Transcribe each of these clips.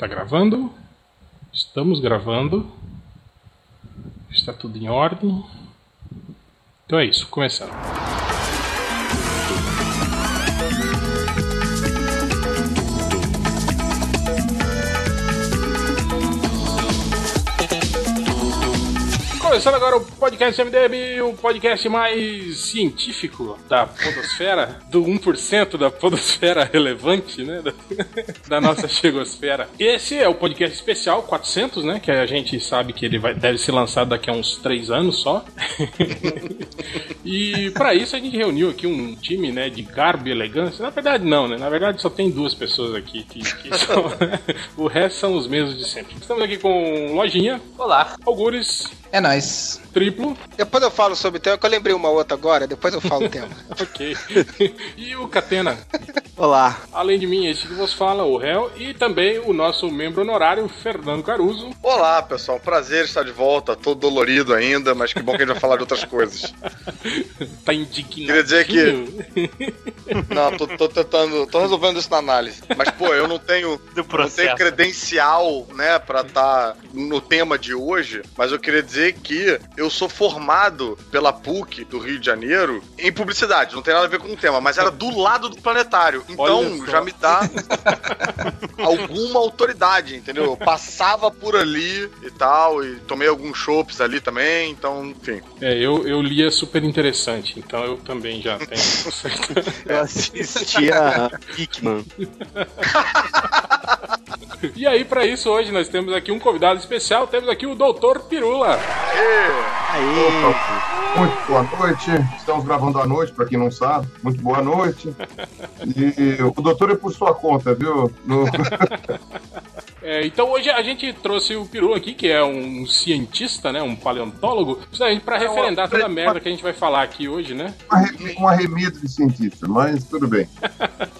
Tá gravando? Estamos gravando. Está tudo em ordem. Então é isso, começando. Começando agora o podcast MDM, o podcast mais científico da podosfera, do 1% da podosfera relevante, né? Da, da nossa chegosfera. Esse é o podcast especial 400, né? Que a gente sabe que ele vai, deve ser lançado daqui a uns 3 anos só. e para isso a gente reuniu aqui um time, né? De garbo e elegância. Na verdade não, né? Na verdade só tem duas pessoas aqui que, que são... o resto são os mesmos de sempre. Estamos aqui com Lojinha. Olá. Algures. É nóis. Triplo. Depois eu falo sobre o tema, que eu lembrei uma outra agora, depois eu falo o tema. ok. e o Catena. Olá. Além de mim, este que vos fala, o réu, e também o nosso membro honorário, Fernando Caruso. Olá, pessoal. Prazer estar de volta. Tô dolorido ainda, mas que bom que a gente vai falar de outras coisas. tá indignado. Queria dizer que. Não, tô, tô, tentando. tô resolvendo isso na análise. Mas, pô, eu não tenho. Não tenho credencial, né, pra estar tá no tema de hoje, mas eu queria dizer que eu sou formado pela PUC do Rio de Janeiro em publicidade. Não tem nada a ver com o tema, mas era do lado do planetário. Então já me dá alguma autoridade, entendeu? Eu passava por ali e tal, e tomei alguns chopps ali também, então, enfim. É, eu, eu lia super interessante, então eu também já tenho. eu assistia Hickman. e aí, para isso, hoje nós temos aqui um convidado especial, temos aqui o Doutor Pirula. Aê. Muito boa noite. Estamos gravando à noite, para quem não sabe. Muito boa noite. E o doutor é por sua conta, viu? No... É, então hoje a gente trouxe o Peru aqui, que é um cientista, né, um paleontólogo, justamente para é referendar toda a merda que a gente vai falar aqui hoje, né? Um arremedo de cientista, mas tudo bem.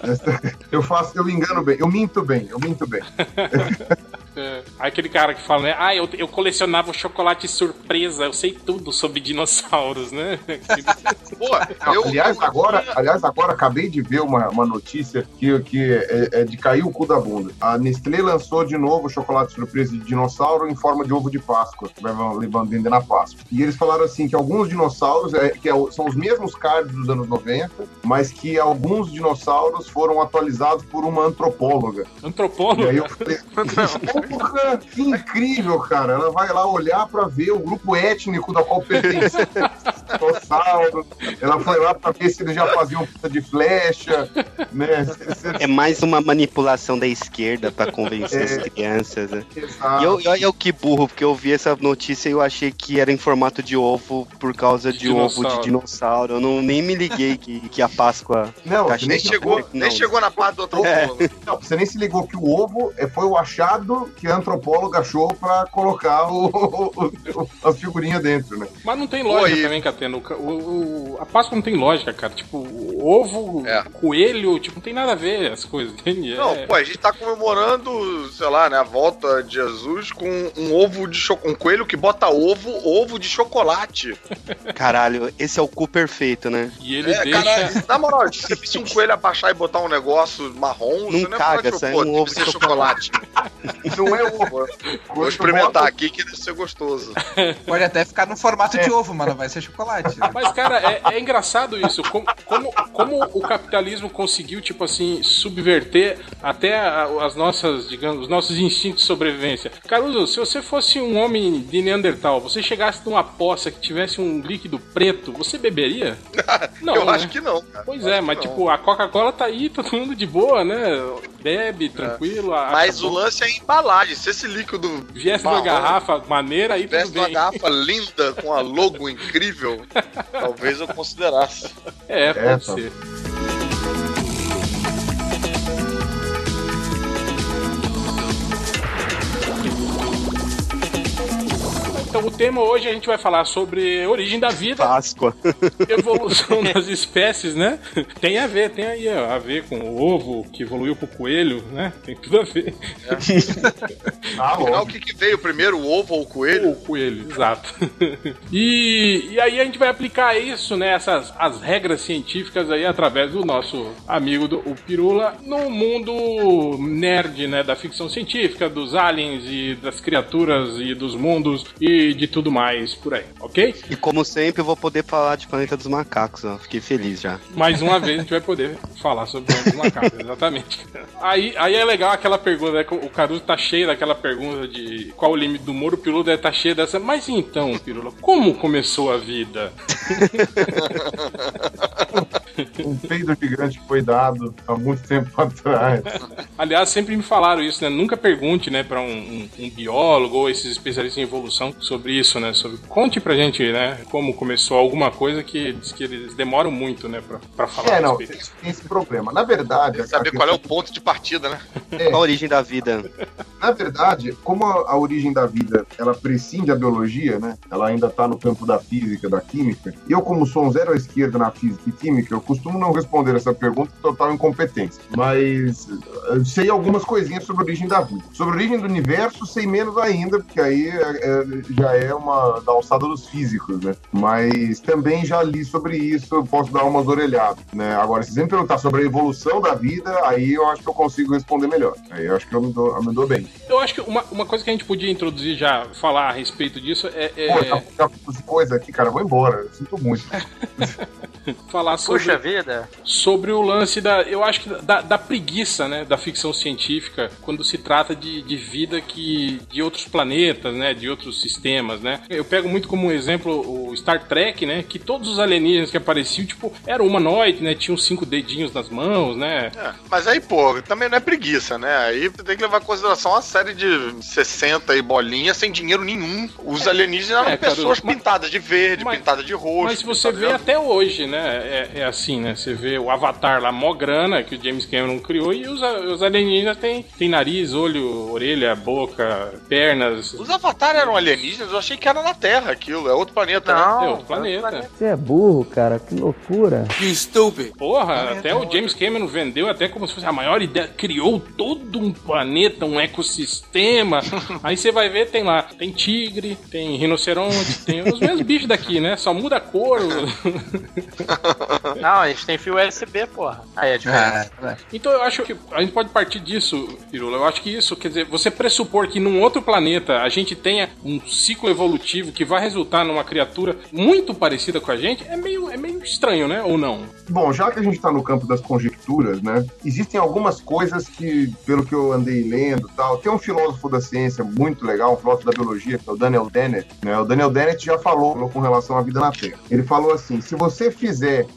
eu faço, eu engano bem, eu minto bem, eu minto bem. É, aquele cara que fala, né? Ah, eu, eu colecionava chocolate surpresa, eu sei tudo sobre dinossauros, né? Pô, eu, aliás, agora, aliás, agora acabei de ver uma, uma notícia que, que é, é de cair o cu da bunda. A Nestlé lançou de novo chocolate surpresa de dinossauro em forma de ovo de Páscoa, que vai levando vender na Páscoa. E eles falaram assim que alguns dinossauros, é, que é, são os mesmos cards dos anos 90, mas que alguns dinossauros foram atualizados por uma antropóloga. Antropóloga? E aí eu falei, Porra, que incrível, cara. Ela vai lá olhar para ver o grupo étnico da qual pertence dinossauro. Ela foi lá para ver se eles já faziam puta de flecha, né? É mais uma manipulação da esquerda para convencer é, as crianças, né? Exato. E eu, eu, eu, que burro, porque eu vi essa notícia e eu achei que era em formato de ovo por causa de, de ovo de dinossauro. Eu não, nem me liguei que, que a Páscoa. Não, tá nem, chegou, não, nem chegou na parte do outro é. Não, você nem se ligou que o ovo é, foi o achado que a antropóloga achou pra colocar o, o, o, as figurinhas dentro, né? Mas não tem lógica Oi. também, Cateno. O, a Páscoa não tem lógica, cara. Tipo, ovo, é. coelho, tipo, não tem nada a ver as coisas, entende? Não, é... pô, a gente tá comemorando, sei lá, né, a volta de Jesus com um ovo de chocolate. Um coelho que bota ovo, ovo de chocolate. Caralho, esse é o cu perfeito, né? E ele é, deixa. Caralho, na moral, se você visse um coelho abaixar e botar um negócio marrom, não você não caga, é falar, um ovo de chocolate. chocolate. não é ovo. Vou experimentar aqui que deve ser gostoso. Pode até ficar no formato é. de ovo, mano. Vai ser chocolate. Mas, cara, é, é engraçado isso. Como, como, como, o capitalismo conseguiu, tipo assim, subverter até as nossas, digamos, os nossos instintos de sobrevivência. Caruso, se você fosse um homem de Neandertal, você chegasse numa poça que tivesse um líquido preto, você beberia? Não, Eu né? acho que não. Cara. Pois é, mas tipo, a Coca-Cola tá aí, todo mundo de boa, né? Bebe, tranquilo. É. Mas o lance é a embalagem. Se esse líquido. Viesse uma garrafa maneira aí, tudo bem. uma garrafa linda, com a logo incrível, talvez eu considerasse. É, pode é, ser. Então o tema hoje a gente vai falar sobre origem da vida. Páscoa. Evolução das espécies, né? Tem a ver, tem aí ó, a ver com o ovo que evoluiu pro coelho, né? Tem tudo a ver. É. ah, Afinal, o que, que veio primeiro, o ovo ou o coelho? O coelho, exato. E, e aí a gente vai aplicar isso, né? Essas as regras científicas aí através do nosso amigo do, o Pirula no mundo nerd, né? Da ficção científica, dos aliens e das criaturas e dos mundos e de tudo mais por aí, ok? E como sempre, eu vou poder falar de Planeta dos Macacos, ó. Fiquei feliz já. Mais uma vez a gente vai poder falar sobre Planeta dos Macacos, exatamente. Aí, aí é legal aquela pergunta, né? O Caruso tá cheio daquela pergunta de qual o limite do muro, o Pirula deve estar tá cheio dessa. Mas então, Pirula, como começou a vida? um peido gigante foi dado há muito tempo atrás. Aliás, sempre me falaram isso, né? Nunca pergunte, né, para um, um, um, biólogo ou esses especialistas em evolução sobre isso, né? Sobre conte pra gente, né, como começou alguma coisa que diz que eles demoram muito, né, pra, pra falar. É, não, tem esse problema. Na verdade, saber qual é o ponto de partida, né? É. A origem da vida. Na verdade, como a, a, origem da vida, ela prescinde da biologia, né? Ela ainda tá no campo da física, da química. Eu, como sou um zero à esquerda na física e química, eu costumo não responder essa pergunta total incompetência. Mas sei algumas coisinhas sobre a origem da vida. Sobre a origem do universo, sei menos ainda, porque aí é, já é uma da alçada dos físicos, né? Mas também já li sobre isso, posso dar umas orelhadas, né? Agora, se você me perguntar sobre a evolução da vida, aí eu acho que eu consigo responder melhor. Aí eu acho que eu me dou, eu me dou bem. Eu acho que uma, uma coisa que a gente podia introduzir já, falar a respeito disso é. é... Pô, tá, tá coisa aqui, cara, vou embora. Eu sinto muito. falar sobre. Puxa vida! Sobre o lance da. Eu acho que da, da preguiça, né? Da ficção científica, quando se trata de, de vida que. de outros planetas, né? De outros sistemas, né? Eu pego muito como exemplo o Star Trek, né? Que todos os alienígenas que apareciam, tipo, eram humanoide, né? Tinham cinco dedinhos nas mãos, né? É, mas aí, pô, também não é preguiça, né? Aí tem que levar em consideração uma série de 60 e bolinhas sem dinheiro nenhum. Os alienígenas eram é, pessoas cara, pintadas de verde, mas, pintadas de roxo. Mas se você vê até hoje, né? É, é, assim, né? Você vê o Avatar lá, mó grana, que o James Cameron criou, e os, os alienígenas têm tem nariz, olho, orelha, boca, pernas. Os Avatar eram alienígenas? Eu achei que era na Terra aquilo, é outro planeta, né? Não, É outro planeta. Você é burro, cara, que loucura. Que stupid. Porra, até o James Cameron vendeu até como se fosse a maior ideia, criou todo um planeta, um ecossistema. Aí você vai ver, tem lá, tem tigre, tem rinoceronte, tem os mesmos bichos daqui, né? Só muda a cor. Não, a gente tem fio USB, porra. Aí é diferente. É, é. Então eu acho que a gente pode partir disso, Pirula. Eu acho que isso, quer dizer, você pressupor que num outro planeta a gente tenha um ciclo evolutivo que vai resultar numa criatura muito parecida com a gente, é meio, é meio estranho, né? Ou não? Bom, já que a gente tá no campo das conjecturas, né? Existem algumas coisas que, pelo que eu andei lendo tal, tem um filósofo da ciência muito legal, um filósofo da biologia, que é o Daniel Dennett, né? O Daniel Dennett já falou com relação à vida na Terra. Ele falou assim: se você fizer,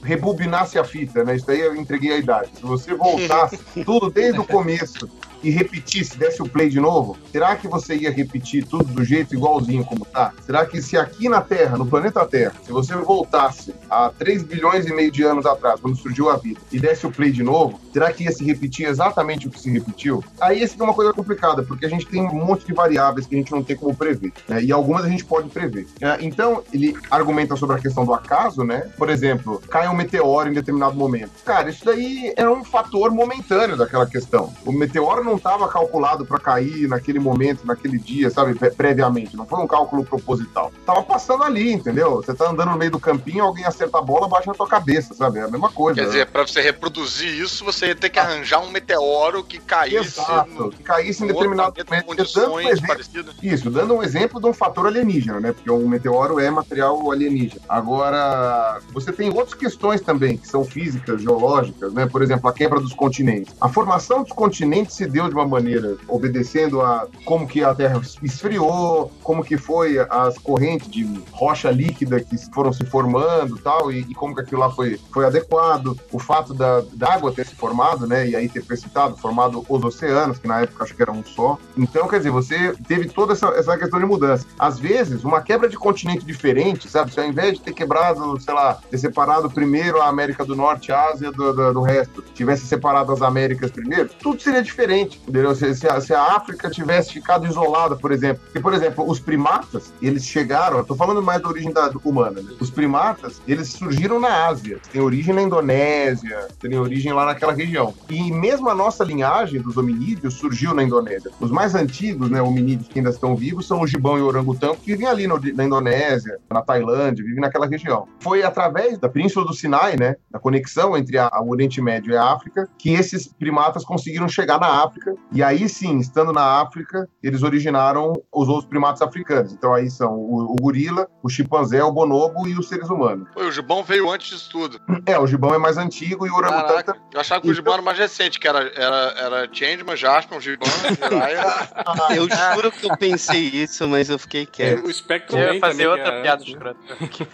rebobinasse a fita, né? Isso daí eu entreguei a idade. Se você voltasse tudo desde o começo e repetisse, desse o play de novo, será que você ia repetir tudo do jeito igualzinho como tá? Será que se aqui na Terra, no planeta Terra, se você voltasse a 3 bilhões e meio de anos atrás, quando surgiu a vida, e desse o play de novo, será que ia se repetir exatamente o que se repetiu? Aí essa é uma coisa complicada, porque a gente tem um monte de variáveis que a gente não tem como prever, né? E algumas a gente pode prever. É, então, ele argumenta sobre a questão do acaso, né? Por exemplo, cai um meteoro em determinado momento. Cara, isso daí é um fator momentâneo daquela questão. O meteoro não estava calculado para cair naquele momento, naquele dia, sabe, previamente. Não foi um cálculo proposital. Tava passando ali, entendeu? Você tá andando no meio do campinho, alguém acerta a bola, bate na tua cabeça, sabe? É a mesma coisa. Quer dizer, para você reproduzir isso, você ia ter que arranjar um meteoro que caísse. Exato, no, que caísse em determinado momento. Dando um exemplo, isso, dando um exemplo de um fator alienígena, né? Porque um meteoro é material alienígena. Agora, você tem outras questões também, que são físicas, geológicas, né? Por exemplo, a quebra dos continentes. A formação dos continentes se deu de uma maneira obedecendo a como que a Terra esfriou, como que foi as correntes de rocha líquida que foram se formando tal, e, e como que aquilo lá foi, foi adequado, o fato da, da água ter se formado, né, e aí ter precipitado, formado os oceanos, que na época acho que era um só. Então, quer dizer, você teve toda essa, essa questão de mudança. Às vezes, uma quebra de continente diferente, sabe? Se ao invés de ter quebrado, sei lá, ter separado primeiro a América do Norte Ásia do, do, do, resto, tivesse separado as Américas primeiro, tudo seria diferente, entendeu? Se, se, a, se a África tivesse ficado isolada, por exemplo. E, por exemplo, os primatas, eles chegaram, eu tô falando mais da origem da, humana, né? Os primatas, eles surgiram na Ásia, tem origem na Indonésia, tem origem lá naquela região. E mesmo a nossa linhagem dos hominídeos surgiu na Indonésia. Os mais antigos, né, hominídeos que ainda estão vivos, são o gibão e o orangotango, que vivem ali no, na Indonésia, na Tailândia, vivem naquela região. Foi através da Península do Sinai, né, da conexão entre a, o Oriente Médio e a África, que esses primatas conseguiram chegar na África. E aí sim, estando na África, eles originaram os outros primatas africanos. Então aí são o, o gorila, o chimpanzé, o bonobo e os seres humanos. o gibão veio antes disso tudo. É, o gibão é mais antigo e o orangotango... Eu achava que o gibão era mais recente, que era, era, era Changeman, Jasper, o gibão, Eu juro que eu pensei isso, mas eu fiquei quieto. O espectro eu ia fazer outra é... piada escrota.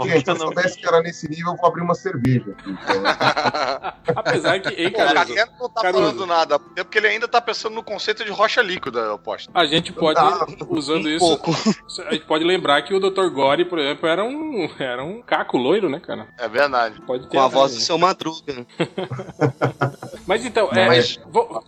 Gente, se eu soubesse que era nesse nível, eu vou abrir uma cerveja. Então. Apesar que, hein, cara. O Caruso não tá Caruso. falando nada. É porque ele ainda tá pensando no conceito de rocha líquida, eu aposto. A gente pode, ah, usando um isso, pouco. a gente pode lembrar que o Dr. Gore, por exemplo, era um, era um caco loiro, né, cara? É verdade. Pode ter Com a voz do seu Madruga. mas então, é, mas...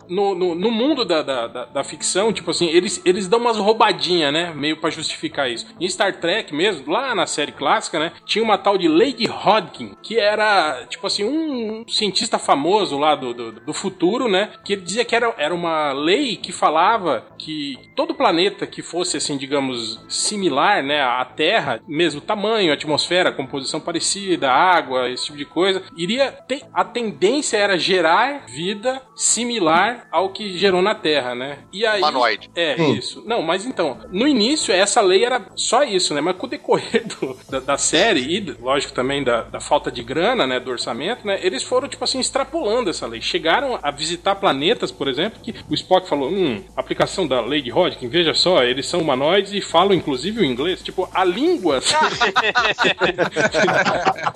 No, no, no, mundo da, da, da, da, ficção, tipo assim, eles, eles dão umas roubadinhas, né? Meio para justificar isso. Em Star Trek mesmo, lá na série clássica, né? Tinha uma tal de Lady Hodgkin, que era, tipo assim, um cientista famoso lá do, do, do futuro, né? Que ele dizia que era, era uma lei que falava que todo planeta que fosse, assim, digamos, similar, né? À Terra, mesmo tamanho, atmosfera, composição parecida, água, esse tipo de coisa, iria ter. A tendência era gerar vida similar ao que gerou na Terra, né? E aí. Humanoide. É, hum. isso. Não, mas então, no início essa lei era só isso, né? Mas com o decorrer do, da, da, série e, lógico, também da, da, falta de grana, né? Do orçamento, né? Eles foram, tipo assim, extrapolando essa lei. Chegaram a visitar planetas, por exemplo, que o Spock falou: hum, aplicação da lei de Hodgkin, veja só, eles são humanoides e falam inclusive o inglês. Tipo, a língua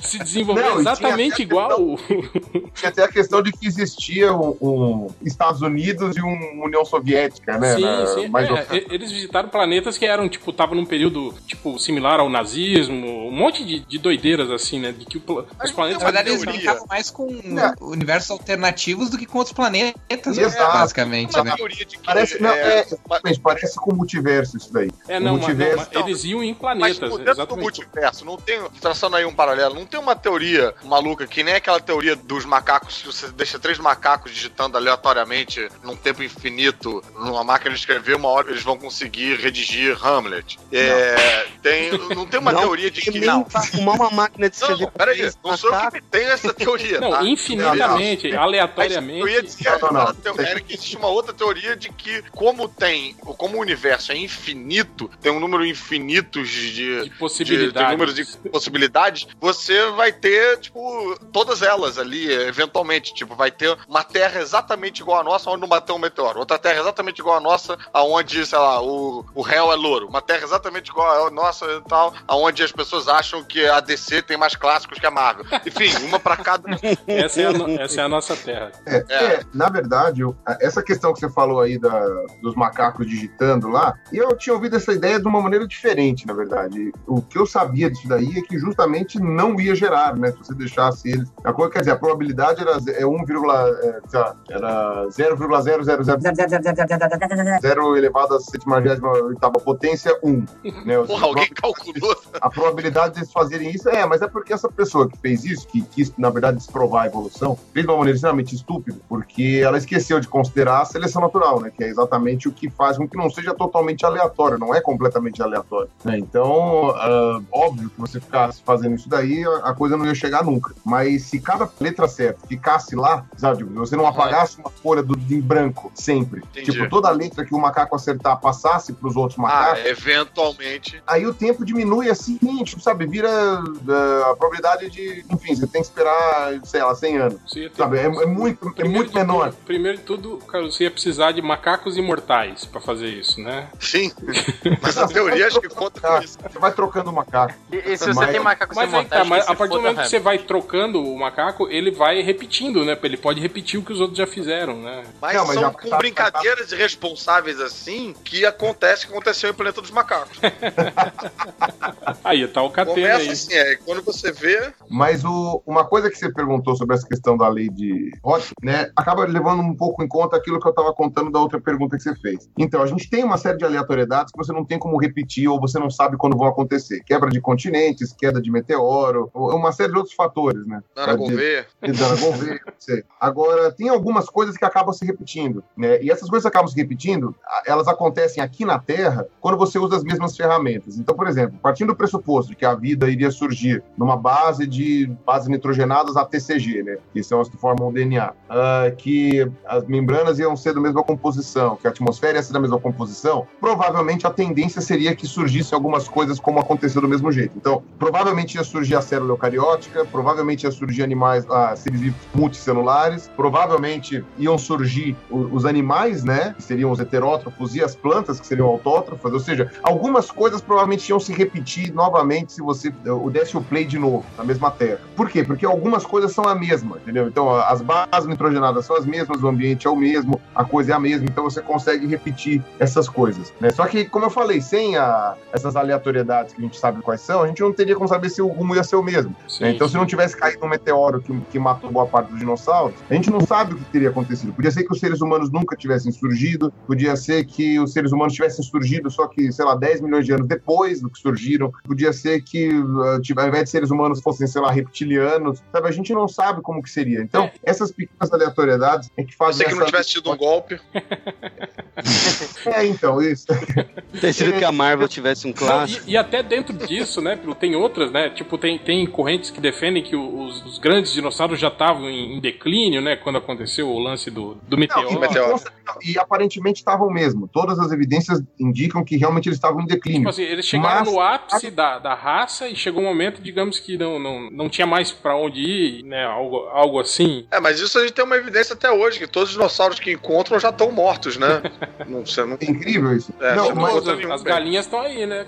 se desenvolveu Não, exatamente igual. Tinha até a questão de que existia um, um Estados Unidos e uma União Soviética, né? Sim, na, sim. É, eles visitaram planetas que eram, tipo, tava num período, tipo, similar ao nazismo, um monte de, de doideiras, assim, né? De que o, os planetas... Na verdade, eles brincavam mais com é. universos alternativos do que com outros planetas, Exato. basicamente, né? Parece, não, é, é, parece com o multiverso isso daí. É, não, multiverso, mas, não, eles iam em planetas, mas, dentro do multiverso, não tem, traçando aí um paralelo, não tem uma teoria maluca que nem aquela teoria dos macacos, que você deixa três macacos digitando aleatoriamente num tempo infinito, numa máquina de escrever, uma hora eles vão conseguir redigir Hamlet. É, tem, não tem uma não, teoria de que. Não, uma máquina de escrever. Não, peraí, não sou eu que tenho essa teoria. Não, tá? infinitamente, não, aleatoriamente. Eu ia dizer, não, não, era que existe uma outra teoria de que, como tem, como o universo é infinito, tem um número infinito de, de possibilidades. De, de números de possibilidades, você vai ter, tipo, todas elas ali, eventualmente. Tipo, vai ter uma Terra exatamente igual a nossa, onde não bateu um meteoro. Outra Terra exatamente igual a nossa, aonde, sei lá, o, o réu é louro. Uma Terra exatamente igual a nossa e tal, aonde as pessoas acham que a DC tem mais clássicos que a Marvel. Enfim, uma para cada. essa, é a, no... essa é a nossa Terra. É, é. é, na verdade, essa questão que você falou aí da, dos macacos digitando lá, eu tinha ouvido essa ideia de uma maneira diferente, na verdade. O que eu sabia disso daí é que justamente não ia gerar, né? Se você deixasse eles. A coisa, quer dizer, a probabilidade era 1, é, era 0,000 elevado a 78 potência 1. Né? Porra, alguém calculou. A probabilidade de eles fazerem isso é, mas é porque essa pessoa que fez isso, que quis, na verdade, desprovar a evolução, fez de uma maneira extremamente estúpida, porque ela esqueceu de considerar a seleção natural, né? Que é exatamente o que faz com que não seja totalmente aleatório, não é completamente aleatório. Né? Então, uh, óbvio que você ficasse fazendo isso daí, a coisa não ia chegar nunca. Mas se cada letra certa ficasse lá, sabe, você não apagasse uma folha do, em branco, sempre. Entendi. Tipo, toda letra que o macaco acertar passasse pros outros macacos. Ah, eventualmente. Aí o tempo diminui assim, tipo, sabe? Vira uh, a probabilidade de. Enfim, você tem que esperar, sei lá, 100 anos. Sim, sabe? É, é, muito, é muito menor. Tudo, primeiro de tudo, cara, você ia precisar de macacos imortais pra fazer isso, né? Sim. Mas a teoria acho que conta com isso. Você vai trocando o macaco. E, e se você mas... tem macacos mas imortais. Tá, mas a partir do momento que você vai trocando o macaco, ele vai repetindo, né? Ele pode repetir o que os outros já fizeram, né? Mas, Não, mas são com tá, brincadeiras irresponsáveis assim que acontece que aconteceu em Planeta dos Macacos. aí, tá o catena Começa aí. assim, é, quando você vê... Mas o, uma coisa que você perguntou sobre essa questão da lei de Roth, né, acaba levando um pouco em conta aquilo que eu estava contando da outra pergunta que você fez. Então, a gente tem uma série de aleatoriedades que você não tem como repetir ou você não sabe quando vão acontecer. Quebra de continentes, queda de meteoro, uma série de outros fatores, né? Dana Gouveia. Dana Gouveia, Agora, tem algumas coisas que acabam se repetindo, né? E essas coisas que acabam se repetindo, elas acontecem aqui na Terra quando você usa as mesmas ferramentas. Então, por exemplo, partindo do pressuposto de que a vida iria surgir numa base de nitrogenadas ATCG, né? Que são as que formam o DNA. Uh, que as membranas iam ser da mesma composição, que a atmosfera ia ser da mesma composição, provavelmente a tendência seria que surgissem algumas coisas como aconteceu do mesmo jeito. Então, provavelmente ia surgir a célula eucariótica, provavelmente ia surgir animais, ah, seres vivos multicelulares, provavelmente iam surgir os animais, né, que seriam os heterótrofos, e as plantas, que seriam autótrofas, ou seja, algumas coisas provavelmente iam se repetir novamente se você uh, desse o play de novo, na mesma Terra. Por quê? Porque algumas coisas são a mesma, entendeu? Então, as bases nitrogenadas são as mesmas, o ambiente é o mesmo, a coisa é a mesma, então você consegue repetir essas coisas, né? Só que, como eu falei, sem a, essas aleatoriedades que a gente sabe quais são, a gente não teria como saber se o rumo ia ser o mesmo. Sim, né? Então, sim. se não tivesse caído um meteoro que, que matou boa parte dos dinossauros, a gente não sabe o que teria acontecido. Podia ser que os seres humanos nunca tivessem surgido, podia ser que os seres humanos tivessem surgido só que, sei lá, 10 milhões de anos depois do que surgiram, podia ser que, uh, ao invés de seres humanos, fossem, sei lá, reptilianos, sabe? A gente não sabe como que seria. Então, é. essas pequenas aleatoriedades é que fazem. Você que não tivesse tido um golpe. é, então, isso. Ter sido que a Marvel tivesse um clássico. E, e, até dentro disso, né, tem outras, né? Tipo, tem, tem correntes que defendem que os, os grandes dinossauros já estavam em, em, declínio, né? Quando aconteceu o lance do, do meteoro. Não, e, meteoro. e, aparentemente estavam mesmo. Todas as evidências indicam que realmente eles estavam em declínio. Tipo assim, eles chegaram Mas... no ápice da, da raça e chegou um momento, digamos, que não, não, não tinha mais para onde ir, né? Algo, algo assim. É, mas isso a gente tem uma evidência até hoje, que todos os dinossauros que encontram já estão mortos, né? não, você não... É incrível isso. É, não, mas, as, as galinhas estão aí, né?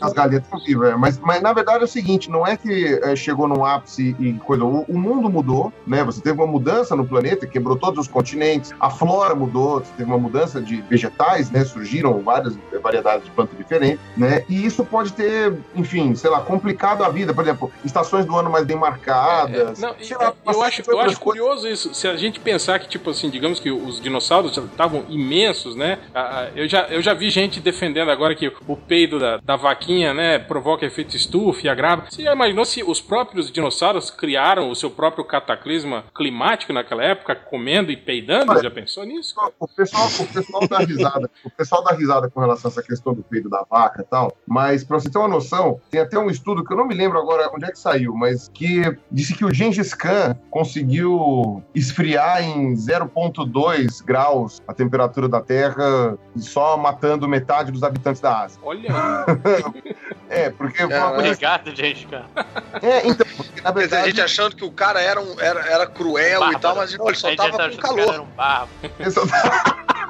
As galinhas estão vivas, é. mas, mas na verdade é o seguinte, não é que é, chegou num ápice e coisa. O, o, mundo mudou, né? Você teve uma mudança no planeta, quebrou todos os continentes, a flora mudou, você teve uma mudança de vegetais, né? Surgiram várias variedades de plantas diferentes, né? E isso pode ter, enfim, sei lá, complicado a vida. Por exemplo, estações do ano mais bem marcadas. É, é. não, lá, eu acho, eu acho curioso isso. Se a gente pensar que, tipo assim, digamos que os dinossauros estavam imensos, né? Eu já, eu já vi gente defendendo agora que o peido da, da vaquinha, né, provoca efeito estufa e agrava. Você já imaginou se os próprios dinossauros criaram o seu próprio cataclisma climático naquela época, comendo e peidando? Olha, já pensou nisso? O pessoal, o pessoal dá risada. O pessoal dá risada com relação a essa questão do peido da vaca e tal. Mas, pra você ter uma noção, tem até um estudo que eu não me lembro agora onde é que saiu, mas que disse que o Gengis Khan conseguiu esfriar em 0,2 graus a temperatura da Terra só matando metade dos habitantes da Ásia. Olha! é, porque. É, obrigado, gente, cara. É, então, porque na verdade. A gente achando que o cara era, um, era, era cruel e tal, mas não, ele só tava com calor. Ele só tava...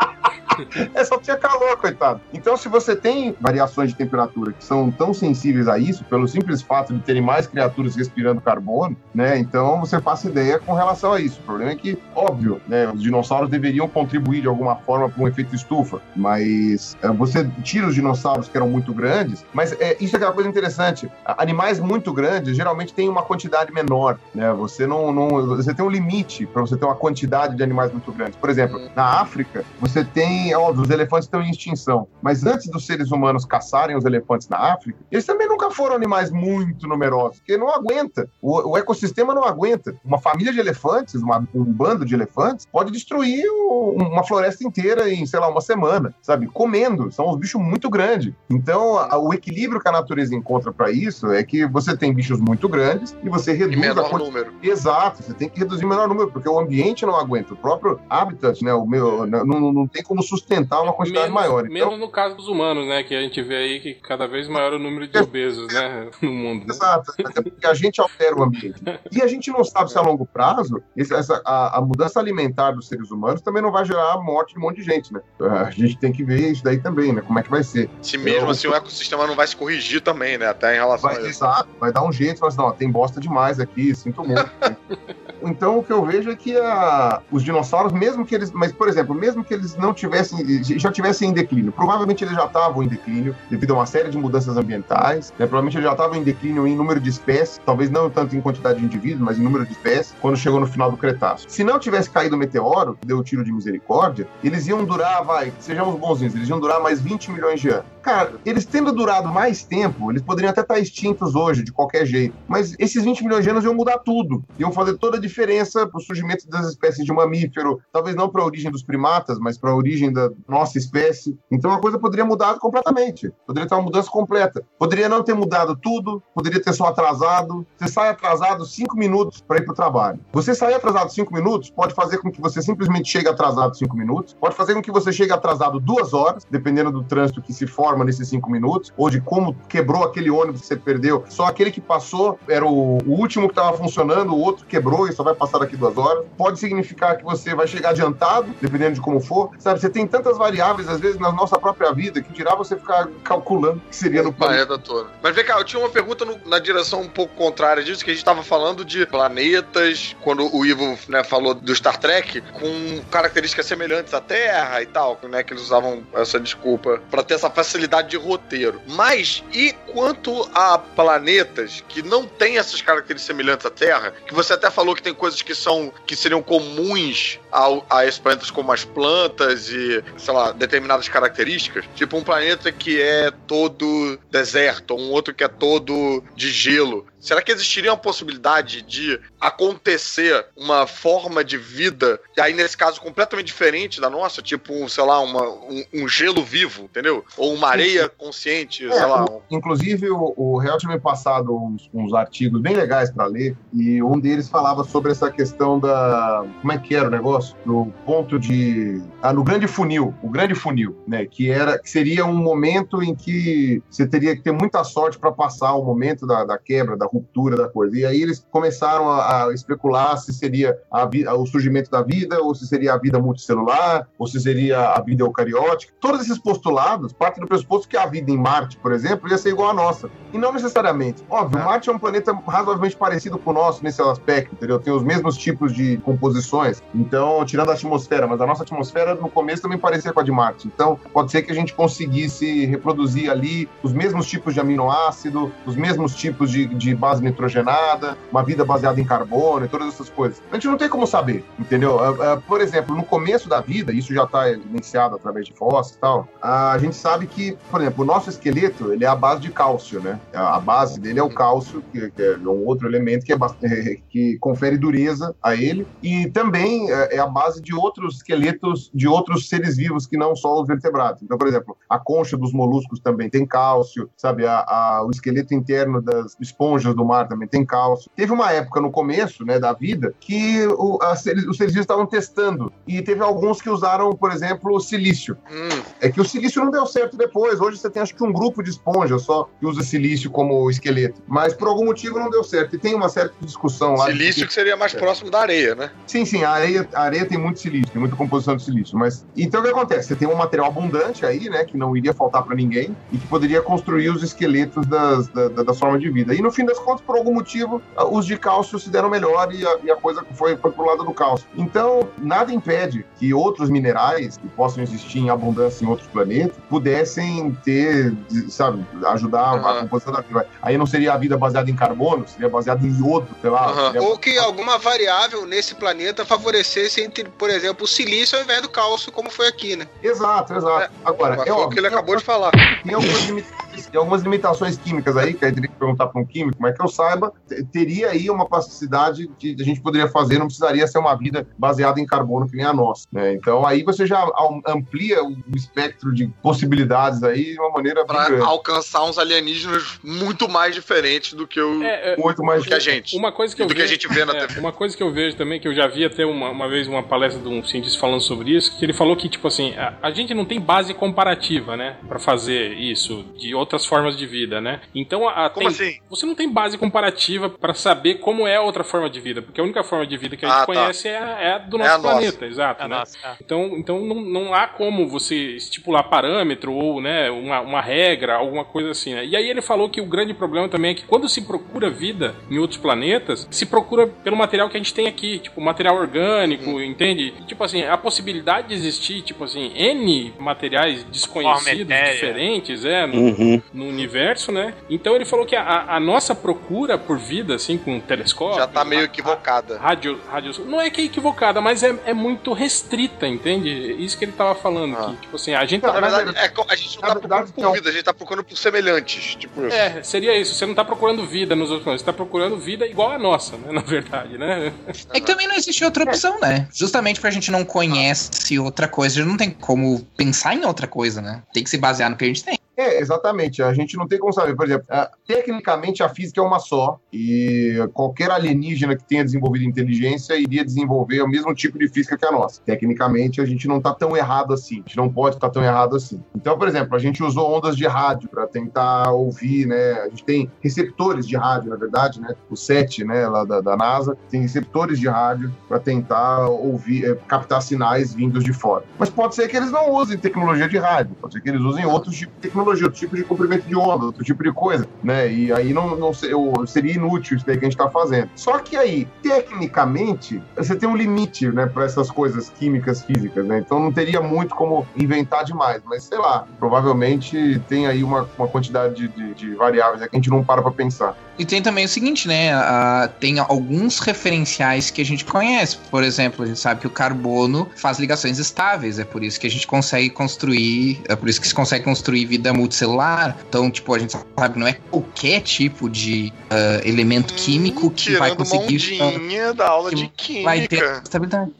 é, só tinha calor, coitado. Então, se você tem variações de temperatura que são tão sensíveis a isso, pelo simples fato de terem mais criaturas respirando carbono, né? Então, você passa ideia com relação a isso. O problema é que, óbvio, né? Os dinossauros deveriam contribuir de alguma forma para um efeito estufa, mas é, você tira os dinossauros que eram muito grandes, mas é, isso é aquela coisa interessante. Animais muito grandes geralmente têm uma quantidade menor, né? Você não, não você tem um limite para você ter uma quantidade de animais muito grandes. Por exemplo, na África, você tem tem, óbvio, os elefantes estão em extinção, mas antes dos seres humanos caçarem os elefantes na África, eles também nunca foram animais muito numerosos, porque não aguenta. O, o ecossistema não aguenta. Uma família de elefantes, uma, um bando de elefantes, pode destruir o, uma floresta inteira em, sei lá, uma semana, sabe? Comendo. São uns bichos muito grandes. Então, a, o equilíbrio que a natureza encontra para isso é que você tem bichos muito grandes e você reduz e menor a número. Exato, você tem que reduzir o menor número, porque o ambiente não aguenta. O próprio habitat, né? O meu, não, não tem como sustentar uma quantidade menos, maior. Então... Menos no caso dos humanos, né? Que a gente vê aí que cada vez maior o número de obesos, né? No mundo. Né? Exato, até porque a gente altera o ambiente. E a gente não sabe se a longo prazo essa, a, a, mudança alimentar dos seres humanos também não vai gerar a morte de um monte de gente, né? A gente tem que ver isso daí também, né? Como é que vai ser. Se mesmo Eu, assim o ecossistema não vai se corrigir também, né? Até em relação vai, a isso. Exato, vai dar um jeito, mas não, tem bosta demais aqui, sinto muito. Então o que eu vejo é que a, os dinossauros, mesmo que eles, mas por exemplo, mesmo que eles não tivessem, já tivessem em declínio, provavelmente eles já estavam em declínio devido a uma série de mudanças ambientais, né? provavelmente eles já estavam em declínio em número de espécies, talvez não tanto em quantidade de indivíduos, mas em número de espécies, quando chegou no final do Cretáceo. Se não tivesse caído o meteoro, que deu o tiro de misericórdia, eles iam durar, vai, sejamos bonzinhos, eles iam durar mais 20 milhões de anos. Cara, eles tendo durado mais tempo, eles poderiam até estar extintos hoje, de qualquer jeito, mas esses 20 milhões de anos iam mudar tudo, iam fazer toda a diferença para o surgimento das espécies de mamífero, talvez não para a origem dos primatas, mas para a origem da nossa espécie. Então a coisa poderia mudar completamente. Poderia ter uma mudança completa. Poderia não ter mudado tudo, poderia ter só atrasado. Você sai atrasado cinco minutos para ir para o trabalho. Você sair atrasado cinco minutos pode fazer com que você simplesmente chegue atrasado cinco minutos, pode fazer com que você chegue atrasado duas horas, dependendo do trânsito que se forma nesses cinco minutos, ou de como quebrou aquele ônibus que você perdeu. Só aquele que passou era o, último que estava funcionando, o outro quebrou e só vai passar daqui duas horas. Pode significar que você vai chegar adiantado, dependendo de como for. Sabe, você tem tantas variáveis, às vezes, na nossa própria vida, que dirá você ficar calculando que seria no planeta todo. Mas vem cá, eu tinha uma pergunta no, na direção um pouco contrária disso, que a gente estava falando de planetas, quando o Ivo né, falou do Star Trek, com características semelhantes à Terra e tal, né, que eles usavam essa desculpa para ter essa facilidade de roteiro. Mas, e quanto a planetas que não têm essas características semelhantes à Terra, que você até falou que tem coisas que são que seriam comuns ao, a esses planetas como as plantas e, sei lá, determinadas características. Tipo um planeta que é todo deserto, ou um outro que é todo de gelo. Será que existiria uma possibilidade de acontecer uma forma de vida, e aí nesse caso completamente diferente da nossa, tipo, sei lá, uma, um, um gelo vivo, entendeu? Ou uma areia consciente, é, sei lá. Um... Inclusive, o, o Real tinha me passado uns, uns artigos bem legais para ler, e um deles falava sobre essa questão da. Como é que era o negócio? Do ponto de. Ah, no grande funil, o grande funil, né? Que era que seria um momento em que você teria que ter muita sorte para passar o momento da, da quebra, da ruptura da coisa. E aí eles começaram a, a especular se seria a, o surgimento da vida, ou se seria a vida multicelular, ou se seria a vida eucariótica. Todos esses postulados partem do pressuposto que a vida em Marte, por exemplo, ia ser igual à nossa. E não necessariamente. Óbvio, é. Marte é um planeta razoavelmente parecido com o nosso nesse aspecto, entendeu? Tem os mesmos tipos de composições. Então, tirando a atmosfera, mas a nossa atmosfera no começo também parecia com a de Marte. Então, pode ser que a gente conseguisse reproduzir ali os mesmos tipos de aminoácido, os mesmos tipos de, de base nitrogenada, uma vida baseada em carbono e todas essas coisas. A gente não tem como saber, entendeu? É, é, por exemplo, no começo da vida, isso já está evidenciado através de fósseis e tal, a gente sabe que, por exemplo, o nosso esqueleto, ele é a base de cálcio, né? A base dele é o cálcio, que, é um outro elemento que, é, que confere dureza a ele, e também é a base de outros esqueletos de outros seres vivos que não só os vertebrados. Então, por exemplo, a concha dos moluscos também tem cálcio, sabe? A, a, o esqueleto interno das esponjas do mar também tem cálcio. Teve uma época no começo né, da vida que o, a, os seres vivos estavam testando e teve alguns que usaram, por exemplo, o silício. Hum. É que o silício não deu certo depois. Hoje você tem acho que um grupo de esponjas só que usa silício como esqueleto. Mas por algum motivo não deu certo. E tem uma certa discussão lá. Silício que, que seria mais é. próximo da areia, né? Sim, sim. A areia, a areia tem muito silício, tem muita composição de silício. Mas então o que acontece? Você tem um material abundante aí, né? Que não iria faltar para ninguém e que poderia construir os esqueletos das, da, da, das formas de vida. E no fim das das contas, por algum motivo, os de cálcio se deram melhor e a, e a coisa foi, foi pro lado do cálcio. Então, nada impede que outros minerais que possam existir em abundância em outros planetas pudessem ter, sabe, ajudar uhum. a composição da vida. Aí não seria a vida baseada em carbono, seria baseada em iodo, sei lá. Uhum. Ou que alguma variável nesse planeta favorecesse entre, por exemplo, o silício ao invés do cálcio, como foi aqui, né? Exato, exato. É, Agora, é o que ele acabou de falar. Tem algumas limitações, tem algumas limitações químicas aí, que aí teria que perguntar para um químico, mas que eu saiba, teria aí uma plasticidade que a gente poderia fazer, não precisaria ser uma vida baseada em carbono que nem a nossa. Né? Então aí você já amplia o espectro de possibilidades aí de uma maneira para alcançar uns alienígenas muito mais diferentes do que o é, é, muito mais que a gente. Uma coisa que eu do vejo, que a gente vê na é, TV. Uma coisa que eu vejo também que eu já vi até uma, uma vez uma palestra de um cientista falando sobre isso, que ele falou que tipo assim, a, a gente não tem base comparativa, né, para fazer isso de outras formas de vida, né? Então a, como tem, assim? Você não tem base comparativa para saber como é a outra forma de vida, porque a única forma de vida que a gente ah, tá. conhece é, a, é a do nosso é planeta, nossa. exato, é né? Nossa, é. Então, então não, não há como você estipular parâmetro ou, né, uma, uma regra, alguma coisa assim, né? E aí ele falou que o grande problema também é que quando se procura vida em outros planetas, se procura pelo material que a gente tem aqui, tipo material orgânico, hum. entende? Tipo assim, a possibilidade de existir, tipo assim, N materiais desconhecidos, diferentes, é, no, uhum. no, universo, né? Então ele falou que a, a, nossa procura por vida, assim, com telescópio... Já tá meio equivocada. Rádio, rádio... Não é que é equivocada, mas é, é muito restrita, entende? Isso que ele tava falando ah. aqui. Tipo assim, a gente... Tá, na verdade, é, a gente não tá procurando por vida, a gente tá procurando por semelhantes, tipo isso. É, seria isso. Você não tá procurando vida nos outros planetas, você tá procurando vida igual a nossa, né? Na verdade, né? É que também não existe outra opção, né? Justamente porque a gente não conhece outra coisa, a gente não tem como pensar em outra coisa, né? Tem que se basear no que a gente tem. É, exatamente. A gente não tem como saber. Por exemplo, uh, tecnicamente a física é uma só e qualquer alienígena que tenha desenvolvido inteligência iria desenvolver o mesmo tipo de física que a nossa. Tecnicamente a gente não está tão errado assim. A gente não pode estar tá tão errado assim. Então, por exemplo, a gente usou ondas de rádio para tentar ouvir, né? A gente tem receptores de rádio, na verdade, né? O SET, né, lá da, da NASA, tem receptores de rádio para tentar ouvir, é, captar sinais vindos de fora. Mas pode ser que eles não usem tecnologia de rádio, pode ser que eles usem outros tipos de tecnologia tecnologia, outro tipo de comprimento de onda, outro tipo de coisa, né? E aí não, não seria inútil isso que a gente está fazendo. Só que aí, tecnicamente, você tem um limite, né, para essas coisas químicas, físicas, né? Então não teria muito como inventar demais, mas sei lá, provavelmente tem aí uma, uma quantidade de, de, de variáveis que a gente não para para pensar. E tem também o seguinte, né? Uh, tem alguns referenciais que a gente conhece. Por exemplo, a gente sabe que o carbono faz ligações estáveis. É por isso que a gente consegue construir. É por isso que se consegue construir vida multicelular. Então, tipo, a gente sabe que não é qualquer tipo de uh, elemento químico que vai conseguir. Uma da aula de química. Vai ter estabilidade.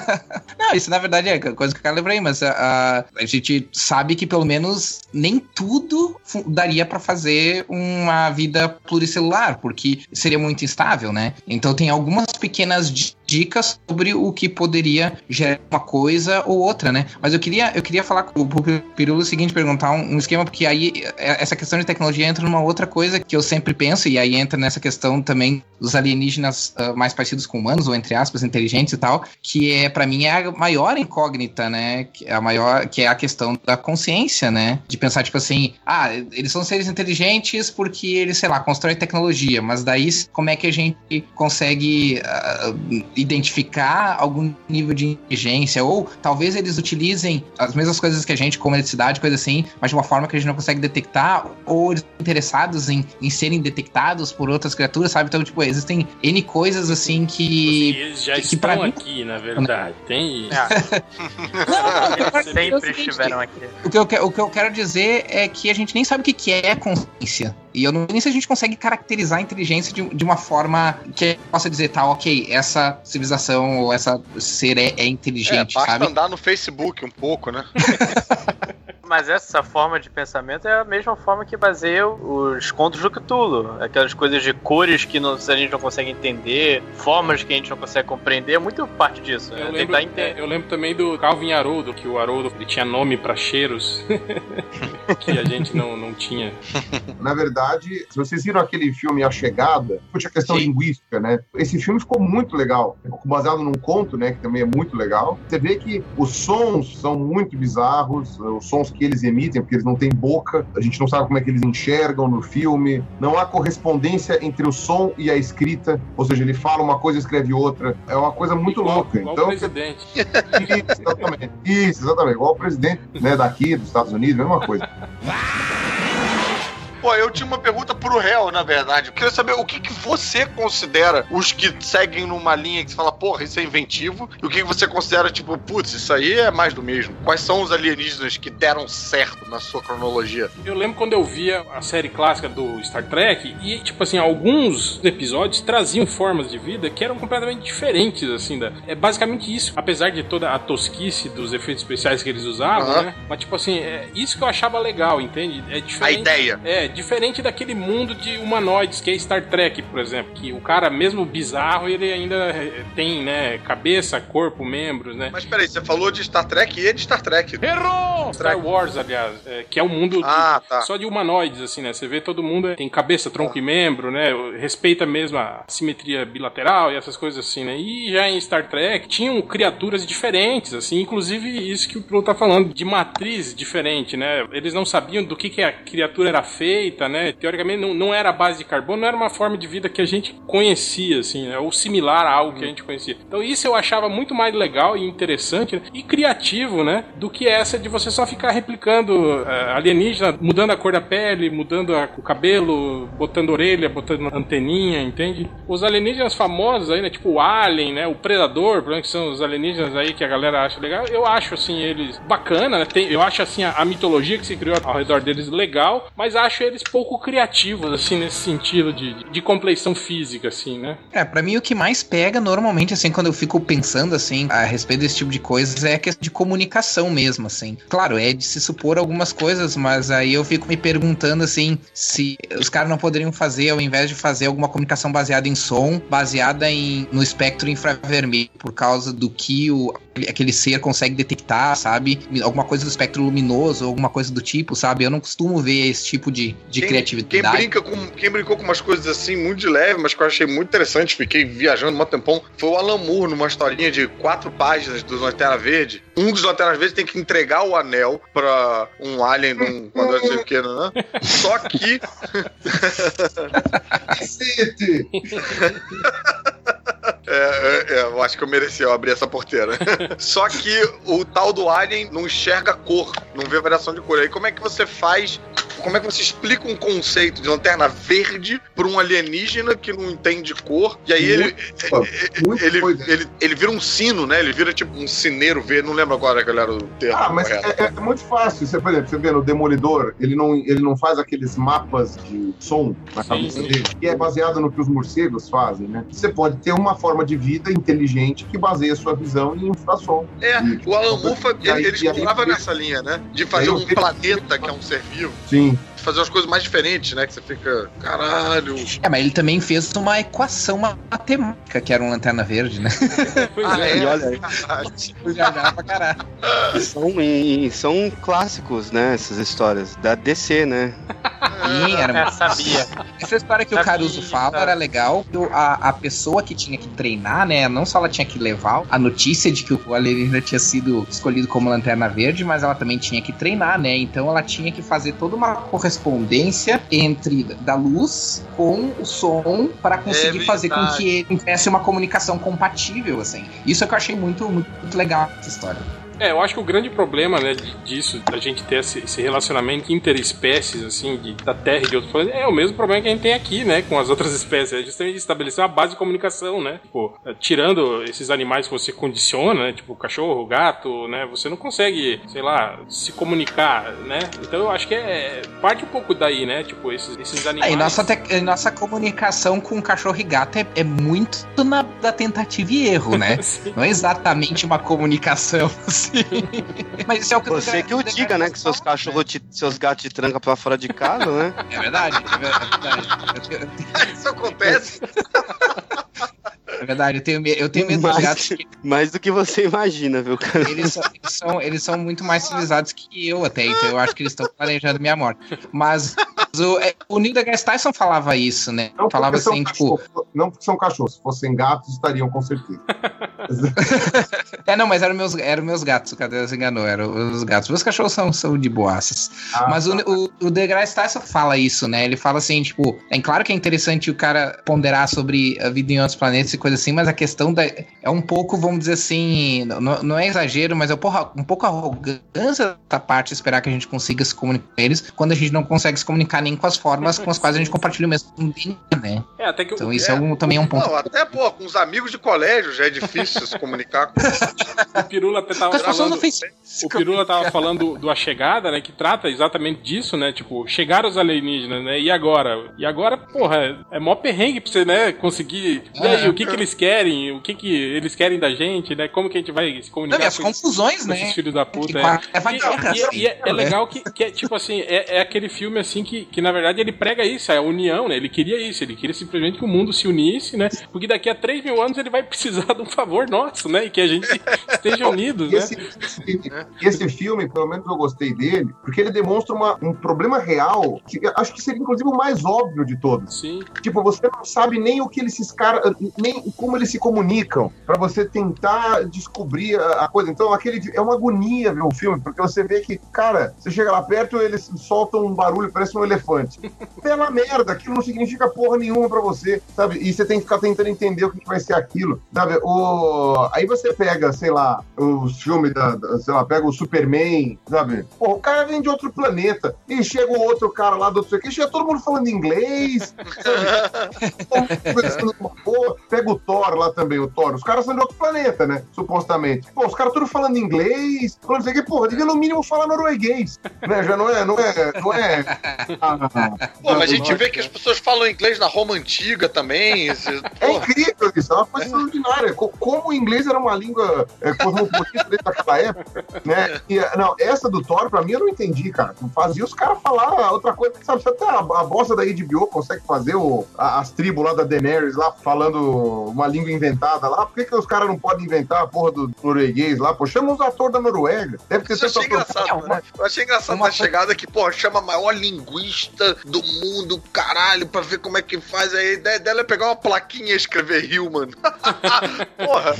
não, isso na verdade é coisa que eu aí, mas uh, a gente sabe que pelo menos nem tudo daria para fazer uma vida pluricelular celular, porque seria muito instável, né? Então tem algumas pequenas dicas sobre o que poderia gerar uma coisa ou outra, né? Mas eu queria, eu queria falar com o Pirulo o seguinte, perguntar um, um, esquema, porque aí é, essa questão de tecnologia entra numa outra coisa que eu sempre penso, e aí entra nessa questão também dos alienígenas uh, mais parecidos com humanos, ou entre aspas, inteligentes e tal, que é, para mim, é a maior incógnita, né? É a maior, que é a questão da consciência, né? De pensar, tipo assim, ah, eles são seres inteligentes porque eles, sei lá, constroem tecnologia, mas daí como é que a gente consegue uh, identificar algum nível de inteligência? Ou talvez eles utilizem as mesmas coisas que a gente, como eletricidade, coisa assim, mas de uma forma que a gente não consegue detectar, ou eles interessados em, em serem detectados por outras criaturas, sabe? Então, tipo, existem N coisas assim que. Eles já que, estão que aqui, na verdade. Tem. Não, sempre estiveram aqui. O que, eu, o que eu quero dizer é que a gente nem sabe o que é consciência. E eu não sei se a gente consegue caracterizar a inteligência de, de uma forma que possa dizer, tá, ok, essa civilização ou essa ser é, é inteligente, é, basta sabe? andar no Facebook um pouco, né? Mas essa forma de pensamento é a mesma forma que baseia os contos do Cthulhu. Aquelas coisas de cores que não, a gente não consegue entender, formas que a gente não consegue compreender, é muito parte disso. Eu, né? lembro, é, eu lembro também do Calvin Haroldo, que o Haroldo ele tinha nome para cheiros que a gente não, não tinha. Na verdade, se vocês viram aquele filme A Chegada, tinha questão Sim. linguística, né? Esse filme ficou muito legal, baseado num conto, né, que também é muito legal. Você vê que os sons são muito bizarros, os sons que eles emitem, porque eles não têm boca, a gente não sabe como é que eles enxergam no filme, não há correspondência entre o som e a escrita, ou seja, ele fala uma coisa e escreve outra. É uma coisa muito igual, louca. Igual então, o presidente. Isso, exatamente. Isso, exatamente. Igual o presidente né, daqui, dos Estados Unidos, mesma coisa. Pô, eu tinha uma pergunta pro réu, na verdade. Eu queria saber o que, que você considera os que seguem numa linha que você fala, porra, isso é inventivo, e o que, que você considera, tipo, putz, isso aí é mais do mesmo. Quais são os alienígenas que deram certo na sua cronologia? Eu lembro quando eu via a série clássica do Star Trek e, tipo assim, alguns episódios traziam formas de vida que eram completamente diferentes, assim. Da... É basicamente isso. Apesar de toda a tosquice dos efeitos especiais que eles usavam, Aham. né? Mas, tipo assim, é isso que eu achava legal, entende? É A diferente. ideia. É, diferente daquele mundo de humanoides que é Star Trek, por exemplo, que o cara, mesmo bizarro, ele ainda eh, tem, né, cabeça, corpo, membros, né? Mas peraí, você falou de Star Trek e de Star Trek. Errou! Star Wars, aliás, é, que é um mundo de- Ah, tá. só de humanoides, assim, né? Você vê todo mundo é, tem cabeça, tronco e membro, né? Respeita mesmo a simetria bilateral e essas coisas assim, né? E já em Star Trek tinham criaturas diferentes, assim, inclusive isso que o Pro tá falando, de matriz diferente, né? Eles não sabiam do que, que a criatura era feita, né? Teoricamente não, não era base de carbono, não era uma forma de vida que a gente conhecia, assim, né? Ou similar a algo que a gente conhecia. Então isso eu achava muito mais legal e interessante né? e criativo, né? Do que essa de você só ficar replicando eh, alienígena, mudando a cor da pele, mudando a- o cabelo, botando orelha, botando anteninha, entende? Os alienígenas famosos aí, né? Tipo o Alien, né? O Predador, por exemplo, que são os alienígenas aí que a galera acha legal. Eu acho, assim, eles bacana, né? Tem- eu acho, assim, a, a mitologia que se criou ao redor deles legal, mas acho eles pouco criativos, assim, nesse sentido de, de compleição física, assim, né? É, pra mim o que mais pega normalmente, assim, quando eu fico pensando, assim, a respeito desse tipo de coisas, é a questão de comunicação mesmo, assim. Claro, é de se supor algumas coisas, mas aí eu fico me perguntando, assim, se os caras não poderiam fazer, ao invés de fazer alguma comunicação baseada em som, baseada em, no espectro infravermelho, por causa do que o, aquele ser consegue detectar, sabe? Alguma coisa do espectro luminoso, alguma coisa do tipo, sabe? Eu não costumo ver esse tipo de, de Quem- criatividade. Quem, brinca com, quem brincou com umas coisas assim, muito de leve, mas que eu achei muito interessante, fiquei viajando um tempão, foi o Alan Moore, numa historinha de quatro páginas dos Lanterna Verde. Um dos Lanternas Verdes tem que entregar o anel pra um alien num quadrado pequeno, né? Só que Cacete! É, é, é, eu acho que eu mereci abrir essa porteira. Só que o tal do Alien não enxerga cor, não vê variação de cor. Aí como é que você faz. Como é que você explica um conceito de lanterna verde para um alienígena que não entende cor? E aí ele, muito ele, ele, ele vira um sino, né? Ele vira tipo um cineiro verde. Não lembro agora, galera, o termo Ah, mas correto. é, é muito fácil. Você, por exemplo, você vê no Demolidor, ele não, ele não faz aqueles mapas de som na Sim, cabeça sim. dele, que é baseado no que os morcegos fazem, né? Você pode ter uma forma de vida inteligente que baseia a sua visão em infrassom. É, E- o Alan Moore, foi- E aí- ele, ele explorava nessa linha, né? De fazer um planeta que é um ser vivo, Sim. De fazer umas coisas mais diferentes, né? Que você fica, caralho. É, mas ele também fez uma equação matemática, que era um lanterna verde, né? Pois Ah, é. E olha aí. Já já pra caralho. São, e são clássicos, né? Essas histórias. Da DC, né? Sim, era É, muito... sabia. Essa história que o Sabia, Caruso fala sabe. era legal. A, a pessoa que tinha que treinar, né? Não só ela tinha que levar a notícia de que o alienígena tinha sido escolhido como lanterna verde, mas ela também tinha que treinar, né? Então ela tinha que fazer toda uma correspondência entre da luz com o som para conseguir É fazer com que ele tivesse uma comunicação compatível, assim. Isso é que eu achei muito, muito, muito legal essa história. É, eu acho que o grande problema, né, disso, da gente ter esse, relacionamento interespécies, assim, de, da Terra e de outros planetas, é o mesmo problema que a gente tem aqui, né, com as outras espécies. É justamente estabelecer uma base de comunicação, né? Tipo, eh, tirando esses animais que você condiciona, né, tipo cachorro, gato, né, você não consegue, sei lá, se comunicar, né? Então eu acho que é. parte um pouco daí, né? Tipo, esses, esses animais. É, e nossa, te- nossa comunicação com cachorro e gato é, é muito na, da tentativa e erro, né? Não é exatamente uma comunicação, assim. Mas isso é o que Você que o diga, né? Que seus cachorros, te- seus gatos te trancam pra fora de casa, né? É verdade, é verdade. Tenho- Isso acontece. É verdade, eu tenho, eu tenho medo dos Mais, gatos. que mais do que você imagina, viu, cara? Eles são, eles, são, eles são muito mais civilizados que eu até, então eu acho que eles estão planejando minha morte. Mas o, é, o Neil deGrasse Tyson falava isso, né? Não falava assim, tipo, não porque são cachorros. Se fossem gatos, estariam com certeza. é, não, mas eram meus, eram meus gatos, o Cadê se enganou, eram os gatos. Meus cachorros são, são de boaças. Ah, mas tá. o, o, o DeGrasse Tyson fala isso, né? Ele fala assim, tipo, é claro que é interessante o cara ponderar sobre a vida em outros planetas e coisa assim, mas a questão da, é um pouco, vamos dizer assim, não, não é exagero, mas é um pouco, um pouco arrogância da parte esperar que a gente consiga se comunicar com eles quando a gente não consegue se comunicar nem com as formas com as quais a gente compartilha o mesmo DNA, né? É, até que então isso é, é um, também é um ponto. Não, até, pô, com os amigos de colégio já é difícil se comunicar com O Pirula até tava falando. O Pirula tava falando do A Chegada, né? Que trata exatamente disso, né? Tipo, chegaram os alienígenas, né? E agora? E agora, porra, é mó perrengue pra você, né? Conseguir. E aí, o que que eles querem? O que que eles querem da gente, né? Como que a gente vai se comunicar não, as com confusões, esses, né? esses filhos da puta. É. E, e, e, é, é, legal que, que é, tipo assim, é, é, aquele filme assim que, que na verdade ele prega isso, é a união, né? Ele queria isso, ele queria simplesmente que o mundo se unisse, né? Porque daqui a 3 mil anos ele vai precisar de um favor nosso, né? E que a gente esteja unidos, né? Esse, esse, filme, pelo menos eu gostei dele, porque ele demonstra uma, um problema real, que acho que seria inclusive o mais óbvio de todos. Sim. Tipo, você não sabe nem o que esses caras, nem como eles se comunicam, para você tentar descobrir a, coisa. Então, aquele é uma agonia ver o filme, porque você vê que, cara, você chega lá perto, eles soltam um barulho, parece um elefante. Pela merda, aquilo não significa porra nenhuma para você, sabe? E você tem que ficar tentando entender o que vai ser aquilo, sabe? O... Aí você pega, sei lá, os filmes da, da sei lá, pega o Superman, sabe? Pô, o cara vem de outro planeta e chega o outro cara lá do outro aqui, chega todo mundo falando inglês, pega o Thor lá também, o Thor. Os caras são de outro planeta, né? Supostamente. Pô, os caras tudo falando inglês, falando isso aqui, porra, devia no mínimo falar norueguês, né? Já não é, não é, não é. Pô, mas a gente vê que as pessoas falam inglês na Roma antiga também. é incrível isso, é uma coisa extraordinária. Como o inglês era uma língua é, cosmopolita desde aquela época, né? E, não, essa do Thor, pra mim, eu não entendi, cara. Fazia os caras falar outra coisa. Sabe, até a, a bosta da HBO consegue fazer o, a, as tribos lá da Daenerys lá falando uma língua inventada lá. Por que, que os caras não podem inventar a porra do norueguês lá? Pô, chama os atores da Noruega. Deve ter Isso eu achei engraçado, né? Eu achei engraçado uma... na chegada que, pô, chama a maior linguista do mundo, caralho, pra ver como é que faz. Aí a ideia dela é pegar uma plaquinha e escrever Human. porra,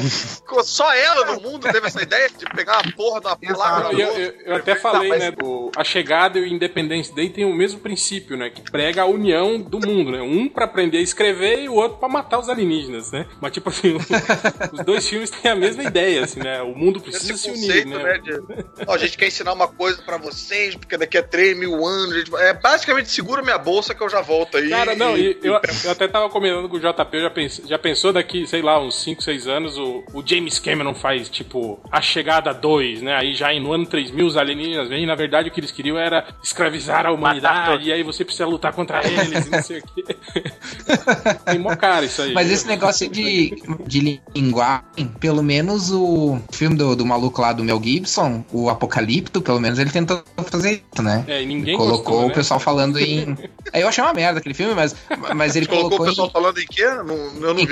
só ela no mundo teve essa ideia de pegar a porra da placa. Eu, eu, eu até falei, né? Do, a chegada e o Independence Day tem o mesmo princípio, né? Que prega a união do mundo, né? Um pra aprender a escrever e o outro pra matar os alienígenas, né? Mas, tipo assim, os dois filmes têm a mesma ideia, assim, né? O mundo precisa Esse se unir, né? né de, ó, a gente quer ensinar uma coisa pra vocês, porque daqui a 3 mil anos, gente, é basicamente segura minha bolsa que eu já volto aí. Cara, não, e, eu, eu, até tava combinando com o JP, eu já, pense, já pensou daqui, sei lá, uns 5, 6 anos, o, o James Cameron faz, tipo, a chegada 2, né? Aí já no ano 3000 os alienígenas vêm, e na verdade o que eles queriam era escravizar a humanidade, e aí você precisa lutar contra eles, e não sei o quê. Tem mó cara isso aí. Mas esse negócio de, de linguagem, pelo menos o filme do, do maluco lá do Mel Gibson, o Apocalipto, pelo menos ele tentou fazer isso, né? É, e ninguém colocou gostou, né? o pessoal falando em. Aí eu achei uma merda aquele filme, mas, mas ele colocou. Colocou o pessoal em... falando em quê? Eu não vi.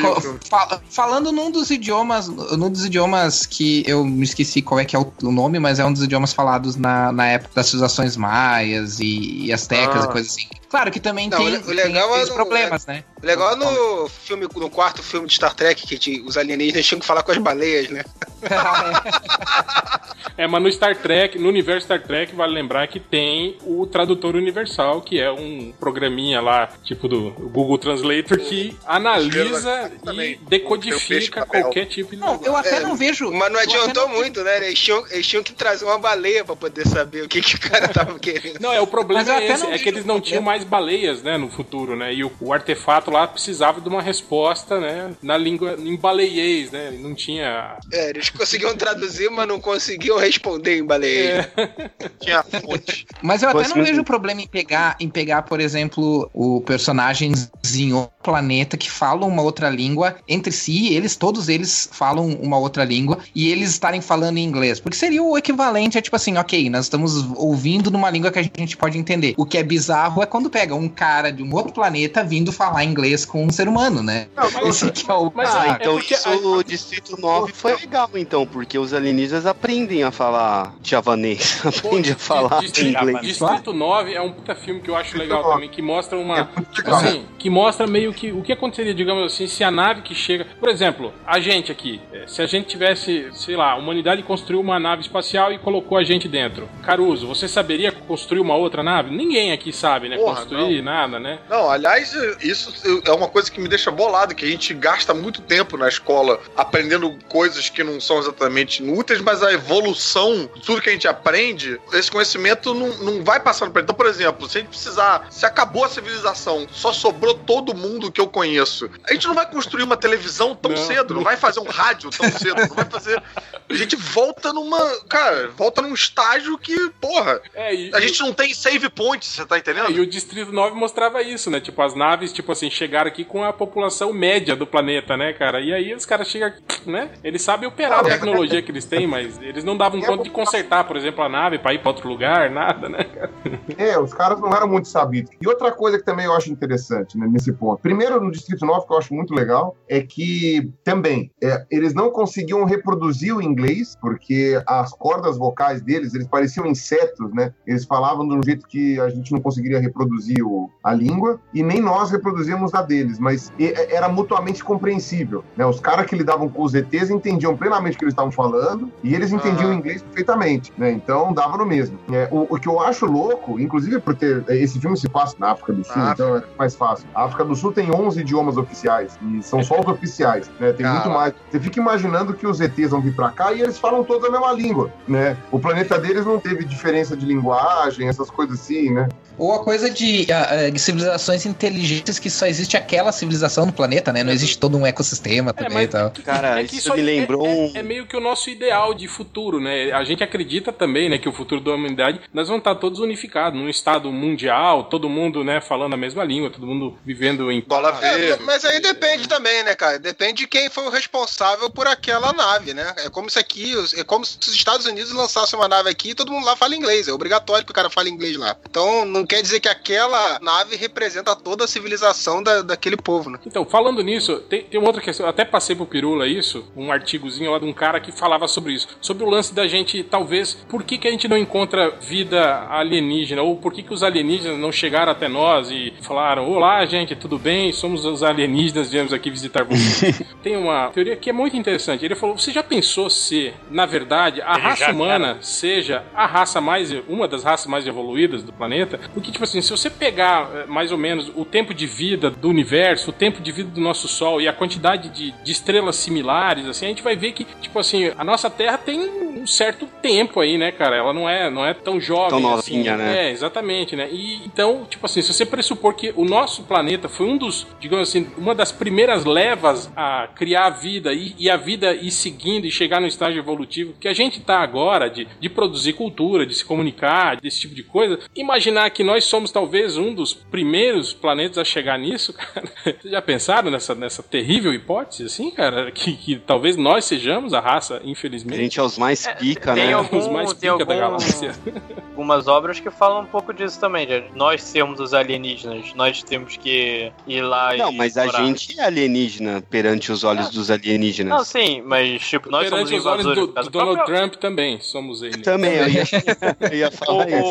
Fal... Falando num dos idiomas, num dos idiomas que eu me esqueci qual é que é o, nome, mas é um dos idiomas falados na, na época das civilizações maias e, e astecas ah. e coisas assim. Claro que também não, tem, o legal tem é no, problemas, é, né? O legal é no filme, no quarto filme de Star Trek, que os alienígenas tinham que falar com as baleias, né? é, mas no Star Trek, no universo Star Trek, vale lembrar que tem o tradutor universal, que é um programinha lá, tipo do Google Translator, que analisa e decodifica qualquer tipo de Não, eu até é, não vejo. Mas não adiantou não muito, né? Eles tinham, eles tinham que trazer uma baleia pra poder saber o que, que o cara tava querendo. Não, é o problema é esse, é que eles não tinham mais mais baleias, né, no futuro, né? E o, o, artefato lá precisava de uma resposta, né, na língua em baleiês, né? Não tinha. É, eles conseguiam traduzir, mas não conseguiam responder em baleiês. É. tinha fonte. Mas eu até não vejo problema em pegar, em pegar, por exemplo, o personagemzinho planeta que falam uma outra língua entre si, eles todos eles falam uma outra língua e eles estarem falando em inglês, porque seria o equivalente a tipo assim, OK, nós estamos ouvindo numa língua que a gente pode entender. O que é bizarro é quando pega um cara de um outro planeta vindo falar inglês com um ser humano, né? Não, mas, Esse que é o... Mas, ah, então é isso, a... o Distrito 9 foi legal, então, porque os alienígenas aprendem a falar javanês, aprendem a falar Distrito, inglês. Distrito 9 é um puta filme que eu acho legal também, que mostra uma. Tipo assim, que mostra meio que o que aconteceria, digamos assim, se a nave que chega. Por exemplo, a gente aqui, é, se a gente tivesse, sei lá, a humanidade construiu uma nave espacial e colocou a gente dentro. Caruso, você saberia construir uma outra nave? Ninguém aqui sabe, né? Porra, construir não. nada, né? Não, aliás, isso é uma coisa que me deixa bolado, que a gente gasta muito tempo na escola aprendendo coisas que não são exatamente inúteis, mas a evolução, tudo que a gente aprende, esse conhecimento não, não vai passando pra Então, por exemplo, se a gente precisar, se acabou a civilização, só sobrou todo mundo que eu conheço, a gente não vai construir uma televisão tão Não. cedo, não vai fazer um rádio tão cedo, não vai fazer. A gente volta numa. Cara, volta num estágio que, porra, É, e, a gente não tem save point, você tá entendendo? e o Distrito 9 mostrava isso, né? Tipo, as naves, tipo assim, chegaram aqui com a população média do planeta, né, cara? E aí os caras chegam, né? Eles sabem operar a tecnologia que eles têm, mas eles não davam conta de consertar, por exemplo, a nave pra ir pra outro lugar, nada, né? É, os caras não eram muito sabidos. E outra coisa que também eu acho interessante né, nesse ponto. Primeiro, no Distrito 9, que eu acho muito legal, é que também é, eles não conseguiam reproduzir o inglês, porque as cordas vocais deles, eles pareciam insetos, né? Eles falavam de um jeito que a gente não conseguiria reproduzir o- a língua, e nem nós reproduzíamos a deles, mas era mutuamente compreensível. Né? Os caras que lidavam com os ETs entendiam plenamente o que eles estavam falando, e eles entendiam o inglês perfeitamente, né? Então dava no mesmo. É, o, o que eu acho louco, inclusive por ter. Esse filme se passa na África do Sul, então é mais fácil. A África do Sul tem 11 idiomas oficiais, e são só os oficiais, né? Tem muito mais. Você fica imaginando que os ETs vão vir pra cá e eles falam todos a mesma língua, né? O planeta deles não teve diferença de linguagem, essas coisas assim, né? Ou a coisa de, de civilizações inteligentes que só existe aquela civilização no planeta, né? Não existe todo um ecossistema também mas- e tal. Cara, É isso aí me lembrou é, é- é meio que o nosso ideal de futuro, né? A gente acredita também, né, que o futuro da humanidade nós vamos estar todos unificados num estado mundial, todo mundo, né, falando a mesma língua, todo mundo vivendo em Bola É, verde. mas aí depende também, né, cara? Depende de quem foi o responsável por aquela nave, né? É como se aqui, é como se os Estados Unidos lançassem uma nave aqui e todo mundo lá fala inglês. É obrigatório que o cara fale inglês lá. Então não quer dizer que aquela nave representa toda a civilização da, daquele povo, né? Então, falando nisso, tem, tem uma outra questão. Até passei pro Pirula isso, um artigozinho lá de um cara que falava sobre isso. Sobre o lance da gente, talvez, por que, que a gente não encontra vida alienígena? Ou por que, que os alienígenas não chegaram até nós e falaram: Olá, gente, tudo bem? Somos os alienígenas, viemos aqui visitar vocês. tem uma teoria que é muito interessante. Ele falou: Você já pensou se, na verdade, a Eles raça humana seja a raça mais. uma das raças mais evoluídas do planeta? Porque, tipo assim, se você pegar eh, mais ou menos o tempo de vida do universo, o tempo de vida do nosso Sol e a quantidade de, de estrelas similares, assim, a gente vai ver que, tipo assim, a nossa Terra tem um certo tempo aí, né, cara? Ela não é, não é tão jovem Tão assim. novinha, né? É, exatamente, né? E então, tipo assim, se você pressupor que o nosso planeta foi um dos, digamos assim, uma das primeiras levas a criar a vida e, e a vida ir seguindo e chegar no estágio evolutivo que a gente tá agora de, de produzir cultura, de se comunicar, desse tipo de coisa, imaginar que nós somos talvez um dos primeiros planetas a chegar nisso, cara. Vocês já pensaram nessa, nessa terrível hipótese, assim, cara? Que, que talvez nós sejamos a raça, A infelizmente. gente é os mais pica, tem né? algum- Os mais pica da algum- galáxia. algumas obras que falam um pouco disso também, de nós sermos os alienígenas, nós temos que ir lá Não, e mas a explorar. gente é alienígena perante os olhos dos alienígenas. Não, sim, mas tipo, nós somos Perante os olhos invasores. do, do Donald próprio- Trump também somos ele. Também, eu ia, eu ia falar isso.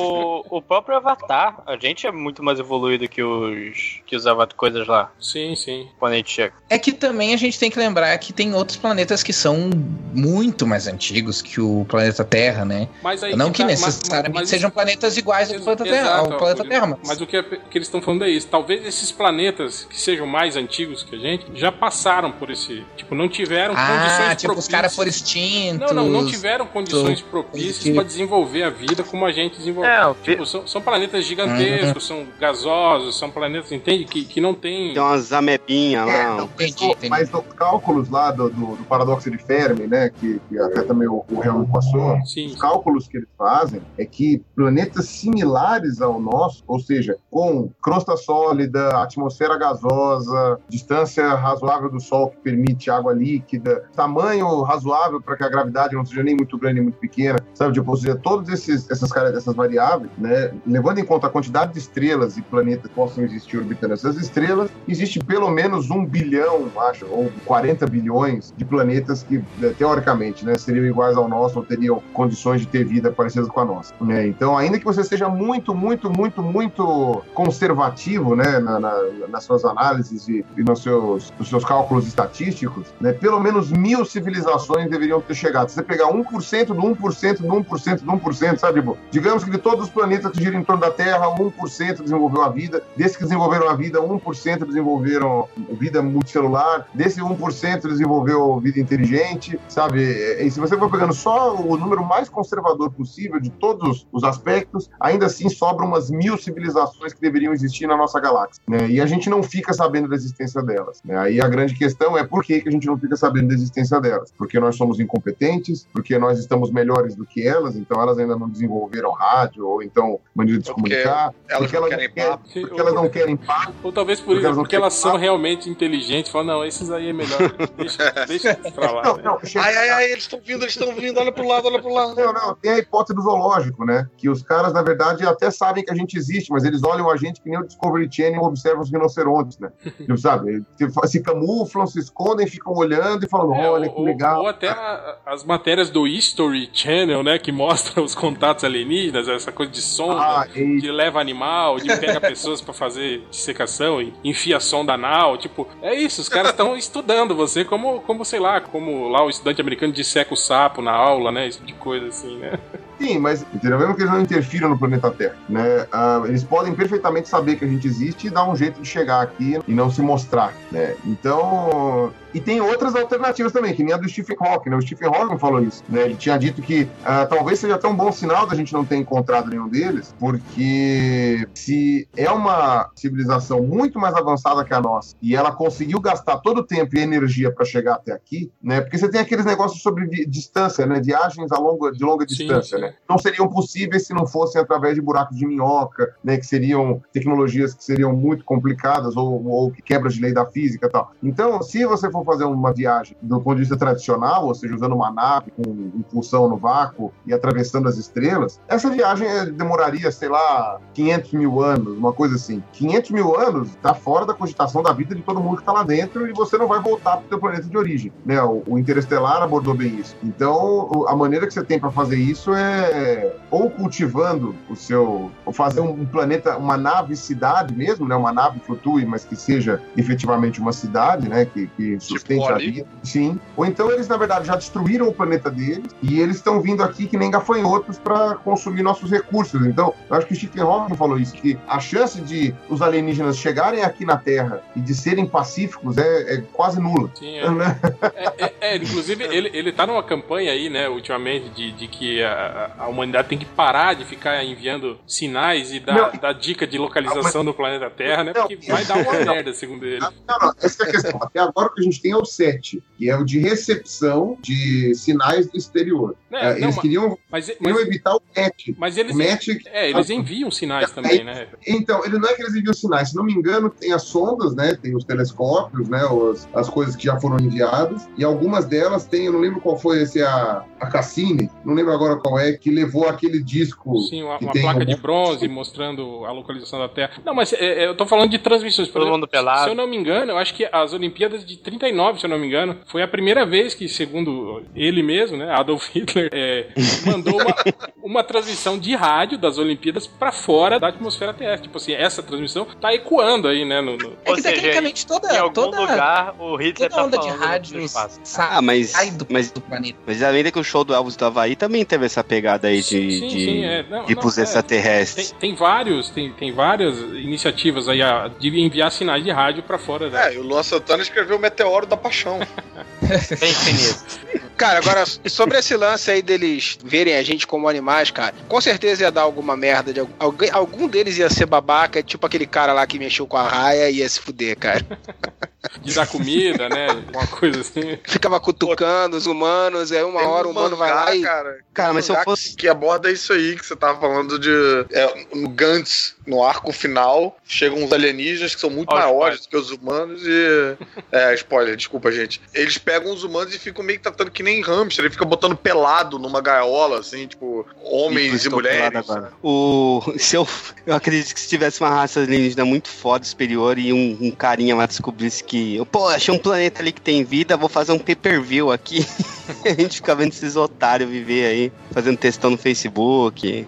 O, o próprio Avatar, a gente é muito mais evoluído que os que os Avatar coisas lá, Sim, sim. quando a gente É que também a gente tem que lembrar que tem outros planetas que são muito mais antigos que o planeta Terra, né? Mas aí Não que tá- mas- necessariamente mas- sejam planetas iguais ao planeta Terra, exato, ao planeta Terra, mas... Mas o que, é- que eles estão falando é isso. Talvez esses planetas que sejam mais antigos que a gente já passaram por esse. Tipo, não tiveram Ah, condições tipo, os caras foram propícias. extintos. Não, não, não tiveram condições propícias para desenvolver a vida como a gente desenvolveu. É, Tipo, são, são planetas gigantescos, são gasosos, são planetas, entende? Que, que não tem. Tem umas amebinhas É, lá. Não, entendi, mas, entendi. mas os cálculos lá do, do, do paradoxo de Fermi, né, que, que até também o, o Helmut passou, Sim. os cálculos que eles fazem é que planetas similares ao nosso, ou seja, com crosta sólida, atmosfera gasosa, distância razoável do Sol que permite água líquida, tamanho razoável para que a gravidade não seja nem muito grande nem muito pequena, sabe? Tipo, ou seja, todas esses, essas, essas variáveis, né, levando em conta a quantidade de estrelas e planetas que possam existir orbitando essas estrelas, existe pelo menos um bilhão, acho, ou 40 bilhões de planetas que né, teoricamente, né, seriam iguais ao nosso ou teriam condições de ter vida parecidas com a nossa. Né? Então, ainda que você seja muito, muito, muito, muito conservativo né, na, na, nas suas análises e, e, nos, seus, nos seus cálculos estatísticos, né, pelo menos mil civilizações deveriam ter chegado. Se você pegar 1% do 1% do 1% do 1%, sabe? Tipo, digamos que de todos os planetas que giram em torno da Terra, 1% desenvolveu a vida. Desses que desenvolveram a vida, 1% desenvolveram vida multicelular. Desse 1% desenvolveu vida inteligente, sabe? E se você for pegando só o número mais conservador possível de todos os aspectos, ainda assim sobram umas mil civilizações que deveriam existir na nossa galáxia. Né? E a gente não fica sabendo da existência delas. Né? Aí a grande questão é por que, que a gente não fica sabendo da existência delas? Porque nós somos incompetentes, porque nós estamos melhores do que elas, então elas ainda não desenvolveram rádio ou então maneira de se comunicar. Elas porque, elas não querem porque elas não querem papo. Ou talvez por porque isso, porque elas são realmente inteligentes. Falam, não, esses aí é melhor. Deixa, deixa pra lá. Não, né? não, ai, ai, ai, eles estão vindo, eles estão vindo, olha pro lado, olha pro lado. Não, não, tem a hipótese do zoológico, né? Que os caras, na verdade, até sabem que a gente existe, mas eles olham a gente que nem o Discovery Channel observam os rinocerontes, né? Tipo, sabe? Se camuflam, se escondem, ficam olhando e falando, é, olha que legal. Ou até a, as matérias do History Channel, né? Que mostram os contatos alienígenas, essa coisa de sonda, ah, de leva animal, de pega pessoas para fazer dissecação e enfia sonda anal. Tipo, é isso, os caras estão estudando você como, como, sei lá, como lá o estudante americano disseca o sapo na aula, né? Esse tipo de coisa assim, né? Sim, mas entendeu? mesmo que eles não interfiram no planeta Terra, né? Uh, eles podem perfeitamente saber que a gente existe e dar um jeito de chegar aqui e não se mostrar, né? Então, e tem outras alternativas também, que nem a do Stephen Hawking, né? O Stephen Hawking falou isso, né? Ele tinha dito que uh, talvez seja até um bom sinal da gente não ter encontrado nenhum deles, porque se é uma civilização muito mais avançada que a nossa e ela conseguiu gastar todo o tempo e energia para chegar até aqui, né? Porque você tem aqueles negócios sobre distância, né? Viagens a longa, de longa distância, sim, sim. né? Não seriam possíveis se não fossem através de buracos de minhoca, né? Que seriam tecnologias que seriam muito complicadas ou, ou quebras de lei da física e tal. Então, se você for for fazer uma viagem do ponto de vista tradicional, ou seja, usando uma nave com impulsão no vácuo e atravessando as estrelas, essa viagem eh, demoraria, sei lá, 500 mil anos, uma coisa assim. 500 mil anos está fora da cogitação da vida de todo mundo que está lá dentro e você não vai voltar para o seu planeta de origem. Né? O, o Interestelar abordou bem isso. Então, a maneira que você tem para fazer isso é ou cultivando o seu, ou fazer um planeta, uma nave cidade mesmo, né? Uma nave flutue, mas que seja efetivamente uma cidade, né? Que, que tipo vida. Sim. Ou então eles, na verdade, já destruíram o planeta deles e eles estão vindo aqui que nem gafanhotos para consumir nossos recursos. Então, eu acho que o Stephen Hawking falou isso, que a chance de os alienígenas chegarem aqui na Terra e de serem pacíficos é, é quase nula. Sim, é. Né? é, é, é inclusive, ele, ele tá numa campanha aí, né, ultimamente, de, de que a, a humanidade tem que parar de ficar enviando sinais e dar, não, dar dica de localização não, do planeta Terra, né? Porque vai dar uma merda, segundo ele. Não, não, essa é a questão. Até agora o que a gente tem é o 7, que é o de recepção de sinais do exterior. É, eles não, queriam, mas, queriam mas, evitar o match. Mas eles, o match, é, eles enviam sinais é, também, né? Então, ele não é que eles enviam sinais. Se não me engano, tem as sondas, né? Tem os telescópios, né? Os, as coisas que já foram enviadas. E algumas delas tem, eu não lembro qual foi esse, a, a Cassini, não lembro agora qual é, que levou aquele disco. Sim, uma, uma placa um... de bronze mostrando a localização da Terra. Não, mas é, é eu tô falando de transmissões. Todo exemplo, mundo pelado. Se eu não me engano, eu acho que as Olimpíadas de 39, se eu não me engano, foi a primeira vez que, segundo ele mesmo, né, Adolf Hitler, é, mandou uma, uma transmissão de rádio das Olimpíadas para fora da atmosfera terrestre. Tipo assim, essa transmissão tá ecoando aí, né? No, no... É que tecnicamente toda. Em algum toda, lugar o Hitler toda onda tá de rádio ah, mas, mas, do planeta. Mas além de que o show do Elvis do Havaí também teve essa pegada aí de, sim, de sim, é. não, tipos não, é, extraterrestres. Tem, tem, vários, tem, tem várias iniciativas aí a, de enviar sinais de rádio para fora. Né? É, e o Luan Santana escreveu o Meteoro da Paixão. Bem infinito. Cara, agora, sobre esse lance aí deles verem a gente como animais, cara, com certeza ia dar alguma merda. De alguém, algum deles ia ser babaca, tipo aquele cara lá que mexeu com a raia e ia se fuder, cara. De dar comida, né? Uma coisa assim. Ficava cutucando os humanos, aí uma hora o humano vai lá e. Cara, cara mas se eu fosse. Que aborda isso aí que você tava falando de. É, no Gantz, no arco final, chegam uns alienígenas que são muito maiores do que os humanos e. É, spoiler, desculpa, gente. Eles pegam os humanos e ficam meio que tratando que nem hamster, ele fica botando pelado numa gaiola, assim, tipo, homens e mulheres. O. Se eu, eu acredito que se tivesse uma raça alienígena muito foda, superior, e um, um carinha lá descobrisse que. Pô, achei um planeta ali que tem vida, vou fazer um pay-per-view aqui. a gente fica vendo esses otários viver aí, fazendo testão no Facebook.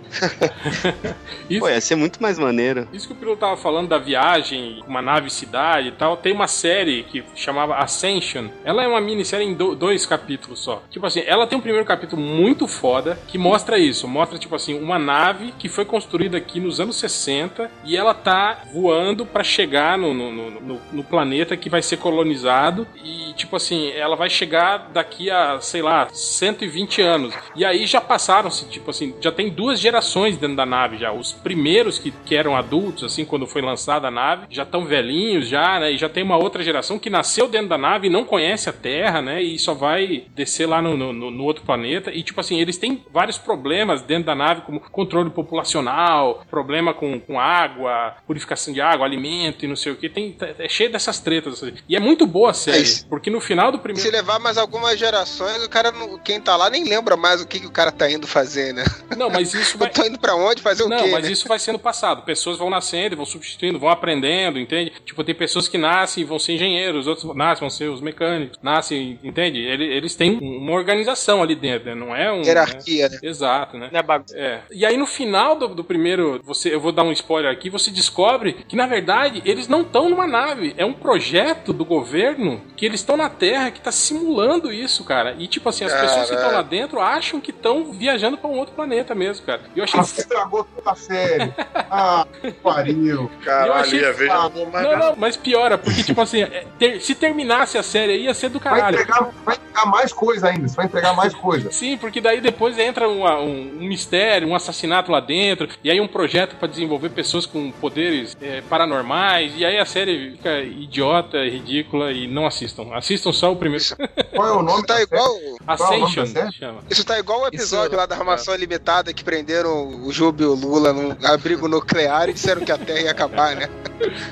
Isso, Pô, ia ser muito mais maneiro. Isso que o piloto tava falando da viagem, uma nave cidade e tal, tem uma série que chamava Ascension. Ela é uma minissérie em do, dois capítulos só. Tipo assim, ela tem um primeiro capítulo muito foda que mostra isso. Mostra, tipo assim, uma nave que foi construída aqui nos anos 60 e ela tá voando para chegar no, no, no, no, planeta que vai ser colonizado. E, tipo assim, ela vai chegar daqui a, sei lá, 120 anos. E aí já passaram-se, tipo assim, já tem duas gerações dentro da nave já. Os primeiros que, que eram adultos, assim, quando foi lançada a nave, já estão velhinhos já, né? E já tem uma outra geração que nasceu dentro da nave e não conhece a Terra, né? E só vai descer lá no, no, no outro planeta. E, tipo assim, eles têm vários problemas dentro da nave, como controle populacional, problema com, com água, purificação de água, alimento e não sei o que. Tem, é cheio dessas tretas. Assim. E é muito boa a série, é porque no final do primeiro. Se levar mais algumas gerações, o cara, quem tá lá, nem lembra mais o que, que o cara tá indo fazer, né? Não, mas isso vai. Eu tô indo pra onde? Fazer o não, quê? Não, mas né? isso vai sendo passado. Pessoas vão nascendo, vão substituindo, vão aprendendo, entende? Tipo, tem pessoas que nascem e vão ser engenheiros, outros nascem, vão ser os mecânicos, nascem, entende? Eles, eles têm uma organização ali dentro, né? Não é um. Hierarquia, né? né? Exato, né? Não é bagunça. É. E aí no final do, do primeiro, você, eu vou dar um spoiler aqui, você descobre que na verdade eles não estão numa nave, é um projeto do governo que eles estão na Terra que tá simulando isso, cara. E tipo assim, as pessoas que estão lá dentro acham que estão viajando pra um outro planeta mesmo, cara. E eu achei Ah, você estragou toda a série. Ah, que pariu. Caralho, Eu achei- ia ver, já não mais Não, não, mas piora, porque, tipo assim, é, ter- se terminasse a série aí, ia ser do Vai caralho. entregar, vai entregar mais coisa ainda. Você vai entregar mais coisa. Sim, porque daí depois entra uma- um, um mistério, um assassinato lá dentro, e aí um projeto pra desenvolver pessoas com poderes é, paranormais, e aí a série fica idiota, ridícula, e não assistam. Assistam só o primeiro. Qual é o nome Isso tá igual. é Ascension, chama. Isso tá igual o episódio Isso- lá da Armação Limitada que prenderam o Júbio e o Lula num abrigo nuclear e disseram que a Terra ia acabar, né?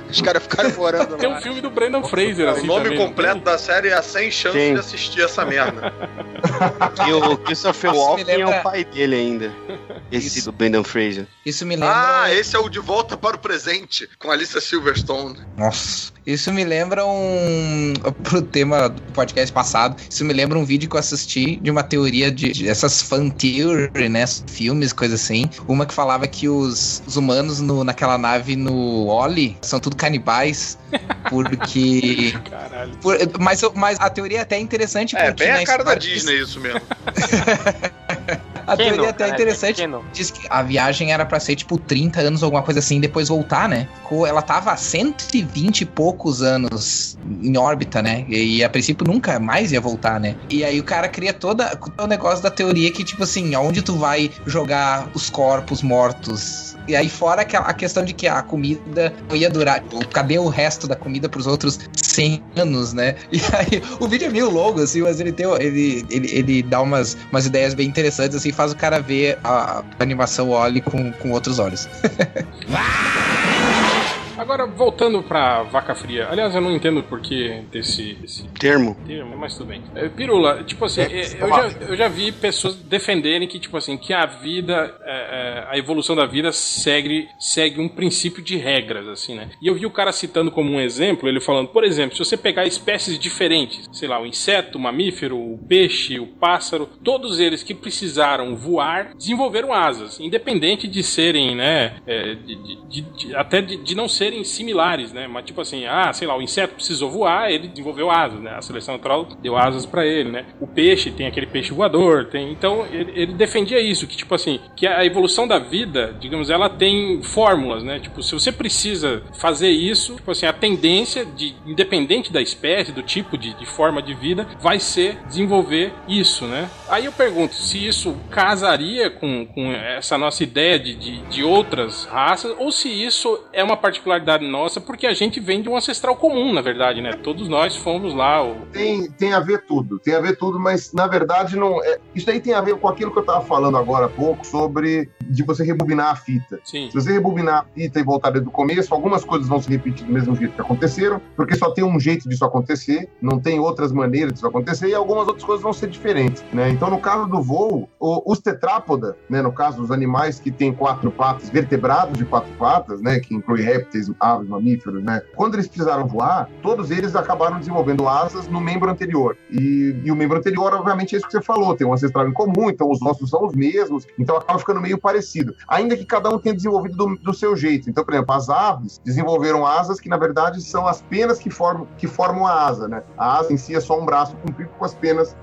Os caras ficaram morando Tem lá. um filme do Brendan Fraser, assim, O nome também, completo tem? da série é 100 chances Sim. de assistir essa merda. E o Christopher Walken é lembra- o pai dele ainda. Esse Isso. do Brendan Fraser. Isso me lembra. Ah, esse é o De Volta para o Presente, com Alicia Silverstone. Nossa. Isso me lembra um. Pro tema do podcast passado, isso me lembra um vídeo que eu assisti de uma teoria de, de essas fan theory, né? Filmes, coisa assim. Uma que falava que os, os humanos no, naquela nave no Oli são tudo canibais. Porque. Caralho. por- mas, mas a teoria é até interessante É, porque. bem a cara da Disney isso mesmo. A teoria é até cara? interessante. Diz que a viagem era pra ser tipo 30 anos ou alguma coisa assim, e depois voltar, né? Ela tava há 120 e poucos anos em órbita, né? E a princípio nunca mais ia voltar, né? E aí o cara cria toda o negócio da teoria que, tipo assim, aonde tu vai jogar os corpos mortos? E aí, fora a questão de que a comida não ia durar. Cadê o resto da comida pros outros 100 anos, né? E aí, o vídeo é meio longo, assim, mas ele tem. Ele, ele, ele dá umas, umas ideias bem interessantes, assim, faz o cara ver a animação Oli com, com outros olhos. Agora, voltando pra vaca fria. Aliás, eu não entendo o porquê desse, desse Termo. termo, mas tudo bem. É, Pirula, tipo assim, é, eu, já, eu já vi pessoas defenderem que, tipo assim, que a vida, é, é, a evolução da vida segue, segue um princípio de regras, assim, né? E eu vi o cara citando como um exemplo, ele falando, por exemplo, se você pegar espécies diferentes, sei lá, o inseto, o mamífero, o peixe, o pássaro, todos eles que precisaram voar, desenvolveram asas, independente de serem, né, é, de- de- de- até de, não serem similares, né? Mas tipo assim, ah, sei lá, o inseto precisou voar, ele desenvolveu asas, né? A seleção natural deu asas pra ele, né? O peixe tem aquele peixe voador, tem. Então ele, ele defendia isso, que tipo assim, que a evolução da vida, digamos, ela tem fórmulas, né? Tipo, se você precisa fazer isso, tipo assim, a tendência de independente da espécie, do tipo de, de forma de vida, vai ser desenvolver isso, né? Aí eu pergunto se isso casaria com, com essa nossa ideia de, de, de outras raças ou se isso é uma particularidade particularidade nossa, porque a gente vem de um ancestral comum, na verdade, né? Todos nós fomos lá. O... Tem, tem a ver tudo, tem a ver tudo, mas na verdade não. É, isso aí tem a ver com aquilo que eu tava falando agora há pouco sobre de você rebobinar a fita. Sim. Se você rebobinar a fita e voltar desde o começo, algumas coisas vão se repetir do mesmo jeito que aconteceram, porque só tem um jeito disso acontecer, não tem outras maneiras disso acontecer, e algumas outras coisas vão ser diferentes, né? Então, no caso do voo, os tetrápoda, né, no caso, os animais que têm quatro patas, vertebrados de quatro patas, né, que inclui répteis, aves, mamíferos, né, quando eles precisaram voar, todos eles acabaram desenvolvendo asas no membro anterior. E, e o membro anterior, obviamente, é isso que você falou, tem um ancestral em comum, então os ossos são os mesmos, então acaba ficando meio parecido. Ainda que cada um tenha desenvolvido do, do seu jeito. Então, por exemplo, as aves desenvolveram asas que, na verdade, são as penas que formam, que formam a asa, né? A asa em si é só um braço comprido com as penas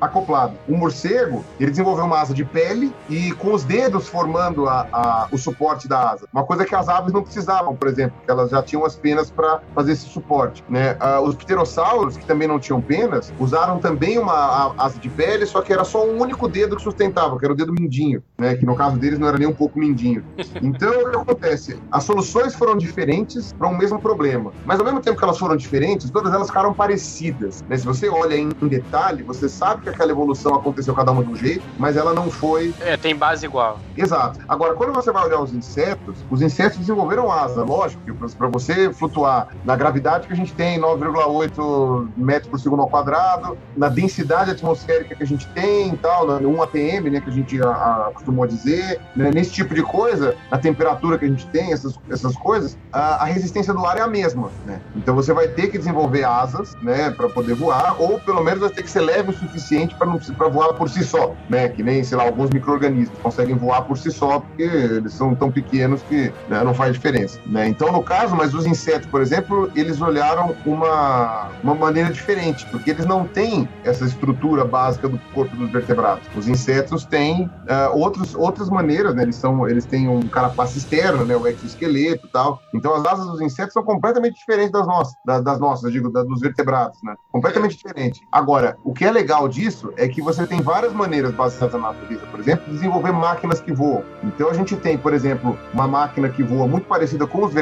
acoplado. O morcego, ele desenvolveu uma asa de pele e com os dedos formando a, a, o suporte da asa. Uma coisa que as aves não precisavam, por exemplo, porque elas já tinham as penas para fazer esse suporte, né? Uh, os pterossauros, que também não tinham penas, usaram também uma asa de pele, só que era só um único dedo que sustentava, que era o dedo mindinho, né? Que no caso deles não era nem um pouco mindinho. Então, o que acontece? As soluções foram diferentes para um mesmo problema, mas ao mesmo tempo que elas foram diferentes, todas elas ficaram parecidas. Né? Se você olha em, em detalhe, você sabe que aquela evolução aconteceu cada uma de um jeito, mas ela não foi. É, tem base igual. Exato. Agora, quando você vai olhar os insetos, os insetos desenvolveram asa, lógico, que para você flutuar na gravidade que a gente tem, 9,8 metros por segundo ao quadrado, na densidade atmosférica que a gente tem tal, no 1 ATM, né, que a gente a, a, acostumou a dizer, né, nesse tipo de coisa, a temperatura que a gente tem, essas, essas coisas, a, a resistência do ar é a mesma, né? Então você vai ter que desenvolver asas, né, para poder voar, ou pelo menos vai ter que ser leve o suficiente para voar por si só, né? Que nem, sei lá, alguns micro-organismos conseguem voar por si só, porque eles são tão pequenos que né, não faz diferença, né? Então, no caso, mas os insetos, por exemplo, eles olharam uma, uma maneira diferente, porque eles não têm essa estrutura básica do corpo dos vertebrados. Os insetos têm uh, outros, outras maneiras, né? Eles, são, eles têm um carapaço externo, né? O exoesqueleto e tal. Então, as asas dos insetos são completamente diferentes das nossas, das, das nossas, digo, dos vertebrados, né? Completamente diferente. Agora, o que é legal disso é que você tem várias maneiras baseadas na natureza, por exemplo, de desenvolver máquinas que voam. Então, a gente tem, por exemplo, uma máquina que voa muito parecida com os vertebrados,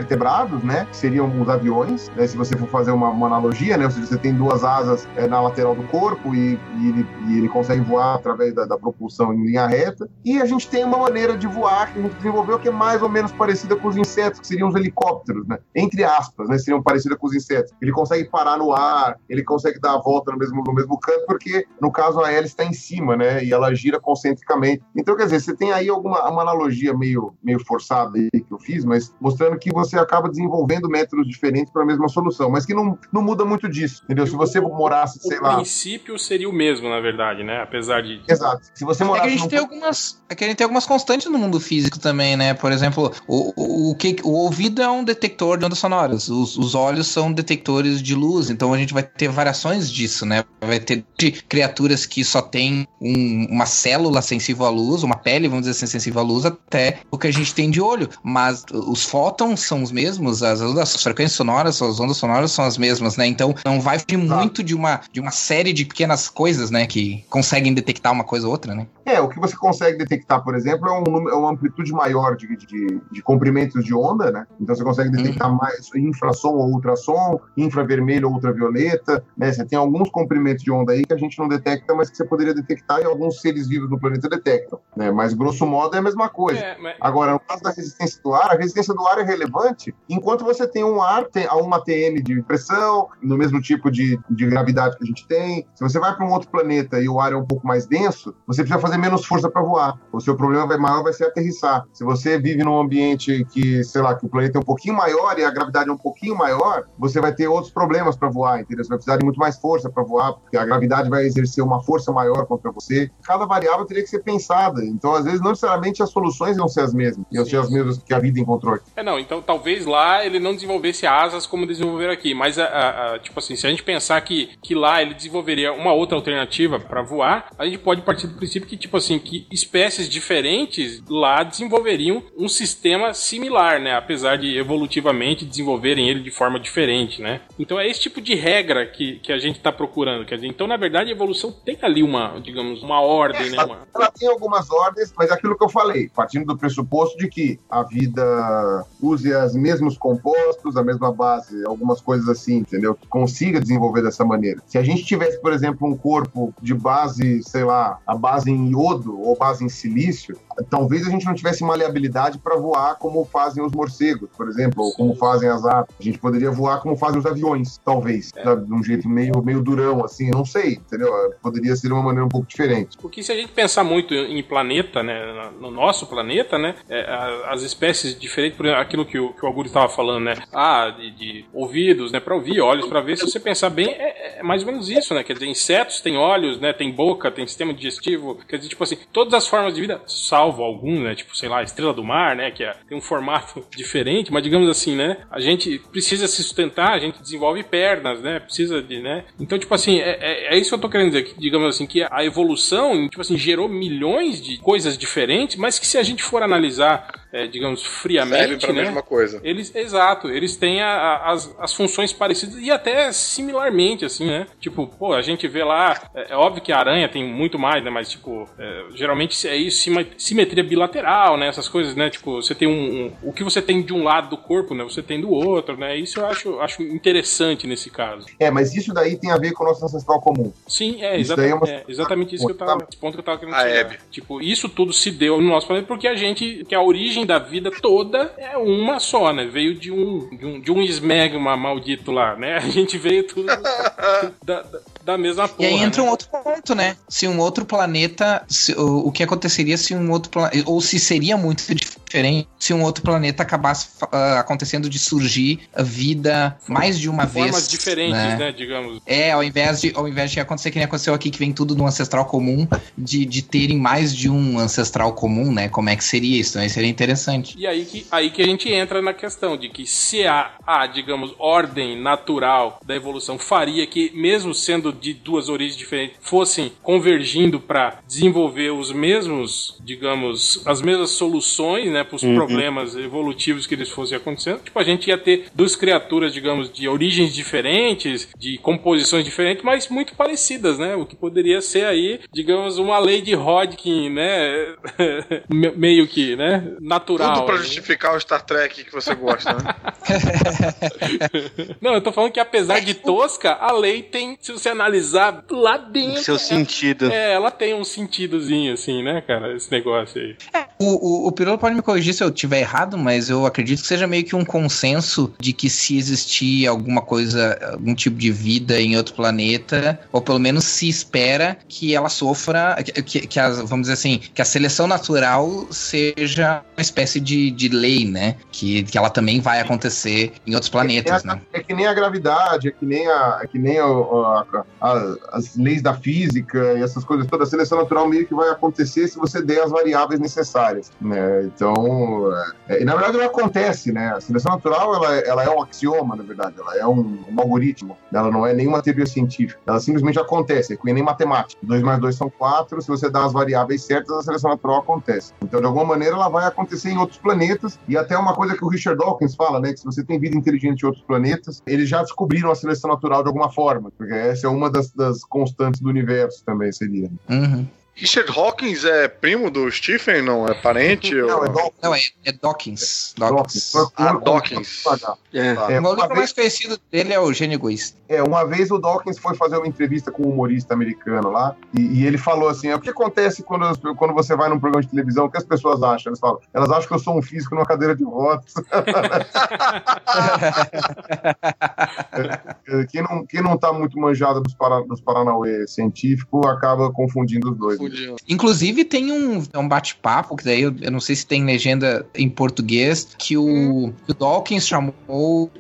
né? Que seriam os aviões, né? Se você for fazer uma, uma analogia, né? Ou seja, você tem duas asas é, na lateral do corpo e, e, ele, e ele consegue voar através da, da propulsão em linha reta. E a gente tem uma maneira de voar que a gente desenvolveu que é mais ou menos parecida com os insetos, que seriam os helicópteros, né? Entre aspas, né? Seriam parecida com os insetos. Ele consegue parar no ar, ele consegue dar a volta no mesmo, no mesmo canto, porque no caso a hélice está em cima, né? E ela gira concentricamente. Então, quer dizer, você tem aí alguma uma analogia meio, meio forçada aí que eu fiz, mas mostrando que você acaba desenvolvendo métodos diferentes para a mesma solução, mas que não, não muda muito disso, entendeu? Se você morasse, sei o lá. O princípio seria o mesmo, na verdade, né? Apesar de. Exato. Se você morasse. É que a gente num... tem algumas. É que a gente tem algumas constantes no mundo físico também, né? Por exemplo, o, o, o, que, o ouvido é um detector de ondas sonoras, os, os olhos são detectores de luz, então a gente vai ter variações disso, né? Vai ter de criaturas que só tem um, uma célula sensível à luz, uma pele, vamos dizer assim, sensível à luz, até o que a gente tem de olho. Mas os fótons são os mesmos, as, as frequências sonoras, as ondas sonoras são as mesmas, né? Então não vai vir Tá. muito de uma, de uma série de pequenas coisas, né? Que conseguem detectar uma coisa ou outra, né? É, o que você consegue detectar, por exemplo, é, um, é uma amplitude maior de, de, de comprimentos de onda, né? Então você consegue detectar mais infrassom ou ultrassom, infravermelho ou ultravioleta, né? Você tem alguns comprimentos de onda aí que a gente não detecta, mas que você poderia detectar e alguns seres vivos no planeta detectam, né? Mas grosso modo é a mesma coisa. É, mas- Agora, no caso da resistência do ar, a resistência do ar é relevante enquanto você tem um ar, tem a uma ATM de pressão, no mesmo tipo de, de gravidade que a gente tem. Se você vai para um outro planeta e o ar é um pouco mais denso, você precisa fazer menos força para voar. O seu problema vai, maior vai ser aterrissar. Se você vive num ambiente que, sei lá, que o planeta é um pouquinho maior e a gravidade é um pouquinho maior, você vai ter outros problemas para voar, entendeu? Você vai precisar de muito mais força para voar, porque a gravidade vai exercer uma força maior contra você. Cada variável teria que ser pensada. Então, às vezes, não necessariamente as soluções iam ser as mesmas, iam ser as mesmas que a vida encontrou aqui. É, não, então talvez lá ele não desenvolvesse asas como desenvolveram aqui, mas, a, a- a- tipo assim, se a gente pensar que, que lá ele desenvolveria uma outra alternativa pra voar, a gente pode partir do princípio que, tipo, tipo assim, que espécies diferentes lá desenvolveriam um sistema similar, né? Apesar de evolutivamente desenvolverem ele de forma diferente, né? Então é esse tipo de regra que, que a gente está procurando. Quer dizer, então, na verdade, a evolução tem ali uma, digamos, uma ordem, né? Uma... Ela tem algumas ordens, mas é aquilo que eu falei, partindo do pressuposto de que a vida use os mesmos compostos, a mesma base, algumas coisas assim, entendeu? Que consiga desenvolver dessa maneira. Se a gente tivesse, por exemplo, um corpo de base, sei lá, a base em iodo ou base em silício, talvez a gente não tivesse maleabilidade para voar como fazem os morcegos, por exemplo, ou como fazem as aves. A gente poderia voar como fazem os aviões, talvez, é. de um jeito meio, meio durão, assim, não sei, entendeu? Poderia ser uma maneira um pouco diferente. Porque se a gente pensar muito em planeta, né, no nosso planeta, né, é, as espécies diferentes, por exemplo, aquilo que o, que o Augusto estava falando, né, ah, de, de ouvidos, né, para ouvir, olhos para ver, se você pensar bem, é, é, mais ou menos isso, né, quer dizer, insetos têm olhos, né, tem boca, tem sistema digestivo, quer dizer, tipo assim, todas as formas de vida, salvo algum, né, tipo, sei lá, estrela do mar, né, que é, tem um formato diferente, mas digamos assim, né, a gente precisa se sustentar, a gente desenvolve pernas, né, precisa de, né, então, tipo assim, é, é, é isso que eu tô querendo dizer, que, digamos assim, que a evolução, tipo assim, gerou milhões de coisas diferentes, mas que se a gente for analisar é, digamos, friamente. Serve pra né? mesma coisa. Eles, exato, eles têm a, a, as, as funções parecidas e até similarmente, assim, né? Tipo, pô, a gente vê lá, é, é óbvio que a aranha tem muito mais, né? Mas, tipo, é, geralmente é isso, simetria bilateral, né? Essas coisas, né? Tipo, você tem um, um, O que você tem de um lado do corpo, né? Você tem do outro, né? Isso eu acho, acho interessante nesse caso. É, mas isso daí tem a ver com o nosso ancestral comum. Sim, é, exata, é, uma... é exatamente isso que eu tava. Esse ponto que eu tava querendo chegar. Tipo, isso tudo se deu no nosso planeta porque a gente. que a origem origem da vida toda é uma só, né? Veio de um, de um, de um esmegma maldito lá, né? A gente veio tudo da, da, da mesma porra. E aí entra né? um outro ponto, né? Se um outro planeta. Se, o, o, que aconteceria se um outro planeta. Ou se seria muito diferente se um outro planeta acabasse uh, acontecendo de surgir a vida mais de uma Formas vez. Formas diferentes, né? né? Digamos. É, ao invés, de, ao invés de acontecer que nem aconteceu aqui, que vem tudo no ancestral comum, de, de terem mais de um ancestral comum, né? Como é que seria isso? Aí seria interessante. E aí que, aí que a gente entra na questão de que se a, a, digamos, ordem natural da evolução faria que, mesmo sendo de duas origens diferentes, fossem convergindo para desenvolver os mesmos, digamos, as mesmas soluções, né, para os uhum. problemas evolutivos que eles fossem acontecendo, tipo, a gente ia ter duas criaturas, digamos, de origens diferentes, de composições diferentes, mas muito parecidas, né? O que poderia ser aí, digamos, uma lei de Hodgkin, né? Meio que, né? Natural. Tudo para justificar o Star Trek que você gosta, né? Não, eu tô falando que apesar de tosca, a lei tem, se você analisar lá dentro. Seu sentido. É, ela tem um sentidozinho, assim, né, cara? Esse negócio aí. É, o, o, o Pirolo pode me corrigir se eu tiver errado, mas eu acredito que seja meio que um consenso de que se existir alguma coisa, algum tipo de vida em outro planeta, ou pelo menos se espera que ela sofra, que, que vamos dizer assim, que a seleção natural seja uma espécie de, de lei, né? Que, que ela também vai acontecer em outros planetas, é, né? É que nem a gravidade, é que nem, a, é que nem a, a, a, as leis da física e essas coisas todas. A seleção natural meio que vai acontecer se você der as variáveis necessárias, né? Então, é, e na verdade não acontece, né? A seleção natural, ela, ela é um axioma, na verdade, ela é um, um algoritmo, ela não é nenhuma teoria científica, ela simplesmente acontece, é que nem matemática. 2 mais 2 são 4, se você dá as variáveis certas, a seleção natural acontece. Então, de alguma maneira, ela vai acontecer em outros planetas, e até uma coisa que o Richard Dawkins fala, né? Que se você tem vida inteligente em outros planetas, eles já descobriram a seleção natural de alguma forma, porque essa é uma das, das constantes do universo também, seria. Uhum. Richard Hawkins é primo do Stephen, não? É parente? Não, ou... é, Dawkins. não, é, é Dawkins. Dawkins. Dawkins. Ah, Dawkins. É. É, o livro mais conhecido dele é o Gênio Egoísta. É, uma vez o Dawkins foi fazer uma entrevista com um humorista americano lá, e, e ele falou assim: o que acontece quando, quando você vai num programa de televisão? O que as pessoas acham? Eles falam, elas acham que eu sou um físico numa cadeira de rodas. É, quem, não, quem não tá muito manjado dos, para, dos Paranauê científico acaba confundindo os dois. Né? Inclusive, tem um, um bate-papo, que daí eu, eu, não sei se tem legenda em português, que o, o Dawkins chamou o,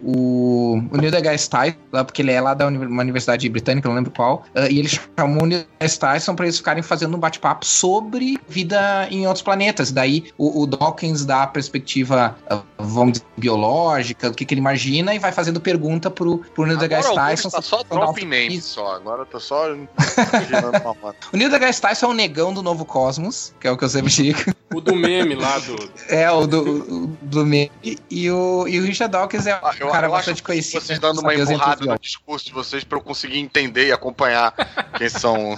o Neil deGrasse Tyson, porque ele é lá da uma universidade britânica, não lembro qual, uh, e ele chamou o Neil deGrasse Tyson para eles ficarem fazendo um bate-papo sobre vida em outros planetas. Daí o, o Dawkins dá a perspectiva, uh, vamos dizer, biológica, do que, que ele imagina, e vai fazendo pergunta pro, pro Neil deGrasse Tyson. Tá só dropping names só, agora tá só. o Neil deGrasse Tyson o negão do Novo Cosmos, que é o que eu sempre digo. O do meme lá do. É, o do, do meme. E o, e o Richard Dawkins é um ah, eu, cara eu bastante conhecido. Vocês dando uma empurrada no discurso de vocês pra eu conseguir entender e acompanhar quem são.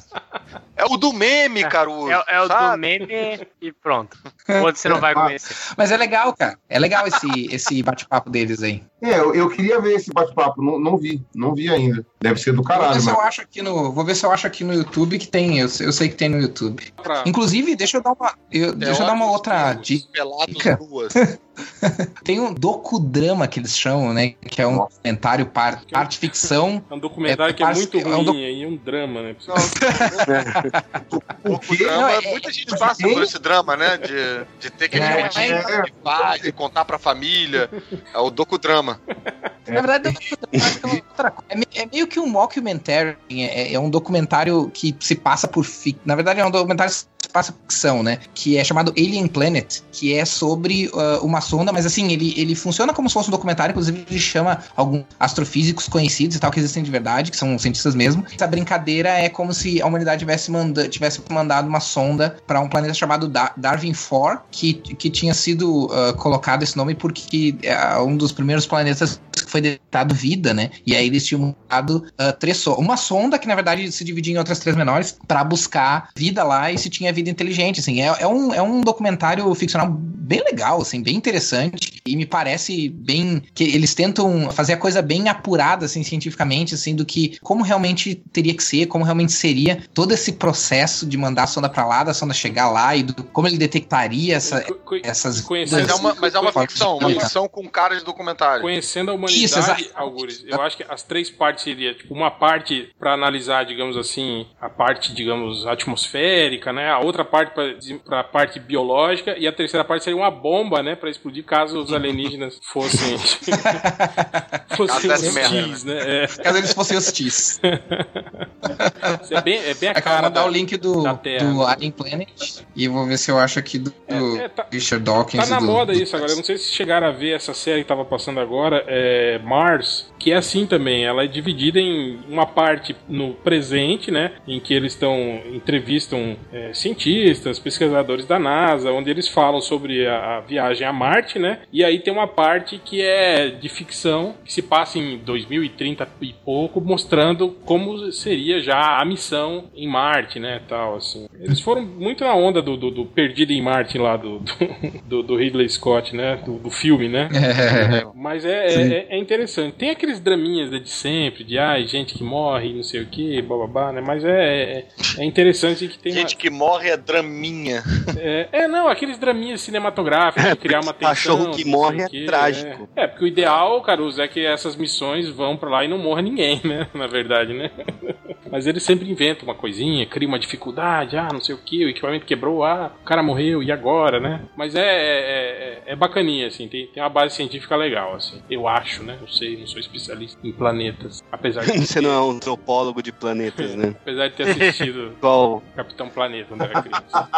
É o do meme, Caruso. É, é o do meme e pronto. Outro você não vai conhecer. Mas é legal, cara. É legal esse, esse bate-papo deles aí. É, eu, eu queria ver esse bate-papo. Não, não vi, não vi ainda. Deve ser do caralho. Vou ver, mas... se eu acho aqui no, vou ver se eu acho aqui no YouTube que tem. Eu, eu sei que tem no YouTube. Pra... Inclusive, deixa eu dar uma, eu, é deixa eu dar uma outra dica. Tem um docudrama que eles chamam, né? Que é um Nossa. documentário par, arte ficção. É um documentário é, que é muito ruim é um, e um drama, né? o drama, é, muita gente passa por esse drama, né? De, de ter que é, é, de contar pra família. É o docudrama. Na verdade, é, meio que um mockumentary. É, é um documentário que se passa por. Na verdade, é um documentário passa ficção, né? Que é chamado Alien Planet, que é sobre uh, uma sonda, mas assim, ele, ele funciona como se fosse um documentário, inclusive ele chama alguns astrofísicos conhecidos e tal, que existem de verdade, que são cientistas mesmo. Essa brincadeira é como se a humanidade tivesse, manda, tivesse mandado uma sonda para um planeta chamado Dar Darwin 4, que, que tinha sido uh, colocado esse nome porque é um dos primeiros planetas que foi detectado vida, né? E aí eles tinham mandado uh, três so uma sonda que na verdade se dividia em outras três menores para buscar vida lá e se tinha vida inteligente, assim. É, é, um, é um documentário ficcional bem legal, assim, bem interessante e me parece bem que eles tentam fazer a coisa bem apurada, assim, cientificamente, assim, do que como realmente teria que ser, como realmente seria todo esse processo de mandar a sonda para lá, da sonda chegar lá e do, como ele detectaria essa, essas... Mas é uma, mas é uma ficção, uma ficção com cara de documentário. Conhecendo a humanidade humanidade, Isso, Algures, eu acho que as três partes seria, tipo, uma parte para analisar, digamos assim, a parte, digamos, atmosférica, né? A outra parte para a parte biológica e a terceira parte seria uma bomba, né, para explodir caso os alienígenas fossem fossem hostis, né? né? É. Caso eles fossem hostis. é bem, é bem a cara. mandar da, o link do, do Alien Planet e vou ver se eu acho aqui do, é, é, tá, Richard Dawkins. Tá na do, moda do isso agora. Eu não sei se chegaram a ver essa série que tava passando agora. É, Mars, que é assim também. Ela é dividida em uma parte no presente, né? Em que eles estão entrevistam é, cientistas, pesquisadores da NASA, onde eles falam sobre a, a, viagem a Marte, né? E aí tem uma parte que é de ficção, que se passa em 2030 e pouco, mostrando como seria já a missão em Marte, né? Tal, assim. Eles foram muito na onda do, do, do Perdido em Marte lá do, do, do Ridley Scott, né? Do, do filme, né? É. Mas é, é, é interessante. Tem aqueles draminhas de sempre, de ai, gente que morre, não sei o que, bababá, né? Mas é, é, é interessante que tem. Gente uma... que morre é draminha. É, é, não, aqueles draminhas cinematográficos de criar uma tensão. Cachorro que morre é que, trágico. É. é, porque o ideal, Caruso, é que essas missões vão pra lá e não morra ninguém, né? Na verdade, né? Mas eles sempre inventam uma coisinha, cria uma dificuldade, ah, não sei o que, o equipamento quebrou, ah, o cara morreu, e agora, né? Mas é, é, é, é bacaninha, assim, tem, tem uma base científica legal, assim, eu acho, né? Não sei, não sou especialista em planetas. Apesar de. Você não é um antropólogo de planetas, né? Apesar de ter assistido Qual? Capitão Planeta quando era criança.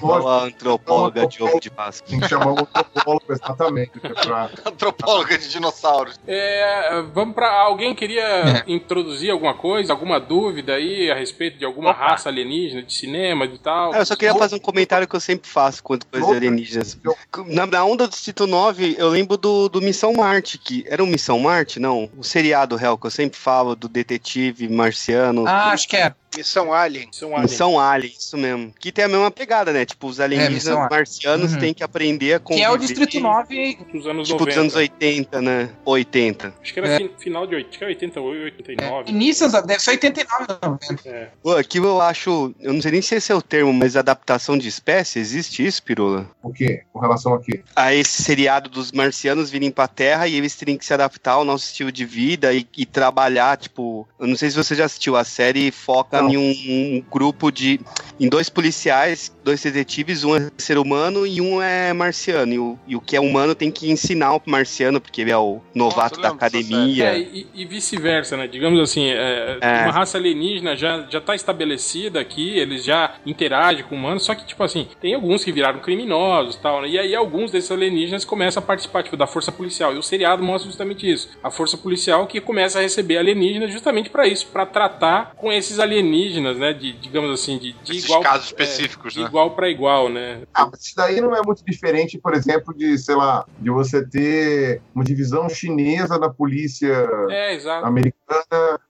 Qual a antropóloga de ovo de Páscoa? Tem que chamar o antropólogo, exatamente. É pra... Antropóloga de dinossauros. É, vamos pra. Alguém queria é. introduzir alguma coisa, alguma dúvida aí a respeito de alguma Opa. raça alienígena, de cinema, de tal? É, eu só queria fazer um comentário que eu sempre faço quando coisas alienígenas. Na, na onda do Cito 9, eu lembro do, do Missão Marte, que era um Missão Marte, não? O seriado real que eu sempre falo do detetive marciano. Ah, que... acho que é. Missão Alien. Missão Alien. Missão Alien, isso mesmo. Que tem a mesma pegada, né? Tipo, os alienígenas é, marcianos uhum. têm que aprender a conviver. Que é o Distrito 9 dos anos tipo, 90. dos anos 80, né? 80. Acho que era é. final de 80, acho que era 88, 89. É. Início, deve ser 89, 90. É. Pô, aqui eu acho, eu não sei nem se esse é o termo, mas adaptação de espécie, existe isso, Pirula? O quê? Com relação a quê? A esse seriado dos marcianos virem pra Terra e eles terem que se adaptar ao nosso estilo de vida e, e trabalhar, tipo, eu não sei se você já assistiu, a série foca. Em um, um grupo de. em dois policiais, dois detetives, um é ser humano e um é marciano. E o, e o que é humano tem que ensinar o marciano, porque ele é o novato Nossa, da academia. É, e, e vice-versa, né? Digamos assim, é, é. uma raça alienígena já, já tá estabelecida aqui, eles já interagem com humanos, só que, tipo assim, tem alguns que viraram criminosos e tal, né? E aí alguns desses alienígenas começam a participar, tipo, da força policial. E o seriado mostra justamente isso. A força policial que começa a receber alienígenas justamente para isso, para tratar com esses alienígenas alienígenas, né? De, digamos assim, de, de igual. casos específicos, é, de né? igual para igual, né? Ah, mas isso daí não é muito diferente, por exemplo, de, sei lá, de você ter uma divisão chinesa da polícia é, americana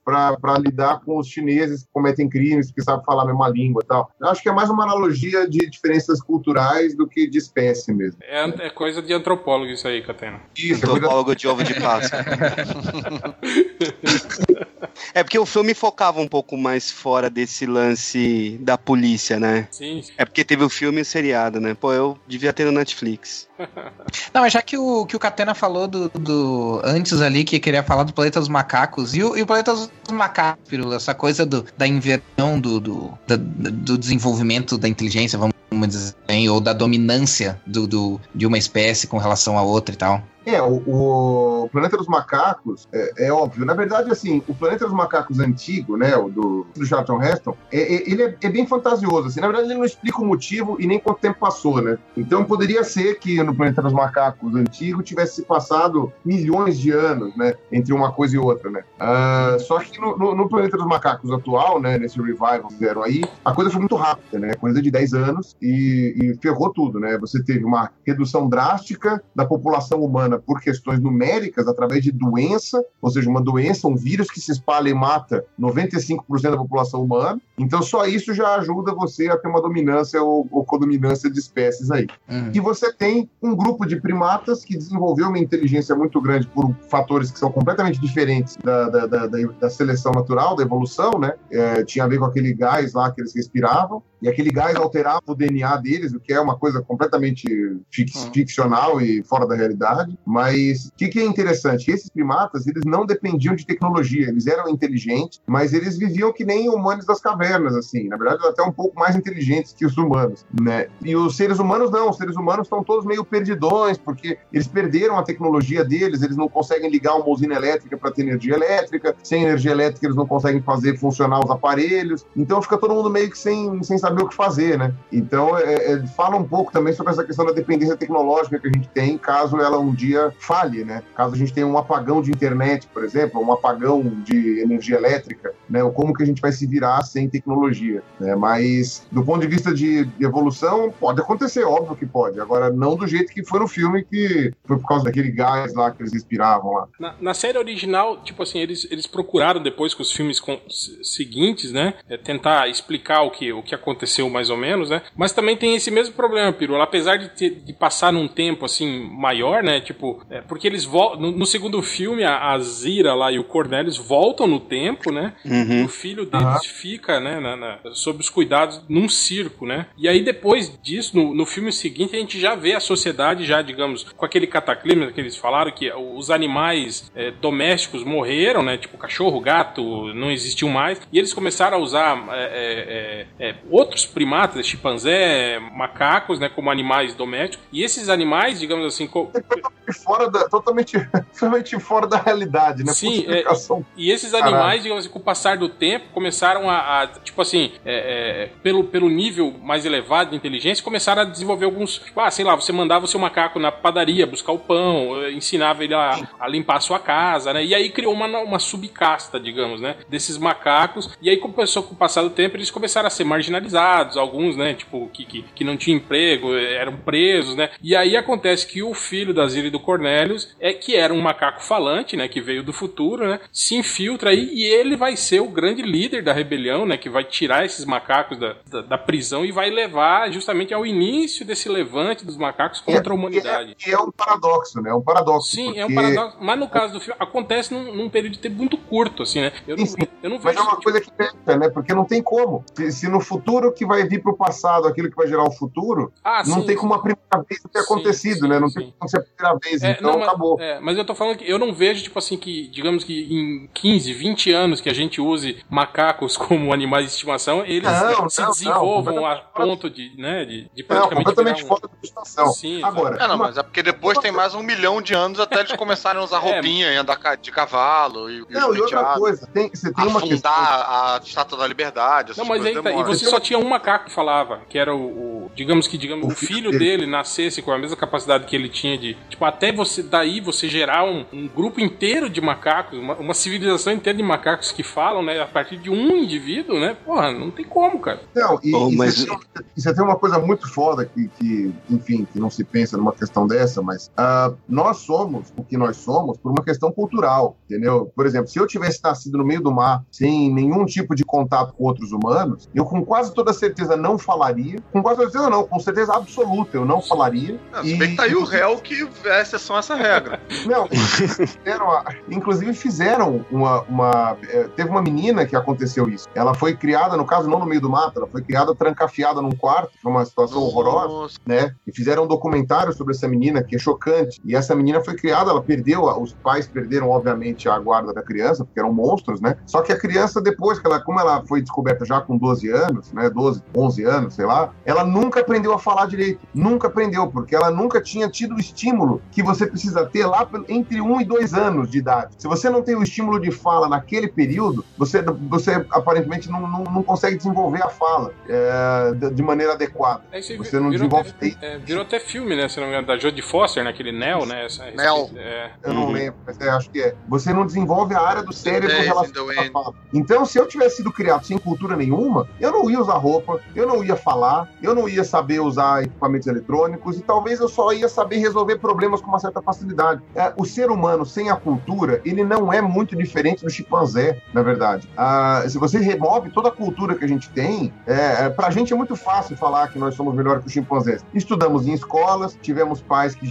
para lidar com os chineses que cometem crimes, que sabem falar a mesma língua e tal. Eu acho que é mais uma analogia de diferenças culturais do que de espécie mesmo. É, é coisa de antropólogo isso aí, Catena. Isso, antropólogo de ovo de Páscoa. É porque o filme focava um pouco mais fora desse lance da polícia, né? Sim. É porque teve o filme e o seriado, né? Pô, eu devia ter no Netflix. Não, mas já que o, que o Catena falou do, do antes ali, que queria falar do Planeta dos Macacos, e o, e o Planeta dos Macacos, essa coisa do, da inversão do, do, da, do desenvolvimento da inteligência, vamos assim, ou da dominância do, do, de uma espécie com relação a outra e tal. É, o, o, Planeta dos Macacos é, é, óbvio. Na verdade, assim, o Planeta dos Macacos antigo, né, o do, do Charlton Heston, é, é, ele é, é, bem fantasioso. Assim. Na verdade, ele não explica o motivo e nem quanto tempo passou, né? Então, poderia ser que no Planeta dos Macacos antigo tivesse passado milhões de anos, né, entre uma coisa e outra, né? Uh, só que no, no, no, Planeta dos Macacos atual, né, nesse revival que fizeram aí, a coisa foi muito rápida, né? Coisa de 10 anos e, e ferrou tudo, né? Você teve uma redução drástica da população humana por questões numéricas, através de doença, ou seja, uma doença, um vírus que se espalha e mata 95% da população humana. Então, só isso já ajuda você a ter uma dominância ou, ou codominância de espécies aí. Uhum. E você tem um grupo de primatas que desenvolveu uma inteligência muito grande por fatores que são completamente diferentes da, da, da, da seleção natural, da evolução, né? É, tinha a ver com aquele gás lá que eles respiravam, e aquele gás alterava o DNA deles, o que é uma coisa completamente fic uhum. ficcional e fora da realidade. Mas o que, que, é interessante? Esses primatas, eles não dependiam de tecnologia, eles eram inteligentes, mas eles viviam que nem humanos das cavernas, assim. Na verdade, até um pouco mais inteligentes que os humanos, né? E os seres humanos não, os seres humanos estão todos meio perdidões, porque eles perderam a tecnologia deles, eles não conseguem ligar uma usina elétrica para ter energia elétrica, sem energia elétrica eles não conseguem fazer funcionar os aparelhos, então fica todo mundo meio que sem, sem saber o que fazer, né? Então, é, é, fala um pouco também sobre essa questão da dependência tecnológica que a gente tem, caso ela um dia falhe, né? Caso a gente tenha um apagão de internet, por exemplo, um apagão de energia elétrica, né? Ou como que a gente vai se virar sem tecnologia, né? Mas do ponto de vista de, evolução, pode acontecer, óbvio que pode. Agora, não do jeito que foi no filme, que foi por causa daquele gás lá que eles respiravam lá. Na, na série original, tipo assim, eles, eles procuraram depois com os filmes com, seguintes, né? É, tentar explicar o que, o que aconteceu mais ou menos, né? Mas também tem esse mesmo problema, Pirula. Apesar de, ter, de passar num tempo assim maior, né? Tipo, é, porque eles voltam. No, no, segundo filme, a, a, Zira lá e o Cornelius voltam no tempo, né? Uhum. O filho deles uhum. fica, né, na, na, sob os cuidados num circo, né? E aí, depois disso, no, no filme seguinte, a gente já vê a sociedade, já, digamos, com aquele cataclismo que eles falaram, que os animais é, domésticos morreram, né? Tipo, cachorro, gato, não existiam mais. E eles começaram a usar é, é, é outros primatas, chimpanzé, macacos, né? Como animais domésticos. E esses animais, digamos assim, fora da. totalmente, totalmente fora da realidade, né? Sim, é, e esses animais, Caralho. digamos assim, com o passar do tempo, começaram a, a tipo assim, é, é, pelo, pelo nível mais elevado de inteligência, começaram a desenvolver alguns. Tipo, ah, sei lá, você mandava o seu macaco na padaria buscar o pão, eh, ensinava ele a, a limpar a sua casa, né? E aí criou uma, uma subcasta, digamos, né? Desses macacos. E aí começou com o passar do tempo, eles começaram a ser marginalizados, alguns, né? Tipo, que, que, que não tinham emprego, eram presos, né? E aí acontece que o filho da Zira e do Cornelius, é que era um macaco falante, né, que veio do futuro, né, se infiltra aí e ele vai ser o grande líder da rebelião, né, que vai tirar esses macacos da, da, da prisão e vai levar justamente ao início desse levante dos macacos contra a humanidade. E é, é, um paradoxo, né, é um paradoxo. Sim, porque... é um paradoxo, mas no caso do filme acontece num, num período de tempo muito curto, assim, né, eu não, sim, eu não vejo... Mas é uma coisa que pega, né, porque não tem como. Se, se, no futuro que vai vir pro passado aquilo que vai gerar o futuro, ah, não sim, tem como a primeira vez ter acontecido, né, não tem como ser a primeira vez é, então não, acabou. É, mas eu tô falando que eu não vejo, tipo assim, que, digamos que em 15, 20 anos que a gente use macacos como animais de estimação, eles não, se não, desenvolvam não, a ponto de, né, de, de praticamente. Não, completamente um... fora da situação. Sim, Agora. É, não, mas é porque depois tem mais um milhão de anos até eles começarem a usar é, roupinha e andar de cavalo. E, não, e outra coisa, tem, você tem uma questão. a estátua da liberdade. Não, mas aí, tá, e você só tinha um macaco que falava, que era o, o digamos que digamos, o, o filho dele. dele nascesse com a mesma capacidade que ele tinha de. Tipo, até você daí você gerar um, um grupo inteiro de macacos, uma, uma, civilização inteira de macacos que falam, né? A partir de um indivíduo, né? Porra, não tem como, cara. Não, e, oh, mas... você tem uma coisa muito foda que, que, enfim, que não se pensa numa questão dessa, mas uh, nós somos o que nós somos por uma questão cultural, entendeu? Por exemplo, se eu tivesse nascido no meio do mar, sem nenhum tipo de contato com outros humanos, eu com quase toda certeza não falaria, com quase certeza não, com certeza absoluta, eu não falaria. Não, e... bem que tá aí o réu que é exceção a essa regra. Não, fizeram, inclusive fizeram uma, uma. É, teve uma menina que aconteceu isso. Ela foi criada, no caso, não no meio do mato, ela foi criada trancafiada num quarto, foi uma situação Nossa. horrorosa, né? E fizeram um documentário sobre essa menina que é chocante. E essa menina foi criada, ela perdeu, os pais perderam, obviamente, a guarda da criança, porque eram monstros, né? Só que a criança, depois que ela, como ela foi descoberta já com 12 anos, né? 12, 11 anos, sei lá, ela nunca aprendeu a falar direito. Nunca aprendeu, porque ela nunca tinha tido o estímulo que você precisa ter lá entre 1 e 2 anos de idade. Se você não tem o estímulo de fala naquele período, você, você aparentemente não, não, não consegue desenvolver a fala é, de maneira adequada. É, você, não desenvolve. Até, é, virou até filme, né? Se não me engano, da Jodie Foster, naquele Neo, né? Essa, Neo. É. Eu não lembro, mas é, acho que é. Você não desenvolve a área do cérebro relacionada à fala. Então, se eu tivesse sido criado sem cultura nenhuma, eu não ia usar roupa, eu não ia falar, eu não ia saber usar equipamentos eletrônicos e talvez eu só ia saber resolver problemas com uma certa facilidade. É, o ser humano sem a cultura, ele não é muito diferente do chimpanzé, na verdade. Ah, se você remove toda a cultura que a gente tem, é, é, pra gente é muito fácil falar que nós somos melhores que os chimpanzés. Estudamos em escolas, tivemos pais que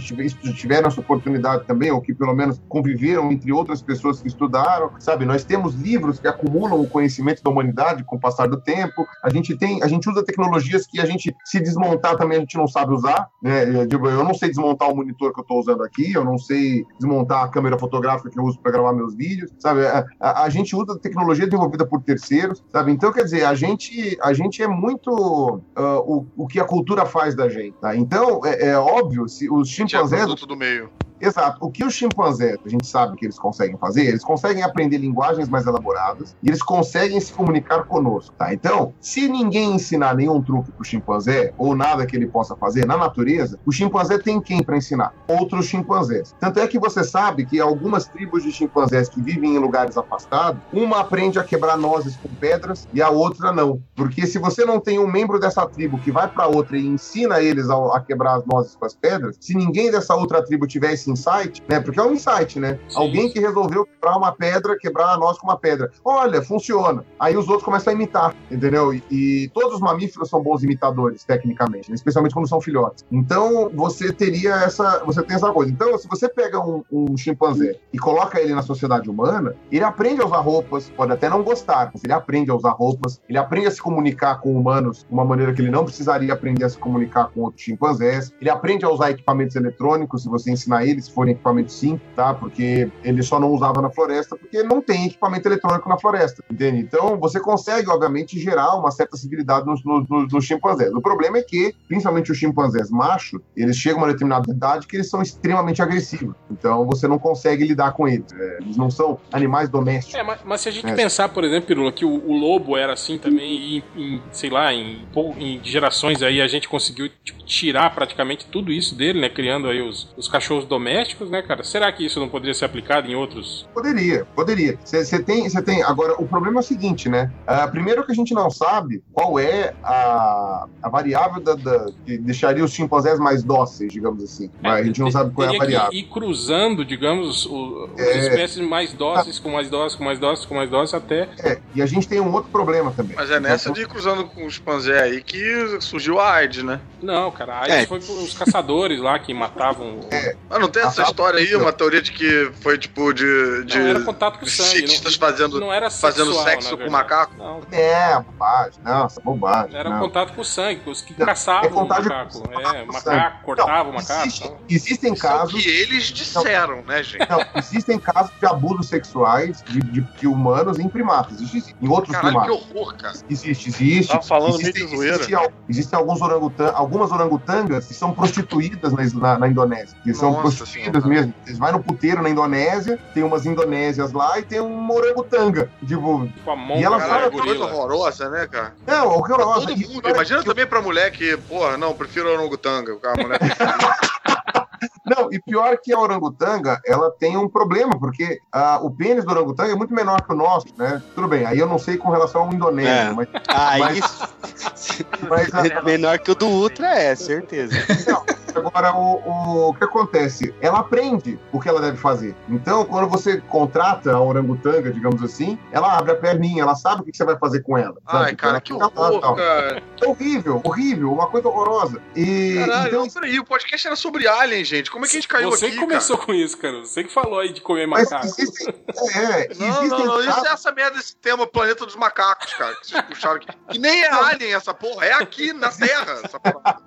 tiveram essa oportunidade também, ou que pelo menos conviveram entre outras pessoas que estudaram, sabe? Nós temos livros que acumulam o conhecimento da humanidade com o passar do tempo. A gente tem, a gente usa tecnologias que a gente se desmontar também a gente não sabe usar, né? Eu não sei desmontar o monitor que eu estou usando aqui, eu não sei desmontar a câmera fotográfica que eu uso para gravar meus vídeos, sabe? A, a, a, gente usa tecnologia desenvolvida por terceiros, sabe? Então, quer dizer, a gente, a gente é muito uh, o, o que a cultura faz da gente, tá? Então, é, é óbvio, se os chimpanzés... É do meio. Exato. O que os chimpanzés, a gente sabe que eles conseguem fazer, eles conseguem aprender linguagens mais elaboradas e eles conseguem se comunicar conosco, tá? Então, se ninguém ensinar nenhum truque pro chimpanzé ou nada que ele possa fazer na natureza, o chimpanzé tem quem para ensinar? Outros chimpanzés. Tanto é que você sabe que algumas tribos de chimpanzés que vivem em lugares afastados, uma aprende a quebrar nozes com pedras e a outra não. Porque se você não tem um membro dessa tribo que vai para outra e ensina eles a, a, quebrar as nozes com as pedras, se ninguém dessa outra tribo tiver esse insight, né? Porque é um insight, né? Sim. Alguém que resolveu quebrar uma pedra, quebrar a noz com uma pedra. Olha, funciona. Aí os outros começam a imitar, entendeu? E, e todos os mamíferos são bons imitadores, tecnicamente, né? especialmente quando são filhotes. Então, você teria essa. Você tem essa coisa. Então, se você pega um, um chimpanzé e coloca ele na sociedade humana, ele aprende a usar roupas, pode até não gostar, mas ele aprende a usar roupas, ele aprende a se comunicar com humanos de uma maneira que ele não precisaria aprender a se comunicar com outros chimpanzés, ele aprende a usar equipamentos eletrônicos, se você ensinar ele, se forem equipamentos sim, tá? Porque ele só não usava na floresta, porque não tem equipamento eletrônico na floresta, entende? Então, você consegue, obviamente, gerar uma certa civilidade nos, nos, nos chimpanzés. O problema é que, principalmente os chimpanzés machos, eles chegam a uma determinada idade que eles são extremamente agressivos. Então, você não consegue lidar com eles. É, eles não são animais domésticos. É, mas, mas se a gente é. pensar, por exemplo, Pirula, que o, o, lobo era assim também, e em, sei lá, em, em gerações aí a gente conseguiu tipo, tirar praticamente tudo isso dele, né? Criando aí os, os cachorros domésticos domésticos, né, cara? Será que isso não poderia ser aplicado em outros? Poderia, poderia. Você tem, você tem. Agora, o problema é o seguinte, né? Uh, primeiro que a gente não sabe qual é a, a variável da, da, que deixaria os chimpanzés mais dóceis, digamos assim. É, a gente não sabe qual é a variável. E cruzando, digamos, o, é... as espécies mais dóceis, com mais dóceis, com mais dóceis, com mais dóceis, até. É, e a gente tem um outro problema também. Mas é nessa então, de ir cruzando com os chimpanzés aí que surgiu a AIDS, né? Não, cara, a AIDS é. foi os caçadores lá que matavam. É. Mas não tem essa história aí, uma teoria de que foi tipo de. de não, era contato com sangue. Cientistas fazendo, não era sexual, fazendo sexo com macaco? Não. É, bobagem. Não, essa bobagem. Era não. contato com sangue, os que caçavam é o macaco. É, macaco, cortavam o macaco. Existe, existem Isso casos. É o que eles disseram, não, né, gente? Não, existem casos de abusos sexuais de, de, de humanos em primatas. Existe em outros Caralho, primatas. que horror, cara. Existe, existe. Tava falando existe, meio de zoeira. Existe, existem alguns orangutan, algumas orangotangas que são prostituídas na, na, na Indonésia. Que são prostituídas Nossa senhora. mesmo. Eles vão no puteiro na Indonésia, tem umas Indonésias lá e tem um orangotanga. Tipo, e ela fala coisa horrorosa, né, cara? Não, horrorosa. Todo mundo. Imagina também pra mulher que, porra, não, prefiro orangotanga. A mulher Não, e pior que a orangotanga, ela tem um problema, porque uh, o pênis do orangotanga é muito menor que o nosso, né? Tudo bem, aí eu não sei com relação ao indonésio, é. mas... Ah, mas, isso... mas, a... menor que o do Ultra é, certeza. Não, agora, o, o, o, que acontece? Ela aprende o que ela deve fazer. Então, quando você contrata a orangotanga, digamos assim, ela abre a perninha, ela sabe o que você vai fazer com ela. Ai, cara, ela que horror, cara. É horrível, horrível, uma coisa horrorosa. E, Caralho, então... peraí, o podcast era sobre Alien, gente. Como é que a gente caiu Você aqui? Você começou cara? com isso, cara. Você que falou aí de comer macaco. Existe, é, não, não, não, isso é essa merda desse tema Planeta dos Macacos, cara, que vocês puxaram aqui. E nem é Alien essa porra, é aqui na Terra essa porra.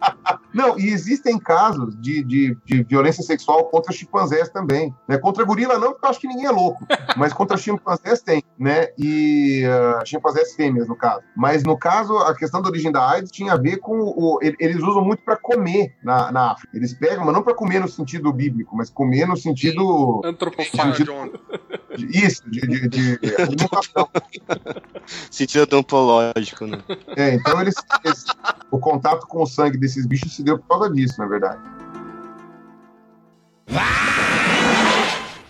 Não, e existem casos de, de, de violência sexual contra chimpanzés também. Né? Contra gorila não, porque eu acho que ninguém é louco. Mas contra chimpanzés tem, né? E uh, chimpanzés fêmeas, no caso. Mas no caso, a questão da origem da AIDS tinha a ver com o. Eles usam muito para comer na, na África. Eles pegam, mas não para comer no sentido bíblico, mas comer no sentido. Antropofágico. Isso, de, de, de, de alimentação. sentido antropológico, né? É, então eles, eles, o contato com o sangue desses bichos se deu por causa disso, na verdade.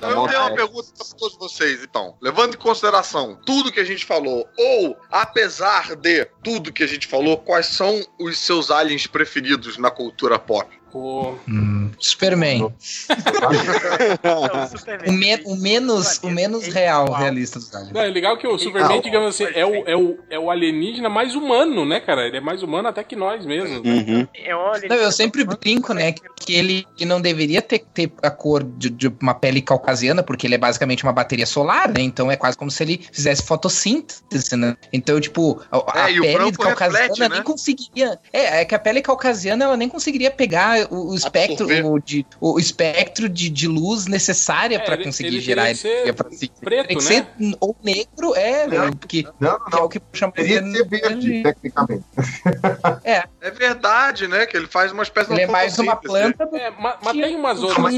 Eu tenho uma pergunta para todos vocês, então. Levando em consideração tudo que a gente falou, ou apesar de tudo que a gente falou, quais são os seus aliens preferidos na cultura pop? Pô. Hum, Superman. o, me, o, menos, o menos real, realista dos aliens. Não, é legal que o Superman, digamos assim, é o, é, o, é o alienígena mais humano, né, cara? Ele é mais humano até que nós mesmos. Né? Uhum. Não, eu sempre brinco, né, que ele que não deveria ter, ter a cor de, de, uma pele caucasiana, porque ele é basicamente uma bateria solar, né? Então é quase como se ele fizesse fotossíntese, né? Então, tipo, a, a é, pele caucasiana reflete, nem né? conseguiria. É, é que a pele caucasiana ela nem conseguiria pegar o, o espectro, o, de, o espectro de, de luz necessária é, para conseguir ele gerar para si. Preto, Tem que né? ser ou negro, é, não, porque não, não, não. é o que chama Teria de ser verde, tecnicamente. É. É verdade, né? Que ele faz uma espécie ele de. Ele é mais uma planta. É, mas, mas tem umas outras.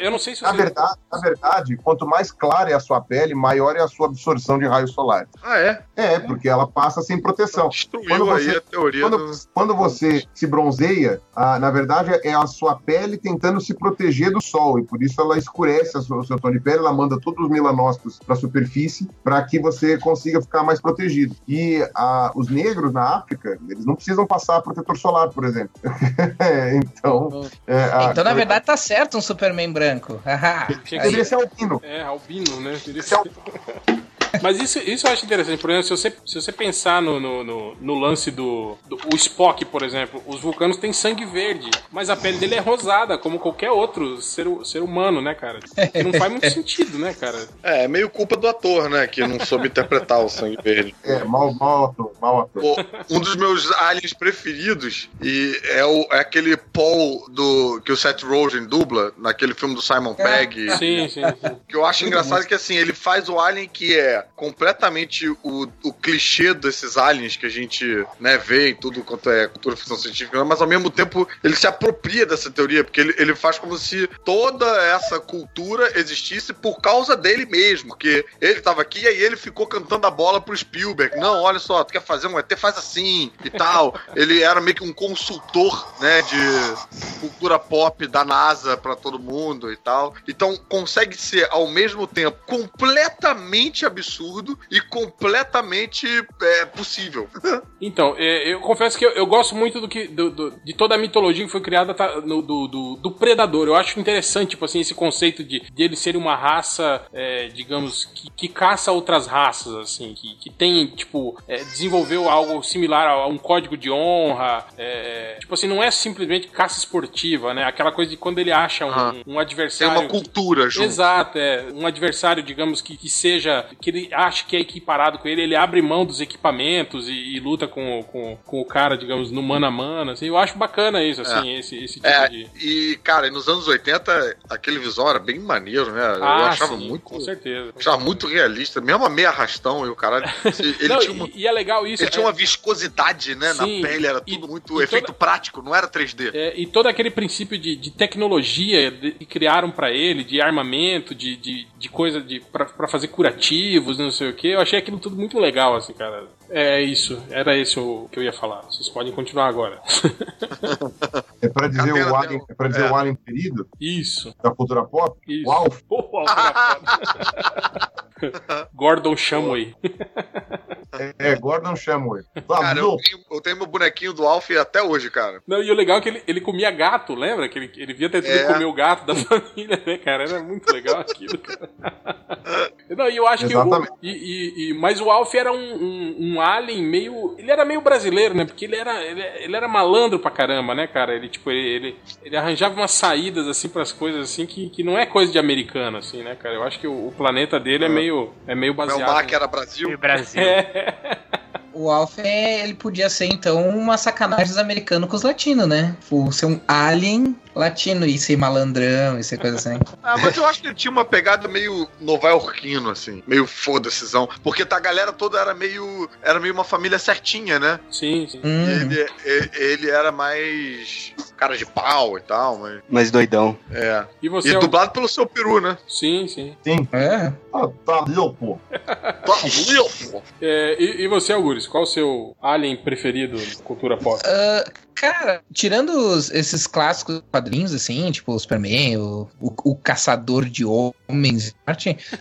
Eu não sei se você. Na verdade, na verdade, quanto mais clara é a sua pele, maior é a sua absorção de raios solares. Ah, é? É, porque ela passa sem proteção. Destruiu quando você, aí a teoria. Quando, do... quando você se bronzeia, ah, na verdade é a sua pele tentando se proteger do sol e por isso ela escurece o seu tom de pele, ela manda todos os melanócitos para a superfície para que você consiga ficar mais protegido. E a, os negros na África, eles não precisam passar protetor solar, por exemplo. então, é, a, então na verdade tá certo um Superman branco. Deveria ser albino. É, albino, né? Deveria ser... Mas isso, isso eu acho interessante. Por exemplo, se você, se você pensar no, no, no, no lance do, do, O Spock, por exemplo, os vulcanos têm sangue verde, mas a pele dele é rosada, como qualquer outro ser, ser humano, né, cara? Que não faz muito sentido, né, cara? É, é meio culpa do ator, né, que não soube interpretar o sangue verde. É, mal, mal ator, mal ator. Pô, um dos meus aliens preferidos e é, o, é aquele Paul do, que o Seth Rogen dubla naquele filme do Simon é. Pegg. Sim, sim, sim. Que eu acho engraçado que, assim, ele faz o alien que é completamente o, o clichê desses aliens que a gente né, vê em tudo quanto é cultura ficção científica, mas ao mesmo tempo ele se apropria dessa teoria, porque ele, ele faz como se toda essa cultura existisse por causa dele mesmo, que ele estava aqui e aí ele ficou cantando a bola pro Spielberg. Não, olha só, tu quer fazer um ET, faz assim e tal. Ele era meio que um consultor, né, de cultura pop da NASA para todo mundo e tal. Então consegue ser ao mesmo tempo completamente absurdo absurdo e completamente é, possível. então, é, eu confesso que eu, eu, gosto muito do que do, do, de toda a mitologia que foi criada tá, no, do, do, do, predador. Eu acho interessante, tipo assim, esse conceito de, de ele ser uma raça, é, digamos, que, que, caça outras raças, assim, que, que tem, tipo, é, desenvolveu algo similar a um código de honra. É, tipo assim, não é simplesmente caça esportiva, né? Aquela coisa de quando ele acha um, ah, um adversário. Tem uma cultura, junto. Exato, é. Um adversário, digamos, que, que seja. que ele acha que é equiparado com ele, ele abre mão dos equipamentos e, e luta com, com, com, o cara, digamos, no mano a mano. Assim, eu acho bacana isso, assim, é. esse, esse tipo é, de. E, cara, nos anos 80, aquele visual era bem maneiro, né? Eu ah, achava sim, muito. Com certeza. achava muito realista, mesmo a meia arrastão e o cara. Ele Não, tinha uma, e, e, é legal isso. Ele é... tinha uma viscosidade, né? Sim, na pele, era tudo e, muito e efeito toda... prático, não era 3D. É, e todo aquele princípio de, de tecnologia que criaram para ele, de armamento, de, de, de coisa de para fazer curativos, não sei o que, eu achei aquilo tudo muito legal, assim, cara. É isso, era esse o que eu ia falar. Vocês podem continuar agora. é pra dizer, o Alien, é pra dizer é. o Alien querido? Isso. Da cultura pop? Isso. O Alf? O Alf Gordon Shumway. É, Gordon Shumway. Cara, eu tenho, eu tenho, meu bonequinho do Alf até hoje, cara. Não, e o legal é que ele, ele comia gato, lembra? Que ele, ele via tentando é. comer o gato da família, né, cara? Era muito legal aquilo, cara. Não, e eu acho Exatamente. que o. E, e, e, mas o Alf era um, um, um, alien meio. Ele era meio brasileiro, né? Porque ele era, ele, ele era malandro pra caramba, né, cara? Ele, tipo, ele, ele, ele arranjava umas saídas, assim, pras coisas, assim, que, que não é coisa de americano, assim, né, cara? Eu acho que o, o planeta dele é meio, é meio baseado. O mar que era Brasil. Brasil. É. O Alf, ele podia ser, então, uma sacanagem dos americanos com os latinos, né? Por ser um alien latino e ser malandrão e ser coisa assim. ah, mas eu acho que ele tinha uma pegada meio nova-iorquino, assim, meio foda-sezão. Porque tá, a galera toda era meio. Era meio uma família certinha, né? Sim, sim. Hum. Ele, ele, ele, era mais. cara de pau e tal, mas. Mais doidão. É. E você. E é dublado pelo seu peru, né? Sim, sim. Sim. É. Ah, tá lindo, pô. tá pô. É, e, e você, Augusto, qual o seu alien preferido cultura pop? Uh, Cara, tirando os, esses clássicos quadrinhos, assim, tipo o Superman, o, o, o Caçador de Homens,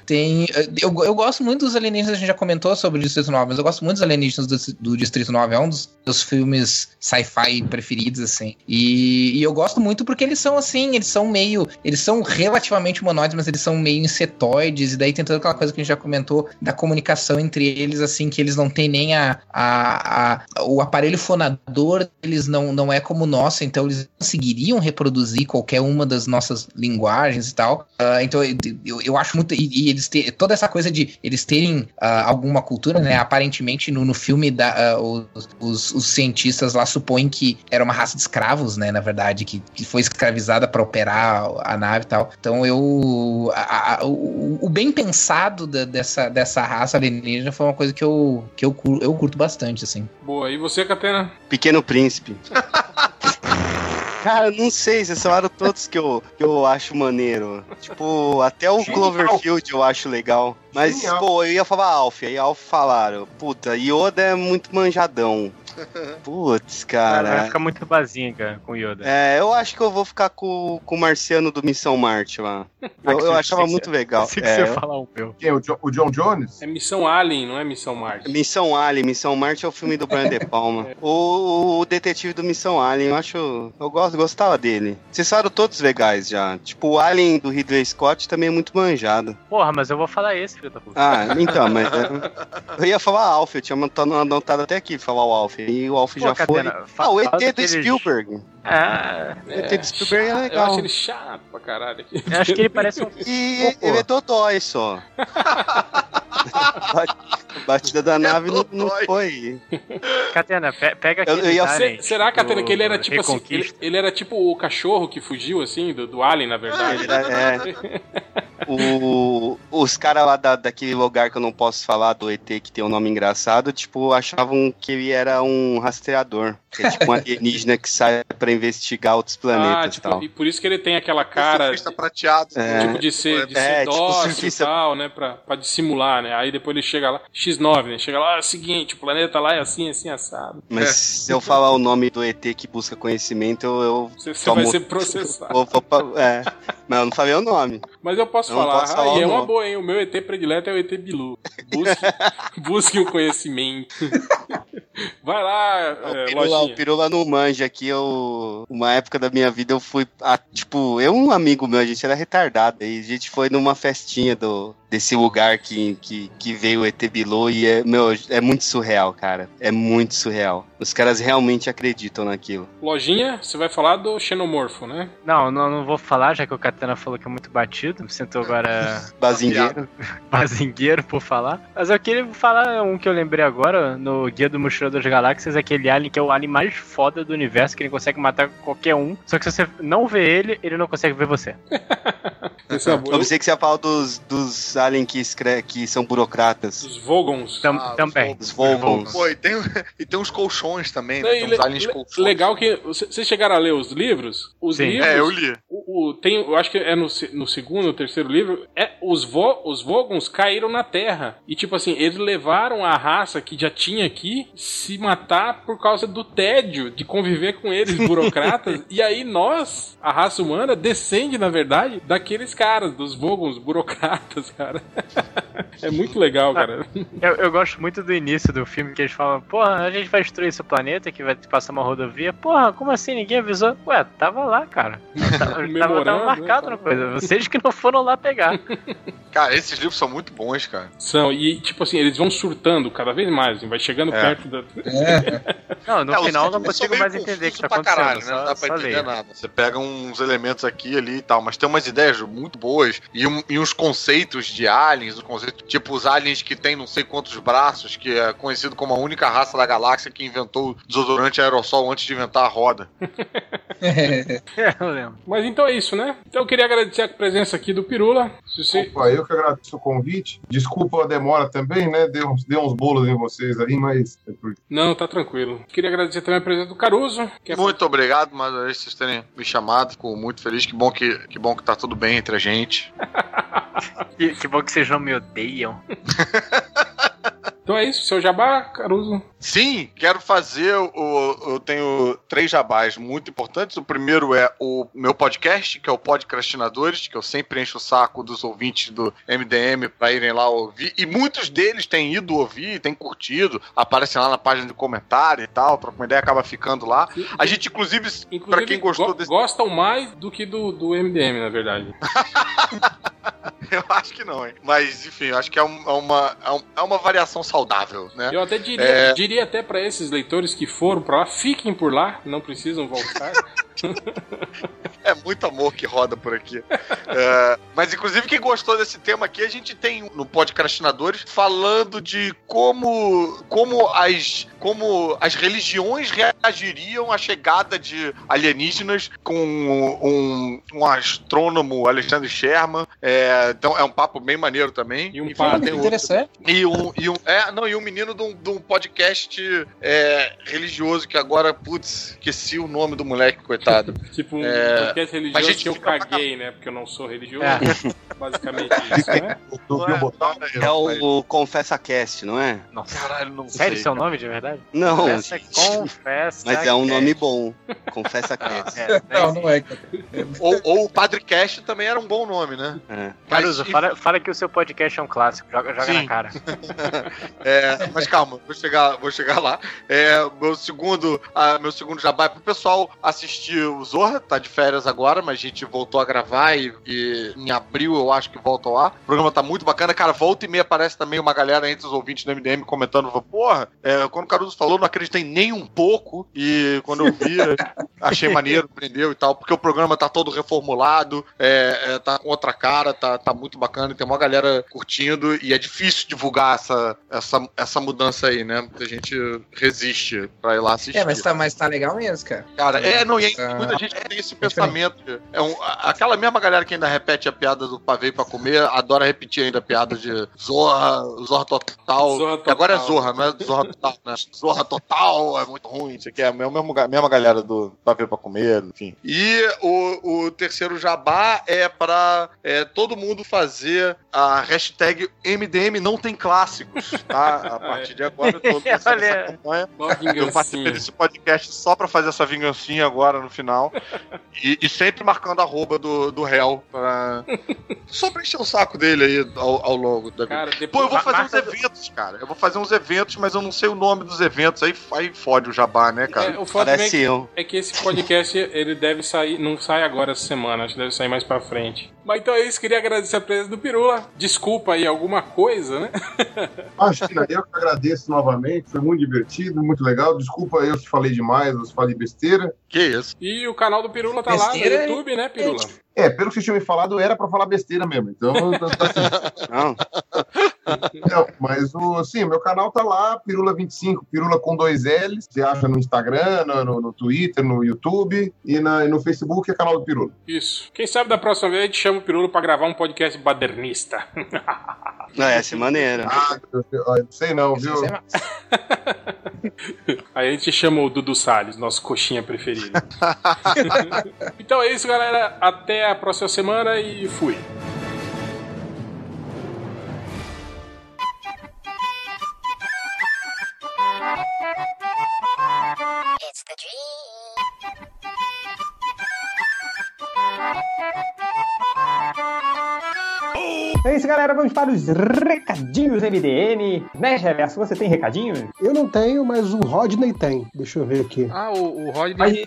tem. Eu, eu gosto muito dos alienígenas, a gente já comentou sobre o Distrito 9, mas eu gosto muito dos alienígenas do, do Distrito 9, é um dos, dos filmes sci-fi preferidos, assim. E, e, eu gosto muito porque eles são assim, eles são meio. Eles são relativamente humanoides, mas eles são meio insetoides, e daí tem toda aquela coisa que a gente já comentou da comunicação entre eles, assim, que eles não têm nem a, a, a o aparelho fonador, eles não não, é como nossa, então eles conseguiriam reproduzir qualquer uma das nossas linguagens e tal. Uh, então eu, eu acho muito. E, e eles ter, toda essa coisa de eles terem uh, alguma cultura, né? Aparentemente no, no filme da, uh, os, os, os, cientistas lá supõem que era uma raça de escravos, né? Na verdade, que, que foi escravizada para operar a nave e tal. Então eu. A, a, o, o, bem pensado da, dessa, dessa raça alienígena foi uma coisa que eu, que eu, eu curto bastante, assim. Boa, e você, Catena? Pequeno Príncipe. Cara, não sei, vocês falaram todos que eu, que eu acho maneiro. Tipo, até o Cloverfield eu acho legal. Mas, pô, eu ia falar Alf, aí Alf falaram. Puta, Yoda é muito manjadão. Putz, cara. Vai ficar muito bazinga com Yoda. É, eu acho que eu vou ficar com, com o Marciano do Missão Marte lá. Eu, eu achava muito legal. Se é, você falar o meu. Quem? O, jo o John Jones? É Missão Alien, não é Missão Marte. Missão Alien, Missão Marte é o filme do Brian De Palma. o, o, detetive do Missão Alien, eu acho. Eu gosto, gostava dele. Vocês falaram todos legais já. Tipo, o Alien do Ridley Scott também é muito manjado. Porra, mas eu vou falar esse, filho da puta. Ah, então, mas. Eu, eu ia falar Alf, eu tinha anotado até aqui falar o Alf. E o Alf Pô, já foi. Ah, o ET do Spielberg. Ah, o ET do Spielberg é legal. Eu acho ele chato pra caralho. Eu acho que ele parece um. E ele é dodói só. Batida da nave não, não foi. Catena, pe pega aqui. Eu, eu ia... Será, Catena, que ele era tipo assim. Ele, ele, era tipo o cachorro que fugiu, assim, do, do Alien, na verdade. Era, é. o, os caras lá da, daquele lugar que eu não posso falar, do ET, que tem um nome engraçado, tipo, achavam que ele era um rastreador. Que é tipo um alienígena que sai pra investigar outros ah, planetas ah, tipo, e tal. E por isso que ele tem aquela cara. prateado. É, tipo de ser, de é, ser tipo, dócil surfista... e tal, né? Pra, pra dissimular, né? Aí depois ele chega lá, X9, né? Chega lá, é o seguinte, o planeta lá é assim, assim, assado. Mas é. se eu falar o nome do ET que busca conhecimento, eu. Você, você vai ser processado. Vou, vou, é. Mas eu não falei o nome. Mas eu posso eu falar. Posso falar ah, e é uma boa, hein? O meu ET predileto é o ET Bilu. Busque, busque o conhecimento. Vai lá, o, é, pirula, o Pirula não manja aqui. Eu, uma época da minha vida eu fui. A, tipo, eu e um amigo meu, a gente era retardado. E a gente foi numa festinha do, desse lugar que, que, que veio o ET Bilu e é, meu, é muito surreal, cara. É muito surreal. Os caras realmente acreditam naquilo. Lojinha, você vai falar do xenomorfo, né? Não, não, não vou falar, já que o Katana falou que é muito batido. Me sentou agora. Bazingueiro. Bazingueiro, por falar. Mas eu queria falar um que eu lembrei agora, no Guia do Mochileiro das Galáxias, aquele alien que é o alien mais foda do universo, que ele consegue matar qualquer um. Só que se você não vê ele, ele não consegue ver você. Esse é eu pensei que você ia falar dos, dos aliens que, escreve, que são burocratas. Os Vogons. Tam, ah, também. Os Vogons. Pô, e tem, e tem uns colchões também, né? Tem uns aliens le, colchões. Legal que. Vocês chegaram a ler os livros? Os Sim. livros. É, eu li. O, o, tem, eu acho que é no, no segundo ou terceiro livro. É, os, vo, os Vogons caíram na Terra. E, tipo assim, eles levaram a raça que já tinha aqui se matar por causa do tédio de conviver com eles, burocratas. e aí nós, a raça humana, descende, na verdade, daqueles caras, dos Vogons burocratas, cara. é muito legal, cara. Eu, eu, gosto muito do início do filme que eles falam: Porra, a gente vai destruir esse planeta que vai passar uma rodovia. Porra, como assim? Ninguém avisou? Ué, tava lá, cara. Tava, tava, tava marcado né, na coisa. Vocês que não foram lá pegar. Cara, esses livros são muito bons, cara. São, e tipo assim, eles vão surtando cada vez mais, assim, vai chegando é. perto da. É. Não, no é, final não consigo mais entender o que tá acontecendo. Caralho, né? Não dá pra entender nada. Você pega uns elementos aqui ali e tal, mas tem umas ideias muito boas e, um, e uns conceitos de aliens, os conceitos, tipo os aliens que tem não sei quantos braços, que é conhecido como a única raça da galáxia que inventou o desodorante aerossol antes de inventar a roda. é, eu lembro. Mas então é isso, né? Então eu queria agradecer a presença aqui do Pirula. Se você... Opa, eu que agradeço o convite. Desculpa a demora também, né? Deu uns, deu uns bolos em vocês aí, mas. É não, tá tranquilo. Queria agradecer também a presença do Caruso. É muito obrigado, mas vocês terem me chamado. Fico muito feliz. Que bom que, que bom que tá tudo bem entre a gente. que, que bom que vocês não me odeiam. Então é isso, seu jabá, Caruso. Sim, quero fazer o. Eu tenho três jabás muito importantes. O primeiro é o meu podcast, que é o Podcastinadores, que eu sempre encho o saco dos ouvintes do MDM para irem lá ouvir. E muitos deles têm ido ouvir, têm curtido, aparecem lá na página de comentário e tal, troca uma ideia, acaba ficando lá. A gente, inclusive, inclusive para quem gostou go desse. Gostam mais do que do, do MDM, na verdade. eu acho que não, hein? Mas, enfim, acho que é, é uma, é uma variação saudável, né? Eu até diria, é... diria até para esses leitores que foram para lá, fiquem por lá, não precisam voltar. é muito amor que roda por aqui. É, mas, inclusive, quem gostou desse tema aqui, a gente tem no Podcastinadores falando de como, como, as, como as religiões reagiriam à chegada de alienígenas com um, um astrônomo, Alexandre Sherman. É, então, é um papo bem maneiro também. E um papo interessante. E um, e um, é, não, e um menino de um, de um podcast é, religioso que agora, putz, esqueci o nome do moleque, coitado. tipo um é... podcast religioso que eu caguei, né? Porque eu não sou religioso. É. Basicamente isso, né? É, é o, Confessa Cast, não é? Nossa, caralho, não Sério, sei. seu nome de verdade? Não. Confessa, confessa Mas é um nome bom. Confessa Cast. É, não, não é. ou, ou o Padre Cast também era um bom nome, né? É. Caruso, e... fala, fala que o seu podcast é um clássico. Joga, joga na cara. é, mas calma, vou chegar, vou chegar lá. É, meu segundo, uh, meu segundo jabá é pro pessoal assistir o Zorra, tá de férias agora, mas a gente voltou a gravar e, e, em abril eu acho que volta lá. O programa tá muito bacana, cara. Volta e meia aparece também uma galera entre os ouvintes do MDM comentando: porra, é, quando o Caruso falou, não acreditei nem um pouco. E quando eu vi, achei maneiro, prendeu e tal, porque o programa tá todo reformulado, é, é, tá com outra cara, tá, tá muito bacana, tem uma galera curtindo e é difícil divulgar essa, essa, essa mudança aí, né? A gente resiste pra ir lá assistir. É, mas tá, mas tá legal mesmo, cara. Cara, é, não, e aí, tá... muita gente tem esse pensamento. É um, aquela mesma galera que ainda repete a piada do pavê pra comer, adora repetir ainda a piada de Zorra, Zorra Total. Zorra total. Agora é Zorra, não é Zorra Total, né? Zorra Total é muito ruim, isso aqui é a mesma, mesma galera do pra ver pra comer, enfim. E o, o terceiro jabá é pra é, todo mundo fazer a hashtag MDM não tem clássicos, tá? A partir de agora, todo mundo essa campanha. Eu participei desse podcast só pra fazer essa vingancinha agora no final. E, e sempre marcando a arroba do, do réu pra... só pra encher o saco dele aí ao, ao longo da vida. Cara, depois, Pô, eu vou fazer uns eventos, cara. Eu vou fazer uns eventos, mas eu não sei o nome dos eventos. Aí, aí fode o jabá, né, cara? É, o foda é que, é que esse podcast ele deve sair, não sai agora essa semana, acho que deve sair mais pra frente. Mas então é isso, queria agradecer a presença do Pirula. Desculpa aí alguma coisa, né? Imagina, eu que agradeço novamente, foi muito divertido, muito legal. Desculpa eu se falei demais, eu se falei besteira. Que isso. E o canal do Pirula tá besteira lá no YouTube, né, Pirula? É, pelo que vocês tinham me falado, era pra falar besteira mesmo. Então, tá, tá assim. Não. Não, mas o, sim, meu canal tá lá, Pirula25, Pirula com dois L's. Você acha no Instagram, no, no Twitter, no YouTube e, na, e no Facebook é canal do Pirula. Isso. Quem sabe da próxima vez a gente chama o Pirula pra gravar um podcast badernista. Não, essa é maneira. Ah, eu sei não, viu? Aí a gente chama o Dudu Salles, nosso coxinha preferido. então é isso, galera. Até a próxima semana e fui. Para os recadinhos MDM. Né, Reverso? Você tem recadinhos? Eu não tenho, mas o Rodney tem. Deixa eu ver aqui. Ah, o, o Rodney.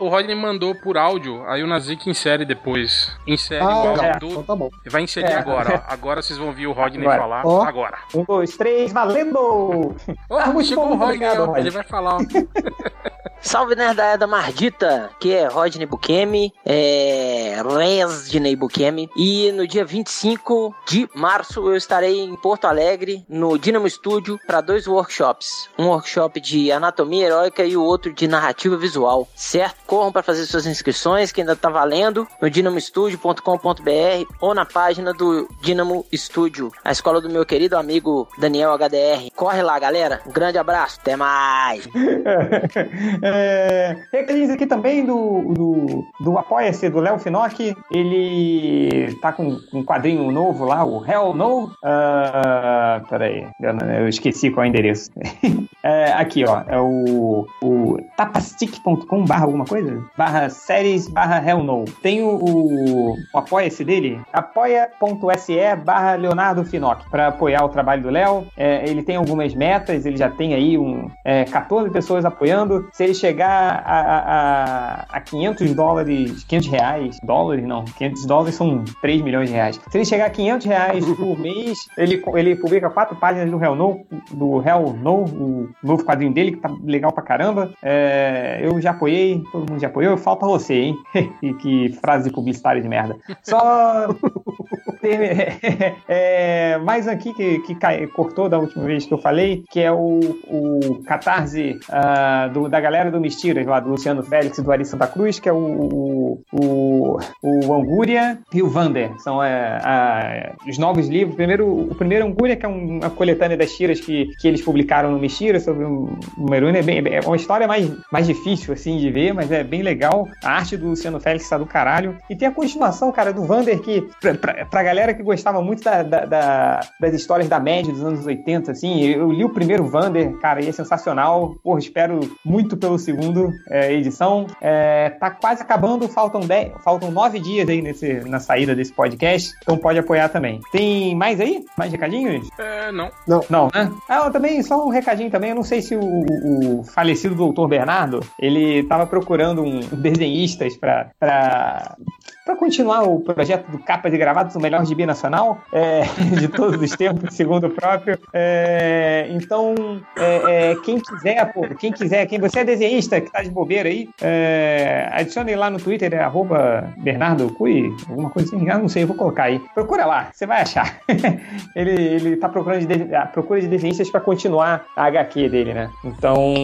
o Rodney mandou por áudio, aí o Nazik insere depois. Insere ah, o áudio. É, então tá bom. Vai inserir é. agora. Agora vocês vão ouvir o Rodney agora. falar. Oh. Agora. Um, dois, três, valendo! Oh, ah, chegou bom, o Rodney, obrigado, ele vai falar. Salve nerdaiada mardita, que é Rodney Bukemi, é Resney Bukemi. E no dia 25 de março eu estarei em Porto Alegre, no Dynamo Studio, para dois workshops. Um workshop de anatomia heróica e o outro de narrativa visual, certo? Corram para fazer suas inscrições, que ainda tá valendo, no dinamostudio.com.br ou na página do Dynamo Studio, a escola do meu querido amigo Daniel HDR. Corre lá, galera. Um grande abraço. Até mais. É, aqui também do, do, do Apoia-se, do Léo Finocchi. Ele tá com, um quadrinho novo lá, o Hell No. Uh, peraí, eu, eu esqueci qual é o endereço. é, aqui, ó, é o, o tapastick.com barra alguma coisa? Barra séries barra Hell No. Tem o, o, o Apoia-se dele, apoia.se barra Leonardo Finocchi, para apoiar o trabalho do Léo. É, ele tem algumas metas, ele já tem aí um, é, 14 pessoas apoiando. Se ele chegar a, a, a 500 dólares, 500 reais, dólares não, 500 dólares são 3 milhões de reais. Se ele chegar a 500 reais por mês, ele, ele publica quatro páginas do Hell No, do Hell No, o novo quadrinho dele, que tá legal pra caramba. É, eu já apoiei, todo mundo já apoiou, falta você, hein? que, que frase publicitária de merda. Só é, mais aqui que, que cai, cortou da última vez que eu falei, que é o, o Catarse uh, do, da galera do Mistiras, lá do Luciano Félix e do Ari Santa Cruz, que é o, o, o Angúria e o Vander. São é, a, os novos livros. Primeiro, o primeiro Angúria, que é uma coletânea das tiras que, que eles publicaram no Mistiras sobre uma heroína. É, bem, é uma história mais, mais difícil assim de ver, mas é bem legal. A arte do Luciano Félix está do caralho. E tem a continuação, cara, do Vander, que pra, pra, pra galera que gostava muito da, da, da, das histórias da média dos anos 80, assim, eu li o primeiro Vander, cara, e é sensacional. Porra, espero muito pelo segundo é, edição. É, tá quase acabando, faltam, dez, faltam nove dias aí nesse, na saída desse podcast, então pode apoiar também. Tem mais aí? Mais recadinhos? É, não. Não. Não, né? Ah, também, só um recadinho também, eu não sei se o, o falecido doutor Bernardo, ele tava procurando um desenhistas para para continuar o projeto do Capa de Gravados, o melhor gibi nacional é, de todos os tempos, segundo o próprio. É, então, é, é, quem quiser, pô, quem quiser, quem você é desenhista que tá de bobeira aí, é, adicione lá no Twitter, é arroba Bernardo Cui, alguma coisa assim, eu não sei, vou colocar aí. Procura lá, você vai achar. ele, ele tá procurando de, a procura de desenhistas para continuar a HQ dele, né? Então,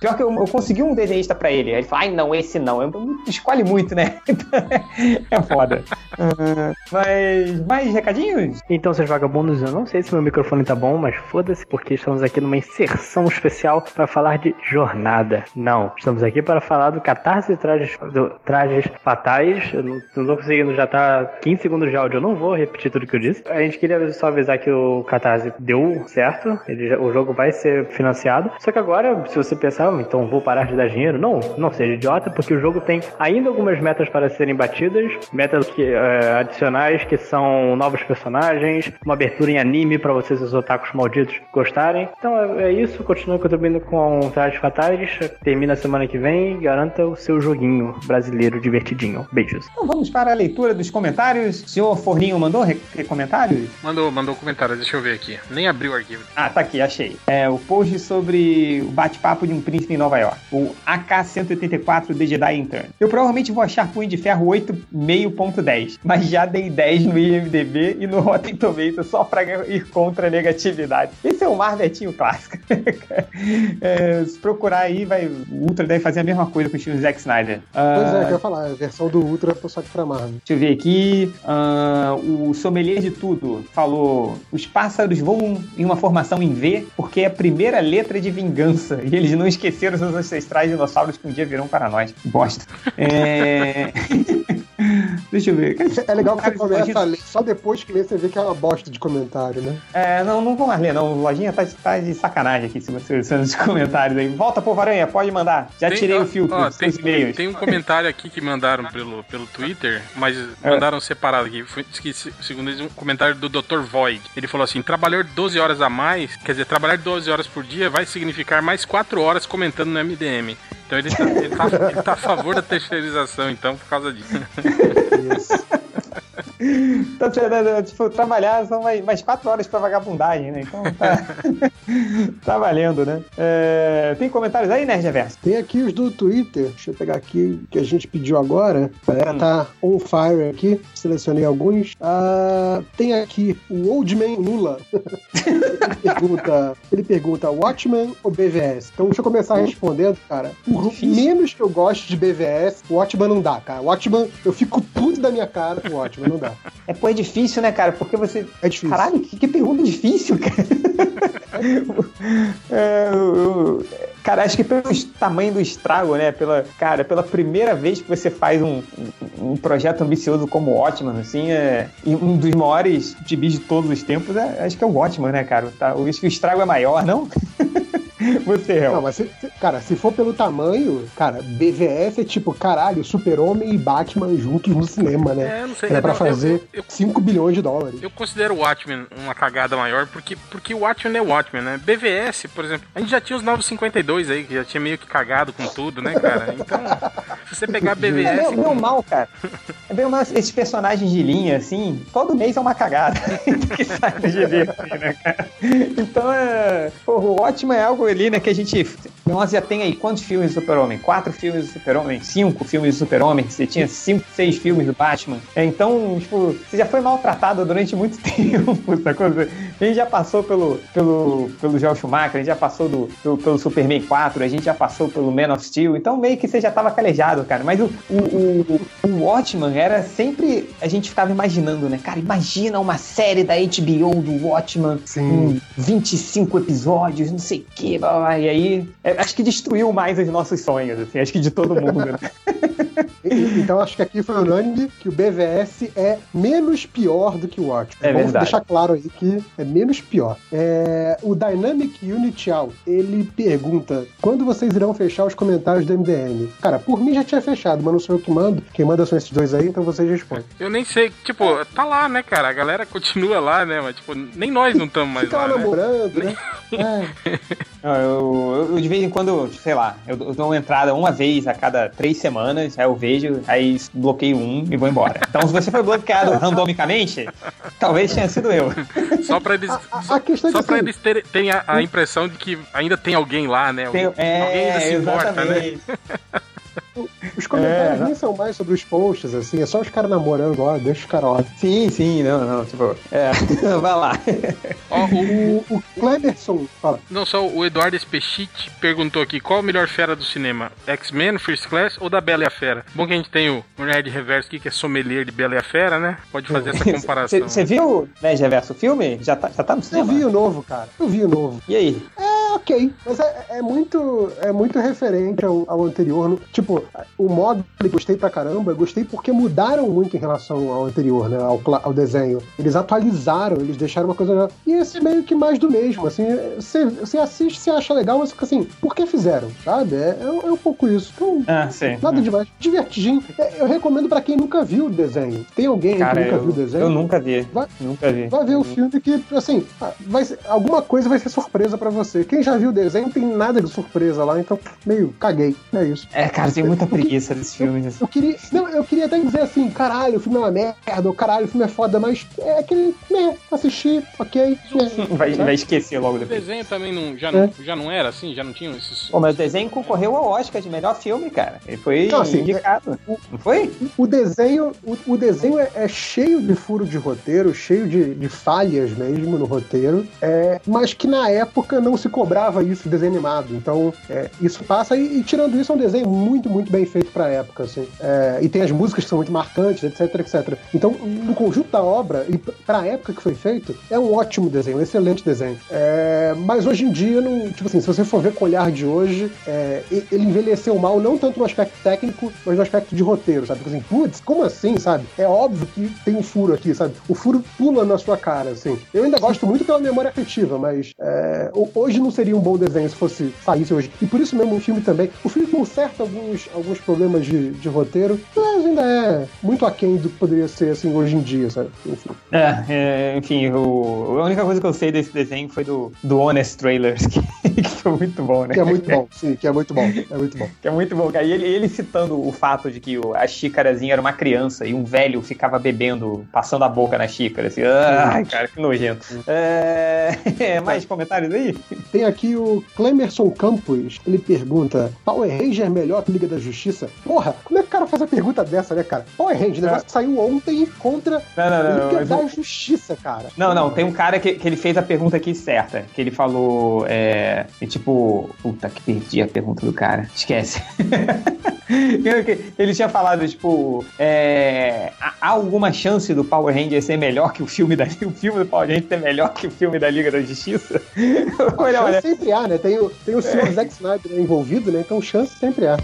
pior que eu, eu consegui um desenhista para ele. Ele falou, ai não, esse não. Eu, escolhe muito, né? é foda. Uh, mas mais recadinhos? Então, seus vagabundos, eu não sei se meu microfone tá bom, mas foda-se, porque estamos aqui numa inserção especial para falar de jornada. Não, estamos aqui para falar do Catarse Trajes, do, trajes Fatais. Eu não, não tô conseguindo, já tá 15 segundos de áudio, eu não vou repetir tudo que eu disse. A gente queria só avisar que o Catarse deu certo, ele, o jogo vai ser financiado. Só que agora, se você pensar, "Ah, então vou parar de dar dinheiro, não, não seja idiota, porque o jogo tem ainda algumas metas para serem batidas, metas que, eh, adicionais que são novos personagens, uma abertura em anime para vocês, os otakus malditos, gostarem. Então é, é isso, continue contribuindo com Trajes Fatais, termina semana que vem, garanta o seu joguinho brasileiro divertidinho. Beijos. Então vamos para a leitura dos comentários. O senhor Forninho mandou re- comentários? Mandou, mandou um comentário, deixa eu ver aqui. Nem abri o arquivo. Ah, tá aqui, achei. É o post sobre o bate-papo de um príncipe em Nova York. O AK-184 The Jedi Intern. Eu provavelmente vou achar Punho de Ferro 8,5.10, mas já dei 10 no IMDB e no Rotten Tomatoes só pra ir contra a negatividade. Esse é o Marvetinho clássico. É, se procurar aí, vai, o Ultra deve fazer a mesma coisa com o estilo Zack Snyder. Pois é, Ah, que eu ia falar, a versão do Ultra só que pra Marvel. Deixa eu ver aqui. ah, o sommelier de tudo falou: os pássaros voam em uma formação em V porque é a primeira letra de vingança. E eles não esqueceram seus ancestrais dinossauros que um dia virão para nós. Bosta. É... Deixa eu ver. É legal que você começa Lojinha- a ler, só depois que lê você vê que é uma bosta de comentário, né? É, não, não vou mais ler, não. O Lojinha tá, tá de sacanagem aqui, se você se nos comentários aí. Volta, povo aranha, pode mandar. Já Tem- tirei ó, o filtro ó, tem, e-mails. tem um comentário aqui que mandaram pelo, pelo Twitter, mas É. mandaram separado aqui. Foi, segundo eles, um comentário do Dr. Void. Ele falou assim: trabalhar 12 horas a mais, quer dizer, trabalhar 12 horas por dia vai significar mais 4 horas comentando no MDM. Então ele tá, ele tá, ele tá a favor da terceirização, então, por causa disso. Então, tipo, trabalhar são mais, mais quatro horas pra vagabundagem, né? Então tá, tá valendo, né? É, tem comentários aí, Nerd Reverso? Tem aqui os do Twitter, deixa eu pegar aqui que a gente pediu agora. A galera tá on fire aqui, selecionei alguns. Ah, tem aqui o Old Man Lula. ele, pergunta, ele pergunta: Watchmen ou BVS? Então deixa eu começar respondendo, cara. Por menos que eu goste de BVS, Watchmen não dá, cara. Watchmen, eu fico puto da minha cara com Watchmen, não dá. É, pô, é difícil, né, cara? Porque você. É difícil. Caralho, que, que pergunta difícil, cara. É, eu- eu- cara, acho que pelo tamanho do estrago, né? Pela, cara, pela primeira vez que você faz um, um, projeto ambicioso como o Watchman, assim, é, e um dos maiores gibis de todos os tempos, é, acho que é o Watchman, né, cara? Tá, acho que o estrago é maior, não? você, Hel. Não, mas, se- cara, se for pelo tamanho, cara, BVS é tipo, caralho, Super-Homem e Batman juntos no cinema, né? É, não sei. Era é, pra fazer eu- eu- 5 bilhões de dólares. Eu considero o Watchmen uma cagada maior, porque, porque o Watchmen é o Watchmen, né? BVS, por exemplo, a gente já tinha os 952 aí, que já tinha meio que cagado com tudo, né, cara? Então, se você pegar É meio, BVS. meio mal, cara. É meio mal esses personagens de linha, assim, todo mês é uma cagada que sai do GB, assim, né, cara? Então, é... Pô, o Watchmen é algo ali, né, que a gente... Nós já tem aí quantos filmes do Super-Homem? Quatro filmes do Super-Homem? Cinco filmes do Super-Homem? Você tinha cinco, seis filmes do Batman? É, então, tipo, você já foi maltratado durante muito tempo, sacou? A gente já passou pelo, pelo, pelo Joel Schumacher, a gente já passou do, do- pelo Superman 4, a gente já passou pelo Man of Steel, então meio que você já tava calejado, cara. Mas o, o, o, o Watchman era sempre. A gente ficava imaginando, né? Cara, imagina uma série da HBO do Watchman com 25 episódios, não sei o que, blá, blá, blá. e aí. é, acho que destruiu mais os nossos sonhos, assim, acho que de todo mundo, né? Então acho que aqui foi unânime que o BVS é menos pior do que o Watchmen. É Vamos verdade. deixar claro aí que é menos pior. É, o Dynamic Unit Out, ele pergunta quando vocês irão fechar os comentários do MDM? Cara, por mim já tinha fechado, mas não sou eu que mando. Quem manda são esses dois aí, então vocês respondem. Eu nem sei, tipo, tá lá, né, cara? A galera continua lá, né? Mas, tipo, nem nós não estamos mais Fica lá. lá Né? namorando, né? É. Eu, eu, eu de vez em quando, sei lá, eu, eu dou uma entrada uma vez a cada três semanas, aí eu vejo, aí bloqueio um e vou embora. Então, se você foi bloqueado randomicamente, talvez tenha sido eu. Só pra eles, A questão é só que pra assim, eles terem, terem a, a impressão de que ainda tem alguém lá, né? Tem- alguém ainda é, se importa, né? Os comentários é, nem são mais sobre os posts, assim, é só os caras namorando, ó, deixa os caras lá. Sim, sim, não, não, tipo, é, vai lá. Ó, o, o, Cleberson, fala. Não, só o Eduardo Espechit perguntou aqui, qual a melhor fera do cinema? X-Men, First Class ou da Bela e a Fera? Bom que a gente tem o Nerd Reverso aqui, que é sommelier de Bela e a Fera, né? Pode fazer essa comparação. Você viu o Nerd Reverso, o filme? Já tá, já tá no cinema? Eu vi o novo, cara. Eu vi o novo. E aí? É ok, mas é, é muito é muito referente ao, ao anterior. No, tipo, o modo que gostei pra caramba, gostei porque mudaram muito em relação ao anterior, né? Ao, ao desenho. Eles atualizaram, eles deixaram uma coisa. E esse meio que mais do mesmo, assim. Você assiste, você acha legal, mas fica assim, por que fizeram? Sabe? É, é, é um pouco isso. Então, ah, sim. nada é. demais. Divertidinho. É, eu recomendo pra quem nunca viu o desenho. Tem alguém Cara, que nunca eu, viu o desenho? Eu nunca vi. Vai, nunca vi. Vai ver o filme que, assim, vai ser, alguma coisa vai ser surpresa pra você. Quem já viu o desenho tem nada de surpresa lá, então meio caguei. É isso. É, cara, tem muita preguiça desse filme. Eu, eu, queria, não, eu queria até dizer assim, caralho, o filme é uma merda, ou caralho, o filme é foda, mas é aquele, né, assistir, ok. vai, vai esquecer logo depois. O desenho também não, já, não, é. já não era assim? Já não tinha esses. Pô, mas o desenho concorreu ao Oscar de melhor filme, cara. Ele foi não, assim, indicado. É, não foi? O desenho, o, o desenho é, é, cheio de furo de roteiro, cheio de, de falhas mesmo no roteiro, é, mas que na época não se cobrava isso de desenho animado. Então, é, isso passa, e, e, tirando isso, é um desenho muito, muito bem feito pra época, assim. É, e tem as músicas que são muito marcantes, etc, etc. Então, no conjunto da obra, e pra época que foi feito, é um ótimo desenho, um excelente desenho. É, mas hoje em dia, não, tipo assim, se você for ver com o olhar de hoje, é, ele envelheceu mal, não tanto no aspecto técnico, mas no aspecto de roteiro, sabe? Porque assim, putz, como assim, sabe? É óbvio que tem um furo aqui, sabe? O furo pula na sua cara, assim. Eu ainda gosto muito pela memória afetiva, mas é, hoje não seria um bom desenho se fosse saísse hoje. E por isso mesmo o filme também. O filme conserta alguns, alguns problemas de, de roteiro, mas ainda é muito aquém do que poderia ser assim hoje em dia, sabe? Enfim. É, é enfim, o, a única coisa que eu sei desse desenho foi do, do Honest Trailers, que, que foi muito bom, né? Que é muito bom, sim, que é muito bom. É muito bom. que é muito bom. E ele, ele citando o fato de que a xícarazinha era uma criança e um velho ficava bebendo, passando a boca na xícara, assim. Ai, cara, que nojento. É... Mais comentários aí? Tem aqui o Clemerson Campos. Ele pergunta: Power Ranger é melhor que Liga da Justiça? Porra, como é que o cara faz a pergunta dessa, né, cara? Power Ranger, o negócio que saiu ontem contra não, não, não, Liga da Justiça, cara. Não, não, tem um cara que, que ele fez a pergunta aqui certa. Que ele falou, é, tipo, puta que perdi a pergunta do cara. Esquece. ele tinha falado, tipo, é, há alguma chance do Power Ranger ser melhor que o filme da o filme do Power Ranger ser melhor que o filme da Liga da Justiça? olha, olha. Sempre há, né? Tem o, tem o senhor é. Zack Snyder envolvido, né? Então chance sempre há.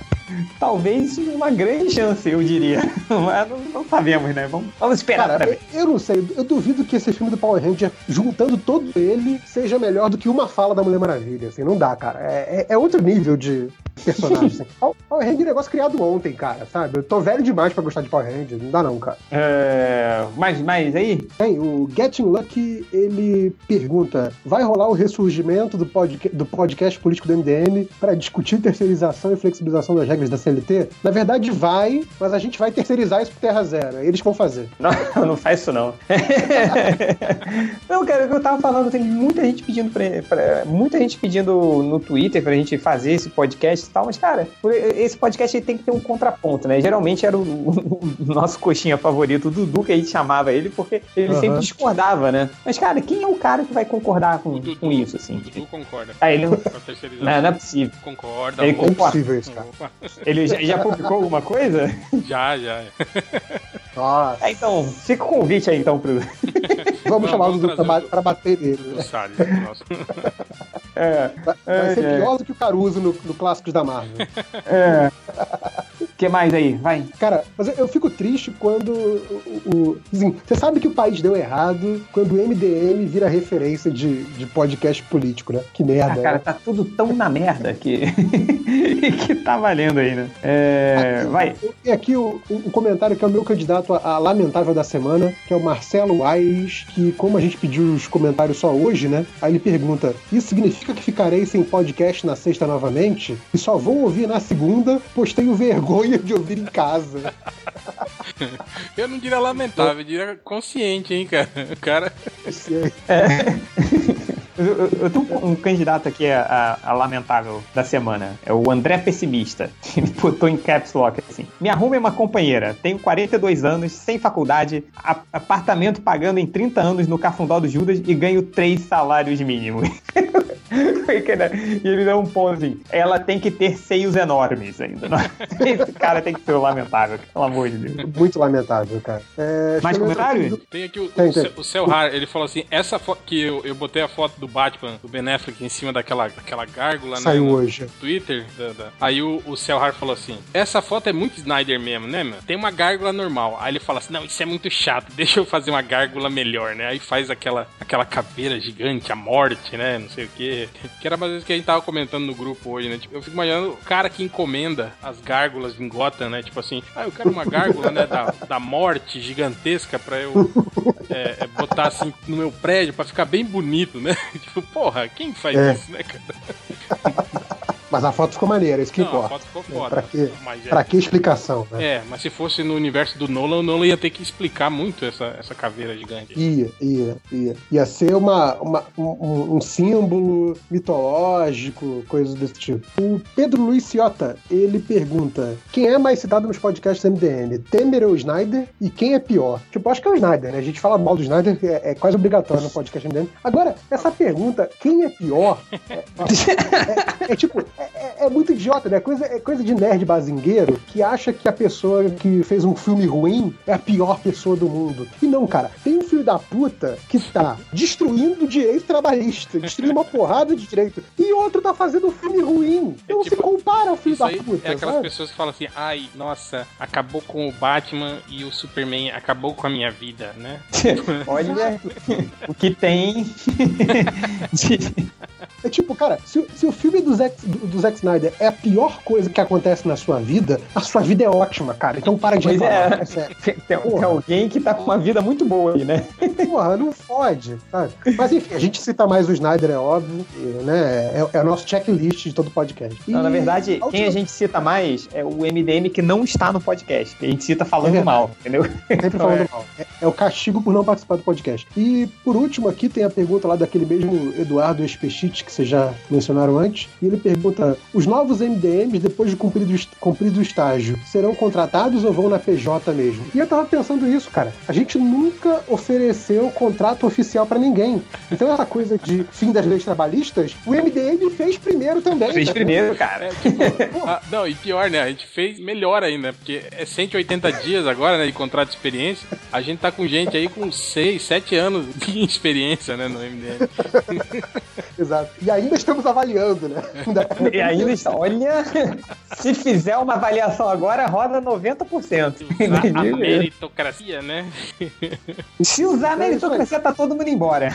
Talvez uma grande chance, eu diria. Mas não, não sabemos, né? Vamos, vamos esperar Cara, eu, eu, não sei. Eu duvido que esse filme do Power Ranger, juntando todo ele, seja melhor do que uma fala da Mulher Maravilha. Assim, não dá, cara. É, é, é outro nível de, personagem. Assim. Power Ranger é um negócio criado ontem, cara, sabe? Eu tô velho demais pra gostar de Power Ranger, não dá não, cara. É... Mas, mas aí? Tem, o Getting Lucky, ele pergunta, vai rolar o ressurgimento do, podca do podcast político do MDM para discutir terceirização e flexibilização das regras da CLT? Na verdade vai, mas a gente vai terceirizar isso pro Terra Zero, é eles vão fazer. Não, não faz isso não. não, cara, o que eu tava falando, tem muita gente pedindo pra, pra, muita gente pedindo no Twitter pra gente fazer esse podcast e tal, mas, cara, esse podcast tem que ter um contraponto, né? Geralmente era o, o, nosso coxinha favorito, o Dudu, que a gente chamava ele, porque ele uhum. sempre discordava, né? Mas, cara, quem é o cara que vai concordar com, Dudu, com isso, assim? O Dudu concorda. Ah, ele não... não, não é possível. Concorda. Ele concorda. É possível isso, cara. Ele já, já publicou alguma coisa? Já, já. Nossa. É, então, fica o convite aí, então, pro... Vamos chamar o Dudu pra, pra bater nele. Né? nossa. É. Vai, vai ser é, pior do que o Caruso no, no Clássicos da Marvel. É. O que mais aí? Vai. Cara, mas eu fico triste quando o. o assim, você sabe que o país deu errado quando o MDM vira referência de, de podcast político, né? Que merda. Ah, cara, é. tá tudo tão na merda que. que tá valendo aí, né? É... Aqui, vai. E aqui o, o comentário que é o meu candidato a, a, lamentável da semana, que é o Marcelo Aires, que, como a gente pediu os comentários só hoje, né? Aí ele pergunta: Isso significa que ficarei sem podcast na sexta novamente? E só vou ouvir na segunda, pois tenho vergonha de ouvir em casa. eu não diria lamentável, eu diria consciente, hein, cara? O cara. É. Eu, eu, eu tenho um, um, candidato aqui a, a, a, lamentável da semana. É o André Pessimista. Ele botou em caps lock assim. Me arrume uma companheira. Tenho 42 anos, sem faculdade, apartamento pagando em 30 anos no Cafundó do Judas e ganho 3 salários mínimos. e ele dá um ponto assim. Ela tem que ter seios enormes ainda. Não? Esse cara tem que ser lamentável, pelo amor de Deus. Muito lamentável, cara. É, Mais comentários? Tem aqui o, tem, o, tem. o Celhar, ele falou assim: essa foto que eu, eu botei a foto do Batman, do Ben Affleck, em cima daquela, daquela gárgula, né, Saiu né? hoje. Twitter. Da, da. Aí o, o Celhar falou assim: essa foto é muito Snyder mesmo, né, meu? Tem uma gárgula normal. Aí ele fala assim: não, isso é muito chato, deixa eu fazer uma gárgula melhor, né? Aí faz aquela, aquela caveira gigante, a morte, né? Não sei o quê. Que era mais vezes que a gente tava comentando no grupo hoje, né? Tipo, eu fico imaginando o cara que encomenda as gárgulas em Gotham, né? Tipo assim, ah, eu quero uma gárgula, né? Da, da morte gigantesca pra eu é, é, botar assim no meu prédio pra ficar bem bonito, né? Tipo, porra, quem faz é. isso, né, cara? Mas a foto ficou maneira, isso que não, importa. A foto ficou foda. É, pra, que, é... pra que explicação, né? É, mas se fosse no universo do Nolan, o Nolan ia ter que explicar muito essa, essa caveira gigante. Ia, ia, ia. Ia ser uma, uma um, um, símbolo mitológico, coisas desse tipo. O Pedro Luiz Ciota, ele pergunta: quem é mais citado nos podcasts MDM? Temer ou Snyder? E quem é pior? Tipo, acho que é o Snyder, né? A gente fala mal do Snyder, é, é quase obrigatório no podcast MDM. Agora, essa pergunta, quem é pior? é, é, é tipo, é, é, muito idiota, né? Coisa, é coisa de nerd bazingueiro que acha que a pessoa que fez um filme ruim é a pior pessoa do mundo. E não, cara. Tem um filho da puta que tá destruindo o direito trabalhista, destruindo uma porrada de direito, e outro tá fazendo um filme ruim. Então é tipo, se compara ao filho da puta. É aquelas sabe? pessoas que falam assim, ai, nossa, acabou com o Batman e o Superman acabou com a minha vida, né? Olha o que tem de... É tipo, cara, se, se o filme do Zack, do, do Zack Snyder é a pior coisa que acontece na sua vida, a sua vida é ótima, cara. Então para de reclamar. É, é tem, tem, alguém que tá com uma vida muito boa aí, né? Porra, não fode, sabe? Mas enfim, a gente cita mais o Snyder, é óbvio, né? É, é o nosso checklist de todo podcast. E, não, na verdade, quem a gente cita mais é o MDM que não está no podcast. A gente cita falando é mal, entendeu? Sempre falando é. mal. É, é, o castigo por não participar do podcast. E por último, aqui tem a pergunta lá daquele mesmo Eduardo Espechit, que vocês já mencionaram antes. E ele pergunta: os novos MDMs, depois de cumprido, cumprido o estágio, serão contratados ou vão na PJ mesmo? E eu tava pensando isso, cara. A gente nunca ofereceu contrato oficial para ninguém. Então essa coisa de fim das leis trabalhistas, o MDM fez primeiro também. Fez tá? primeiro, cara. É, tipo, ah, não, e pior, né? A gente fez melhor ainda, porque é 180 dias agora, né, de contrato de experiência. A gente tá com gente aí com 6, 7 anos de experiência, né, no MDM. Exato. E ainda estamos avaliando, né? E ainda está. Olha, se fizer uma avaliação agora, roda 90%. Usar a meritocracia, né? Se usar a meritocracia, tá todo mundo embora.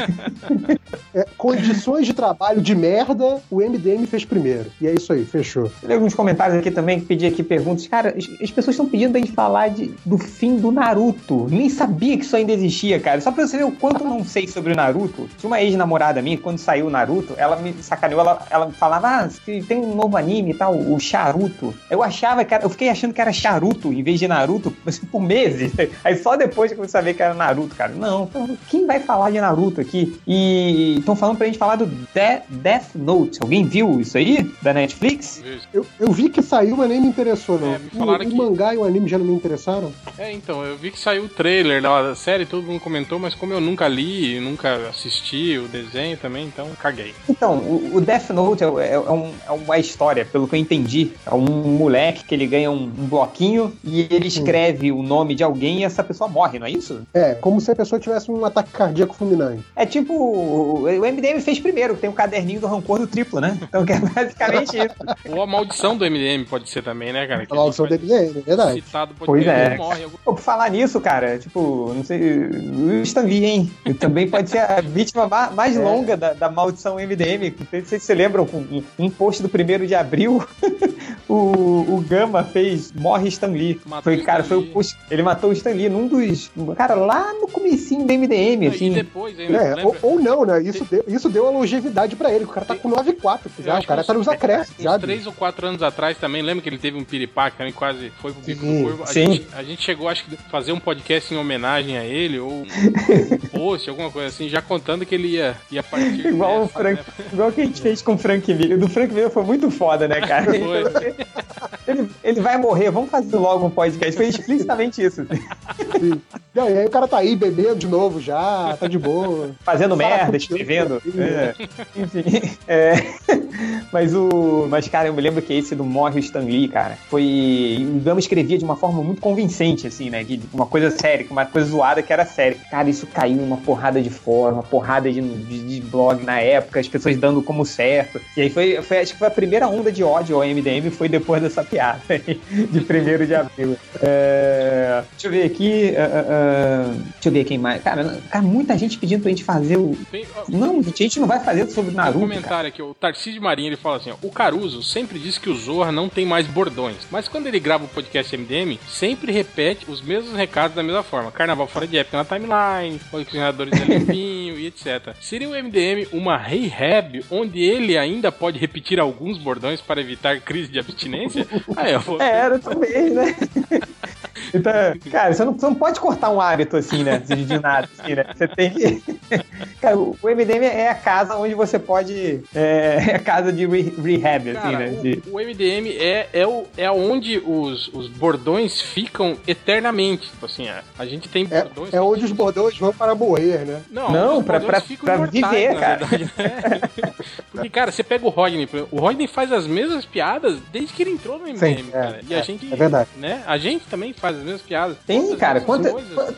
É, condições de trabalho de merda, o MDM fez primeiro. E é isso aí, fechou. Tem alguns comentários aqui também que pedi aqui perguntas. Cara, as pessoas estão pedindo a gente falar de, do fim do Naruto. Nem sabia que isso ainda existia, cara. Só pra você ver o quanto eu não sei sobre o Naruto. Tinha uma ex-namorada minha, quando saiu o Naruto, ela me sacaneou, ela, ela falava, ah, tem um novo anime e tal, o Charuto. Eu achava que era, eu fiquei achando que era Charuto em vez de Naruto assim, por meses. Aí só depois que eu comecei a ver que era Naruto, cara. Não, quem vai falar de Naruto aqui? E estão falando pra gente falar do De Death Note. Alguém viu isso aí? Da Netflix? Eu, eu vi que saiu, mas nem me interessou, não. É, me o, o que... mangá e o anime já não me interessaram? É, então, eu vi que saiu o trailer da série, todo mundo comentou, mas como eu nunca li, nunca assisti o desenho também, então caguei. Então, o, o Death Note é, é, é, um, é, uma história, pelo que eu entendi. É um moleque que ele ganha um, um bloquinho e ele escreve hum. o nome de alguém e essa pessoa morre, não é isso? É, como se a pessoa tivesse um ataque cardíaco fulminante. É tipo, o MDM fez primeiro, tem o um caderninho do rancor do triplo, né? Então é basicamente isso. Ou a maldição do MDM pode ser também, né, cara? Que a maldição do MDM, é verdade. Citado pois é. Morre. Pô, por falar nisso, cara, tipo, não sei, o Stan hein? Também pode ser a vítima mais é. longa da, da maldição MDM não sei se você lembram, um, um post do primeiro de abril, o, o Gama fez Morre Stan Lee. Matou foi, cara, foi o ele matou o Stan Lee num dos, cara, lá no comecinho do MDM, assim. E depois, hein, é, ou, ou, não, né, isso deu, isso deu a longevidade pra ele, o cara tá com 9,4 já, o cara tá nos acréscimos, já. três ou quatro anos atrás também, lembra que ele teve um piripaque também, quase foi pro bico do corvo. A, sim. Gente, a gente chegou, acho que, fazer um podcast em homenagem a ele, ou um post, alguma coisa assim, já contando que ele ia, ia partir. igual, dessa, o Frank, né? igual que a gente fez com o Frank Miller. O do Frank Miller foi muito foda, né, cara? Foi. Ele, ele vai morrer, vamos fazer logo um podcast. Foi explicitamente isso. Sim. E aí o cara tá aí bebendo de novo já, tá de boa. Fazendo merda, escrevendo. É. Enfim. É. Mas o. Mas, cara, eu me lembro que esse do Morre o Stan Lee, cara, foi. O Gama escrevia de uma forma muito convincente, assim, né? De uma coisa séria, uma coisa zoada que era séria. Cara, isso caiu numa porrada de fórum, uma porrada de, de, de, blog na época, as pessoas dando como certo. E aí foi, foi, acho que foi a primeira onda de ódio ao MDM, foi depois dessa piada de 1 de abril. É, deixa eu ver aqui. Uh, uh, deixa eu ver quem mais. Cara, cara, muita gente pedindo pra gente fazer o. Não, a gente não vai fazer sobre Naruto. Um comentário cara. aqui, o Tarcísio Marinho, ele fala assim: ó, o Caruso sempre diz que o Zorra não tem mais bordões, mas quando ele grava o podcast MDM, sempre repete os mesmos recados da mesma forma. Carnaval fora de época na timeline, colecionadores de limpinho e etc. Seria o MDM uma rehab onde ele ainda pode repetir alguns bordões para evitar crise de abstinência? Ah, eu vou... É, era também, né? Então, cara, você não, você não pode cortar um hábito assim, né? De nada, assim, né? Você tem que. Cara, o MDM é a casa onde você pode. É, é a casa de re rehab, assim, cara, assim, né? De... O, o, MDM é, é, o, é onde os, os bordões ficam eternamente. Tipo assim, a, a gente tem é, bordões. É, onde os bordões vão para morrer, né? Não, não pra, pra, pra viver, cara. Verdade, né? Porque, cara, você pega o Rodney. O Rodney faz as mesmas piadas desde que ele entrou no MDM, Sim, é, cara. E a gente. É verdade. Né? A gente também faz as mesmas piadas. Tem, cara. Quanto,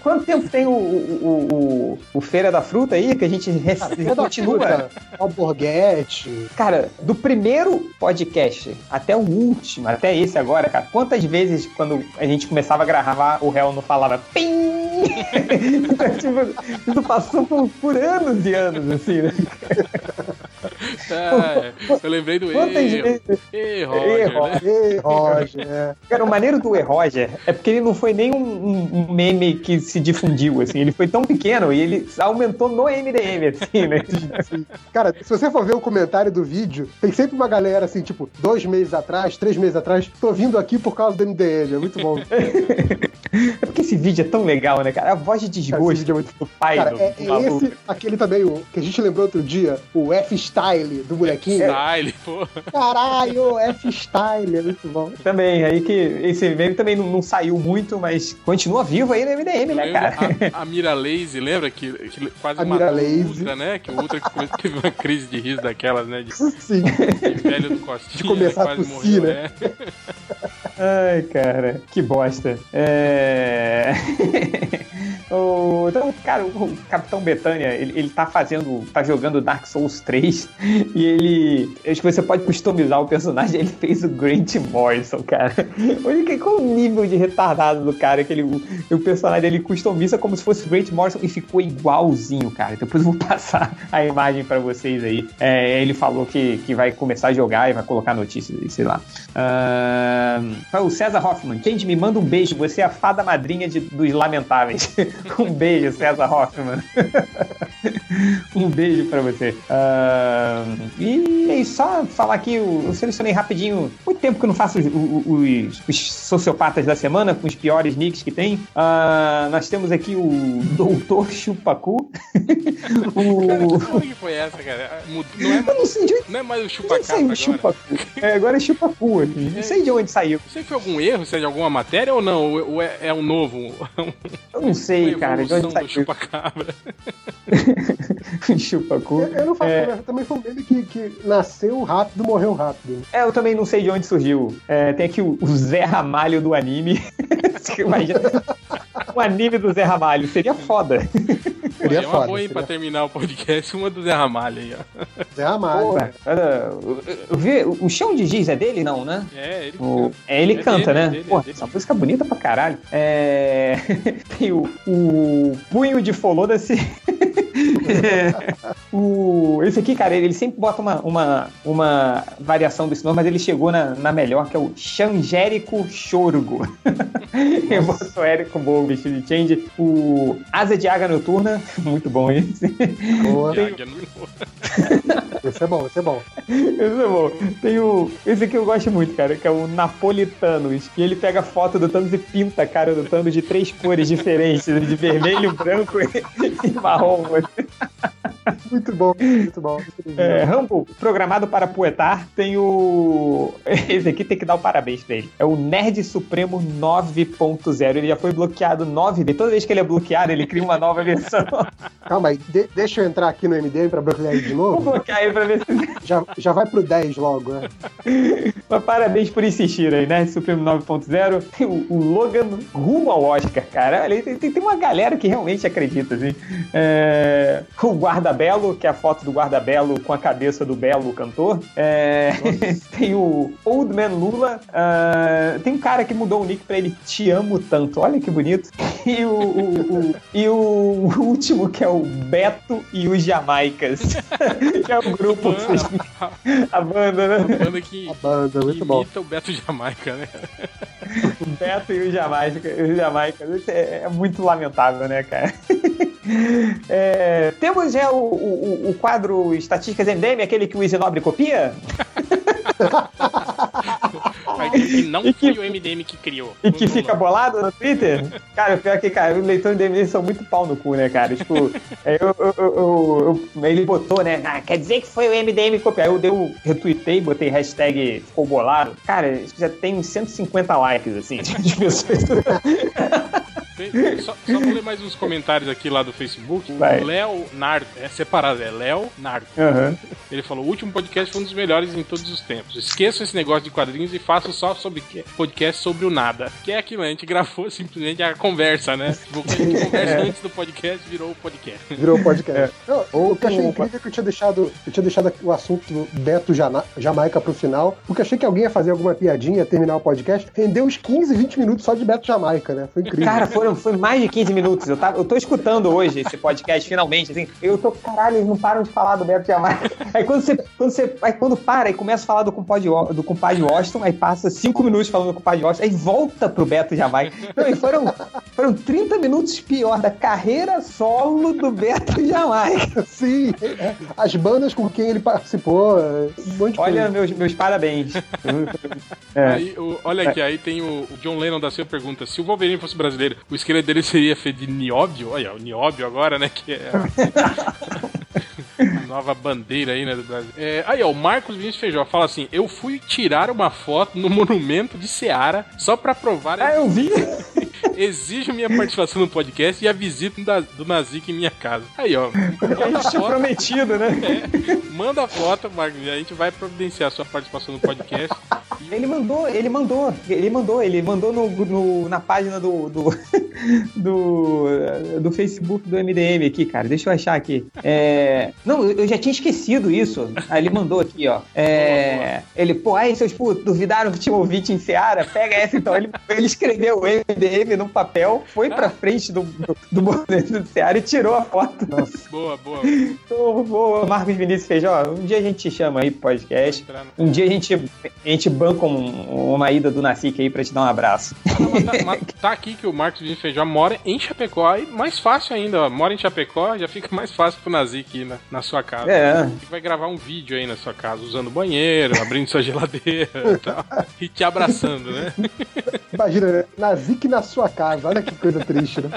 quanto tempo tem o, o, o, o, Feira da Fruta aí que a gente cara, continua? Alborguete. Cara, do primeiro podcast até o último, até esse agora, cara, quantas vezes quando a gente começava a gravar, o réu não falava PIM! tipo, isso passou por, por anos e anos, assim, né? É, eu lembrei do E. E, Roger. Né? E, Roger. Cara, o maneiro do E, Roger é porque ele não foi nem um, um, meme que se difundiu, assim. Ele foi tão pequeno e ele aumentou no MDM, assim, né? Cara, se você for ver o comentário do vídeo, tem sempre uma galera, assim, tipo, dois meses atrás, três meses atrás, tô vindo aqui por causa do MDM. É muito bom. É porque esse vídeo é tão legal, né, cara? A voz de desgosto cara, é do pai cara, do, é, do é esse, aquele também, o, que a gente lembrou outro dia, o F-Style do molequinho. F-Style, pô. Caralho, F-Style, é muito bom. Também, aí que esse meme também não, não, saiu muito, mas continua vivo aí no MDM, né, cara? A, a Mira Lazy, lembra que, que quase a Mira Lazy. o Ultra, né? Que o Ultra teve uma crise de riso daquelas, né? De, Sim. De velho do Costinha, de começar né, quase a tossir, morreu, né? né? Ai, cara, que bosta. É... o... Então, cara, o Capitão Betânia, ele, ele tá fazendo, tá jogando Dark Souls 3 e ele, acho que você pode customizar o personagem, ele fez o Grant Morrison, cara. Olha qual o nível de retardado do cara, que ele, o, personagem dele customiza como se fosse o Grant Morrison e ficou igualzinho, cara. Depois eu vou passar a imagem para vocês aí. É, ele falou que, que vai começar a jogar e vai colocar notícias aí, sei lá. Uh... O César Hoffman, gente, me manda um beijo. Você é a fada madrinha de, dos lamentáveis. um beijo, César Hoffman. um beijo para você. Uh, e, e, só falar aqui, eu, eu, selecionei rapidinho. Muito tempo que eu não faço os, os, os sociopatas da semana, com os piores nicks que tem. Uh, nós temos aqui o Doutor Chupacu. o... Como que foi essa, cara? Não é, eu não, sei de onde, não é mais o Chupacabra agora? Chupacu. É, agora é Chupacu aqui. Não sei de onde saiu. Não sei se foi algum erro, se é de alguma matéria ou não, ou é, é um novo. eu não sei, cara. De onde saiu? Chupacabra. Chupacu. Eu, eu não faço é... também foi um meme que, que nasceu rápido, morreu rápido. É, eu também não sei de onde surgiu. É, tem aqui o, o Zé Ramalho do anime. Imagina. o anime do Zé Ramalho. Seria foda. Seria é uma foda, boa, hein, seria... pra terminar o podcast, uma do Zé Ramalho aí, ó. Zé Ramalho. Pô, eu, eu vi, o chão de giz é dele, não, né? É, ele o, É, ele é canta, dele, né? É dele, Pô, é essa música é bonita pra caralho. É... Tem o, o punho de Folô desse. o, esse aqui, cara, ele sempre bota uma, uma, uma variação desse nome, mas ele chegou na, na melhor, que é o Xangérico Chorgo. Eu boto o Érico Bom, vestido de change. O Asa de Águia Noturna, muito bom esse. Boa. esse é bom, esse é bom. Esse é bom. Tem o. Esse aqui eu gosto muito, cara, que é o Napolitanos. E ele pega a foto do Thanos e pinta a cara do Thanos de três cores diferentes, de vermelho, branco e marrom. Muito bom, muito bom. É, Rambo, programado para poetar, tem o. Esse aqui tem que dar o um parabéns pra ele. É o Nerd Supremo 9.0. Ele já foi bloqueado 9 vezes. Toda vez que ele é bloqueado, ele cria uma nova versão. Calma aí, de deixa eu entrar aqui no MDM pra bloquear ele de novo. Vou bloquear ele pra ver se. Já, já vai pro 10 logo, né? Mas parabéns por insistir aí, Nerd Supremo 9.0. Tem o, o, Logan rumo ao Oscar, cara. Olha, tem, tem, uma galera que realmente acredita, assim. É... O Guarda Belo, que é a foto do Guarda Belo com a cabeça do Belo, o cantor. É... tem o Old Man Lula. Uh... Tem um cara que mudou o nick pra ele Te Amo Tanto. Olha que bonito. E o, o, o... e o último, que é o Beto e os Jamaicas. que é o grupo. A, a banda, né? A banda que, a banda, que muito bom. o Beto Jamaica, né? o Beto e os Jamaica, os Jamaica. É, é muito lamentável, né, cara? É, temos já o, o, o, quadro Estatísticas MDM, aquele que o Isinobre copia? que não e foi que, o MDM que criou. E que fica bolado no Twitter? Cara, o pior é que, cara, os leitores do MDM são muito pau no cu, né, cara? Tipo, é, eu, eu, eu, ele botou, né? Ah, quer dizer que foi o MDM que copiou. Aí eu deu, retuitei, botei hashtag ficou bolado. Cara, já tem uns 150 likes, assim, de pessoas. Só, só vou ler mais uns comentários aqui lá do Facebook. Vai. O Léo Nardo, é separado, é Léo Nardo. Uhum. Ele falou: o último podcast foi um dos melhores em todos os tempos. Esqueça esse negócio de quadrinhos e faça só sobre podcast sobre o nada. Que é aquilo, a gente gravou simplesmente a conversa, né? O que a gente conversa é. antes do podcast virou o podcast. Virou o podcast. É. o que eu achei incrível é que eu tinha deixado, eu tinha deixado o assunto do Beto Jana, Jamaica pro final, porque achei que alguém ia fazer alguma piadinha, terminar o podcast. Rendeu uns 15, 20 minutos só de Beto Jamaica, né? Foi incrível. Cara, foi foram, foi mais de 15 minutos. Eu, tava, eu tô escutando hoje esse podcast, finalmente, assim. Eu tô, caralho, eles não param de falar do Beto Jamaica. Aí quando você, quando você, aí quando para e começa a falar do compadre, do compadre Washington, aí passa 5 minutos falando do compadre Washington, aí volta pro Beto Jamaica. Não, e foram, foram 30 minutos pior da carreira solo do Beto Jamaica. Sim, é, as bandas com quem ele participou, um monte de Olha, meus, meus parabéns. é. aí, o, olha aqui, aí tem o, o John Lennon da Silva pergunta: se o Wolverine fosse brasileiro, o esqueleto dele seria feito de nióbio. Olha, o nióbio agora, né? Que é nova bandeira aí, né, do Brasil. É, aí, ó, o Marcos Vinícius Feijó fala assim: Eu fui tirar uma foto no monumento de Seara só pra provar. Ah, eu vi! Exijo minha participação no podcast e a visita do Nazik em minha casa. Aí, ó. A gente tinha prometido, né? É, manda a foto, Marcos, e a gente vai providenciar a sua participação no podcast. Ele mandou, ele mandou, ele mandou, ele mandou no, no na página do, do, do, do, Facebook do MDM aqui, cara. Deixa eu achar aqui. É, não, eu já tinha esquecido isso. Aí ele mandou aqui, ó. É, ele, pô, aí seus putos, duvidaram que tinha ouvinte em Seara? Pega essa então. Ele, ele escreveu o MDM no papel, foi pra frente do, do, do movimento do Seara e tirou a foto. Nossa. Boa, boa. Então, boa, Marcos Vinícius Feijó. Um dia a gente te chama aí pro podcast. Um dia a gente, a gente banca um, uma ida do Nacique aí pra te dar um abraço. Tá, tá, aqui que o Marcos Vinícius Feijó mora em Chapecó. Aí mais fácil ainda, ó. Mora em Chapecó, já fica mais fácil pro Nazik ir na, sua casa. É. E vai gravar um vídeo aí na sua casa, usando o banheiro, abrindo sua geladeira e tal. E te abraçando, né? Imagina, né? Nazik na sua casa. Olha que coisa triste, né?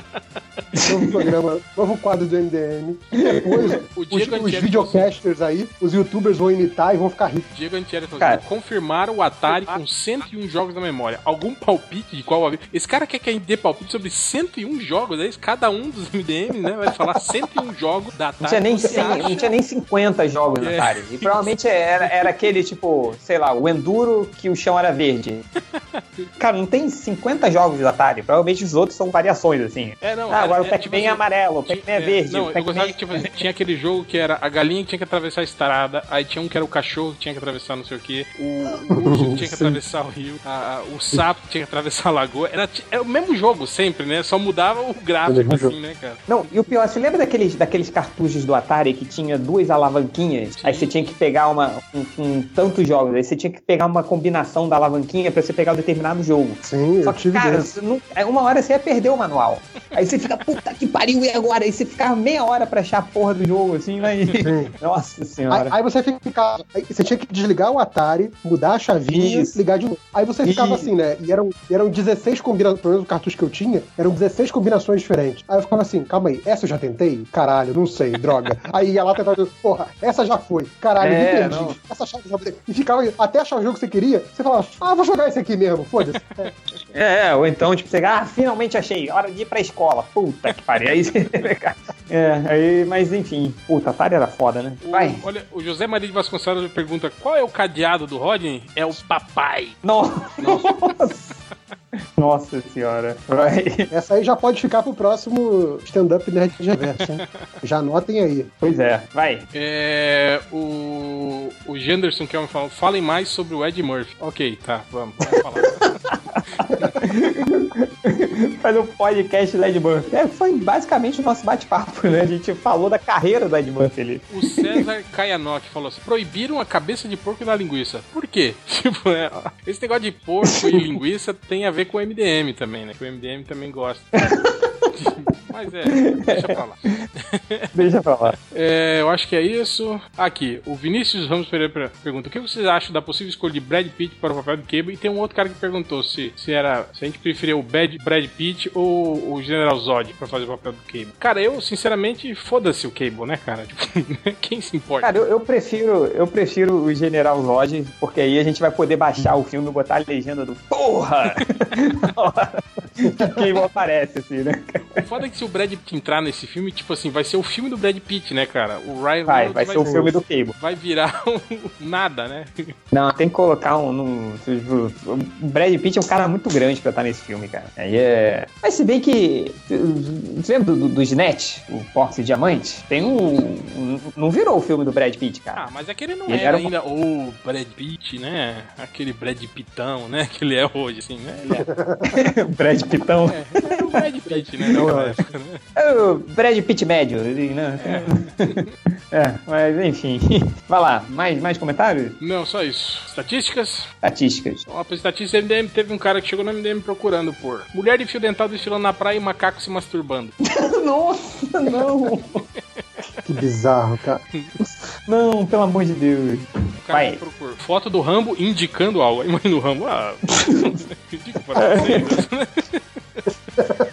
Novo programa, novo quadro do MDM. Depois, o os, os videocasters aí, os youtubers vão imitar e vão ficar ricos. Diego Antieri falou assim, confirmaram o Atari com 101 jogos na memória. Algum palpite de qual... Esse cara quer que a gente dê palpite sobre 101 jogos, é isso? Cada um dos MDM, né? Vai falar 101 jogos da Atari. Não tinha nem, 100, não tinha nem 50 jogos é. Atari. E provavelmente era, era aquele, tipo, sei lá, o Enduro que o chão era verde. Cara, não tem 50 jogos de Atari. Provavelmente os outros são variações, assim. É, não. Ah, agora Agora o Pac-Man tipo é assim, amarelo, o Pac-Man é verde. Não, eu gostava que tipo, tinha aquele jogo que era a galinha que tinha que atravessar a estrada, aí tinha um que era o cachorro que tinha que atravessar não sei o que, o, urso que tinha que atravessar o rio, a, a, o sapo que tinha que atravessar a lagoa. Era, era o mesmo jogo sempre, né? Só mudava o gráfico, assim, né, cara? Não, e o pior, você lembra daqueles, daqueles cartuchos do Atari que tinha duas alavanquinhas? Sim. Aí você tinha que pegar uma. Um, um, tantos jogos, aí você tinha que pegar uma combinação da alavanquinha pra você pegar um determinado jogo. Sim, Só que, cara, não, é uma hora você ia perder o manual. Aí você fica, puta que pariu, e agora? Aí você ficava meia hora pra achar a porra do jogo, assim, né? Nossa senhora. Aí, aí, você ficava. Você tinha que desligar o Atari, mudar a chavinha, Isso. ligar de novo. Aí você ficava Isso. assim, né? E eram, eram 16 combinações, pelo menos o cartucho que eu tinha, eram 16 combinações diferentes. Aí eu ficava assim, calma aí, essa eu já tentei? Caralho, não sei, droga. Aí tentar, porra, essa já foi. Caralho, é, me perdi. Não. Essa chave já E ficava até achar o jogo que você queria, você falava, ah, vou jogar esse aqui mesmo, foda-se. É. é, ou então, tipo, você, ah, finalmente achei, hora de ir pra escola. Puta que pariu. Aí você. é, aí, mas enfim, puta, Atari era foda, né? Vai. O, olha, o José Maria de Vasconcelos pergunta: qual é o cadeado do Rodney? É o papai. Nossa. Nossa. Nossa senhora. Vai. Essa aí já pode ficar pro próximo stand-up Nerd Reverso, hein? Já anotem aí. Pois é, vai. É, o, o Genderson quer me falar. Falem mais sobre o Ed Murphy. Ok, tá, vamos, vamos falar. Faz um podcast do Ed Murphy. É, foi basicamente o nosso bate-papo, né? A gente falou da carreira do Ed Murphy ali. O César Kayanok falou assim: proibiram a cabeça de porco na linguiça. Por quê? Tipo, é, esse negócio de porco e linguiça tem a ver com o MDM também, né? Que o MDM também gosta. Mas é, deixa pra lá. deixa pra lá. É, eu acho que é isso. Aqui, o Vinícius Ramos Pereira pergunta: o que vocês acham da possível escolha de Brad Pitt para o papel do Cable? E tem um outro cara que perguntou se, se era se a gente preferia o Brad, Brad Pitt ou o General Zod para fazer o papel do Cable. Cara, eu, sinceramente, foda-se o Cable, né, cara? Tipo, quem se importa? Cara, eu, eu, prefiro, eu prefiro o General Zod, porque aí a gente vai poder baixar o filme e botar a legenda do Porra! que Cable aparece, assim, né? O foda é que se o Brad Pitt entrar nesse filme, tipo assim, vai ser o filme do Brad Pitt, né, cara? O Ryan vai, vai, vai ser o filme do Cable. Vai virar um nada, né? Não, tem que colocar um. um o Brad Pitt é um cara muito grande pra estar nesse filme, cara. Aí é. Mas se bem que. Você lembra do, do, Snatch, o Porcos e Diamante? Tem um, um, Não virou o filme do Brad Pitt, cara. Ah, mas aquele não ele era, ainda o Brad Pitt, né? Aquele Brad Pittão, né? Que ele é hoje, assim, né? Ele é... Brad Pittão. É, é o Brad Pitt, né? Não, é. É o Brad Pitt médio, né? É. é, mas enfim. Vai lá, mais, mais comentários? Não, só isso. Estatísticas? Estatísticas. Ó, pra estatística MDM, teve um cara que chegou no MDM procurando por mulher de fio dental desfilando na praia e macaco se masturbando. Nossa, não! que bizarro, cara. Não, pelo amor de Deus. O cara Vai. procura foto do Rambo indicando algo. A imagem do Rambo, ah, indico para vocês.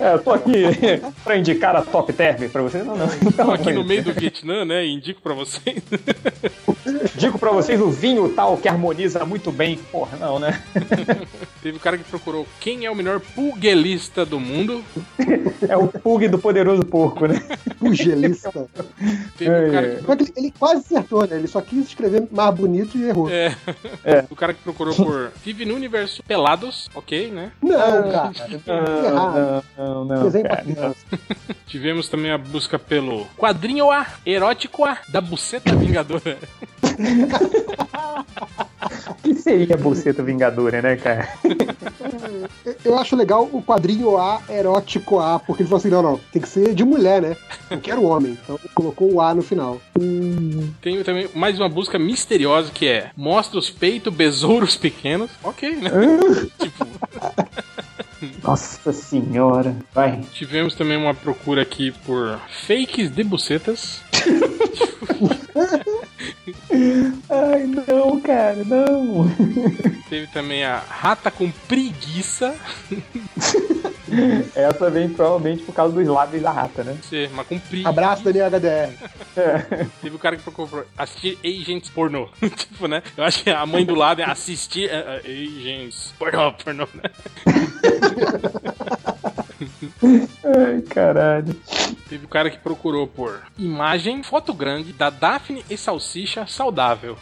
É, eu tô aqui pra indicar a Top Term pra vocês. Não, não. Estou aqui no meio do Vietnã, né? Indico pra vocês. Digo pra vocês o vinho tal que harmoniza muito bem. Porra, não, né? Teve um cara que procurou quem é o melhor pugelista do mundo. É o Pug do Poderoso Porco, né? Pugelista. Teve um cara que... ele, ele quase acertou, né? Ele só quis escrever mais bonito e errou. É. é. O cara que procurou por Vive no Universo Pelados, ok, né? Não, cara. Não, não, não, não Tivemos também a busca pelo quadrinho A, erótico A, da Buceta Vingadora. O que seria a Buceta Vingadora, né, cara? Eu acho legal o quadrinho A, erótico A, porque ele falou assim: não, não, tem que ser de mulher, né? Não quero homem. Então colocou o A no final. Hum. Tem também mais uma busca misteriosa que é: mostra os peitos, besouros pequenos. Ok, né? tipo. Nossa senhora. Vai. Tivemos também uma procura aqui por fakes de bucetas. Ai, não, cara, não. Teve também a rata com preguiça. Essa vem provavelmente por causa dos lábios da rata, né? Sim, mas com. Abraço, Daniel HDR. É. Teve o cara que procurou assistir Agents Pornô. tipo, né? Eu acho que a mãe do lado é assistir uh, Agents Pornô, pornô, né? Ai, caralho. Teve o cara que procurou por imagem, foto grande da Daphne e salsicha saudável.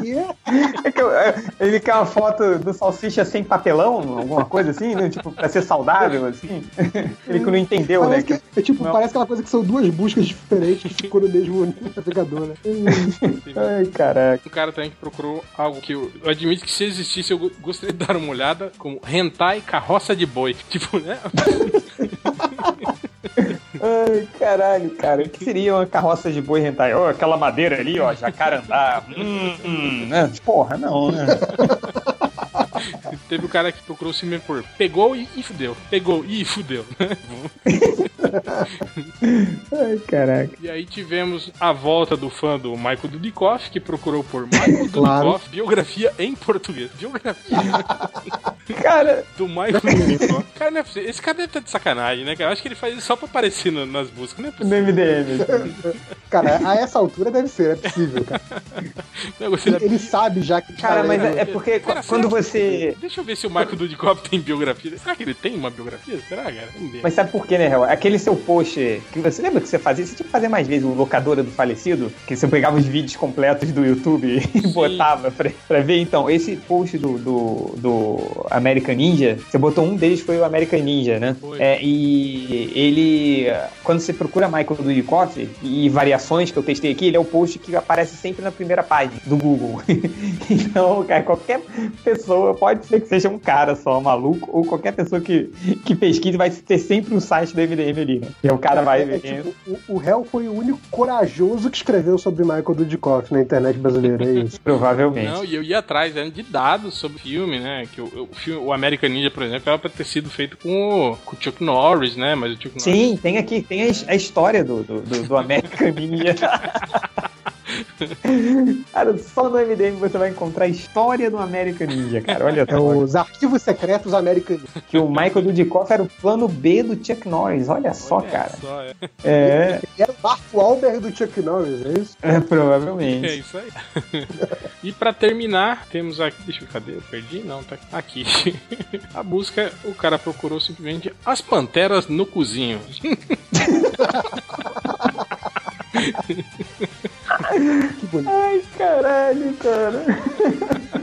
é? é que, é, ele quer uma foto do salsicha sem papelão, alguma coisa assim, né? Tipo, pra ser saudável, assim. Ele que não entendeu, parece né? Que, é, tipo, não. parece aquela coisa que são duas buscas diferentes que ficou no mesmo navegador, né? Ai, caraca. Um cara também que procurou algo que eu, eu admito que se existisse eu gostaria de dar uma olhada, como hentai carroça de boi. Tipo, né? Ai, caralho, cara. O que seria uma carroça de boi rentai? Oh, aquela madeira ali, ó, jacarandá. hum, hum, né? Porra, não, né? Teve o um cara que procurou se por pegou e, e fudeu. Pegou e fudeu. Ai, caraca. E aí tivemos a volta do fã do Michael Dudikoff, que procurou por Michael claro. Dudikoff, biografia em português. Biografia. Cara. Do Michael Dudikoff. Cara, não é possível. Esse cara deve estar de sacanagem, né, cara? Eu acho que ele faz isso só pra aparecer no, nas buscas, não é possível. No MDM. cara, a essa altura deve ser, é possível, cara. Não, ele, ele, sabe já que. Cara, mas é, é porque cara, quando você. Deixa eu ver se o Michael Dudikoff tem biografia. Será que ele tem uma biografia? Será, cara? Mas sabe por quê, né, Real? Aquele seu post que você lembra que você fazia? Você tinha que fazer mais vezes o locadora do falecido, que você pegava os vídeos completos do YouTube e Sim. botava pra, pra, ver. Então, esse post do, do, do, American Ninja, você botou um deles foi o American Ninja, né? É, e ele, quando você procura Michael Dudikoff e variações que eu testei aqui, ele é o post que aparece sempre na primeira página do Google. então, cara, qualquer pessoa, pode ser que seja um cara só maluco, ou qualquer pessoa que, que pesquise vai ter sempre um site do MDM ali, né? E o cara vai ver. É, tipo, o, o Hell foi o único corajoso que escreveu sobre Michael Dudikoff na internet brasileira, é isso? Provavelmente. Não, e eu ia atrás né, de dados sobre o filme, né? Que o, o, filme, o American Ninja, por exemplo, era pra ter sido feito com o, com o Chuck Norris, né? Mas o Chuck Norris... Sim, tem aqui, tem a, a história do, do, do, do American Ninja. cara, só no MDM você vai encontrar a história do American Ninja, cara. Olha é Os arquivos secretos American Ninja. Que o Michael Dudikoff era o plano B do Chuck Norris. Olha só, Olha cara. Só, é. é. Ele era o Mark Wahlberg do Chuck Norris, é isso? É, provavelmente. É isso aí. e pra terminar, temos aqui. Deixa eu cadê? Eu perdi? Não, tá aqui. A busca, o cara procurou simplesmente as panteras no cozinho. que bonito. Ai, caralho, cara.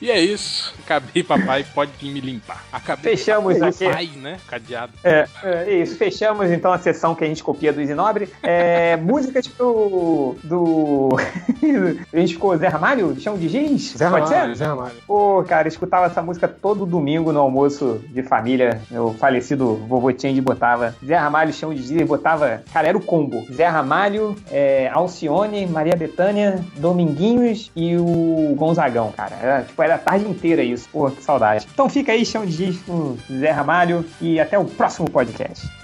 E é isso. Acabei, papai, pode me limpar. Acabei. Fechamos papai, aqui. Pai, né? Cadeado. É, é, isso. Fechamos então a sessão que a gente copia do Isinobre. É, músicas do. do. a gente ficou Zé Ramalho? Chão de Giz? Zé Pode Ramalho, ser? Zé Ramalho. Pô, cara, escutava essa música todo domingo no almoço de família. Meu falecido vovô Change botava Zé Ramalho, Chão de Giz, botava. Cara, era o combo. Zé Ramalho, é, Alcione, Maria Bethânia, Dominguinhos e o Gonzagão, cara. Era, tipo, era a tarde inteira isso. Pô, que saudade. Então fica aí, chão de giz com Zé Ramalho e até o próximo podcast.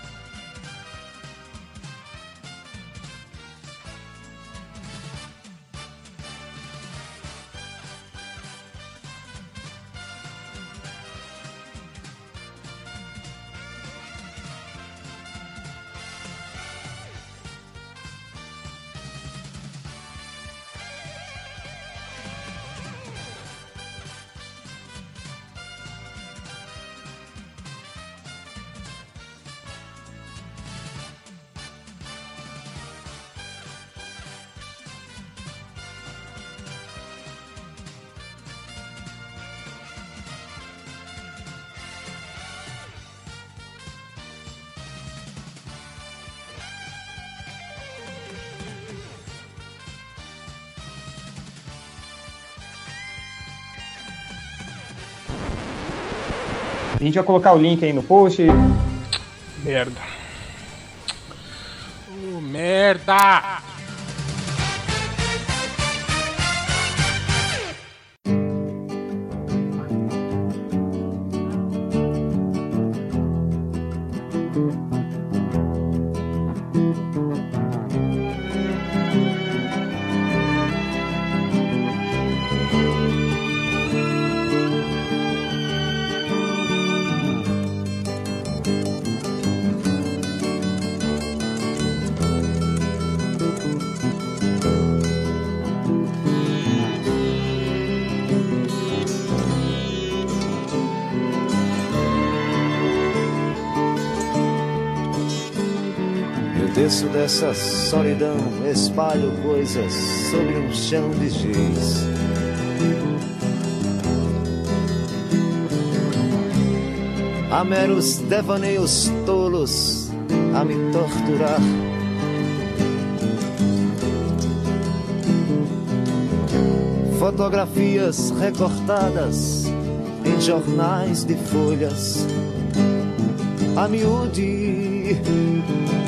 Gente vai colocar o link aí no post. Merda. Oh, merda! Desço dessa solidão, espalho coisas sobre um chão de giz. Há meros devaneios tolos a me torturar. Fotografias recortadas em jornais de folhas. A miúde, eu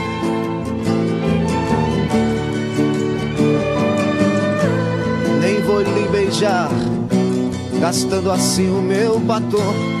Beijar, gastando assim o meu batom.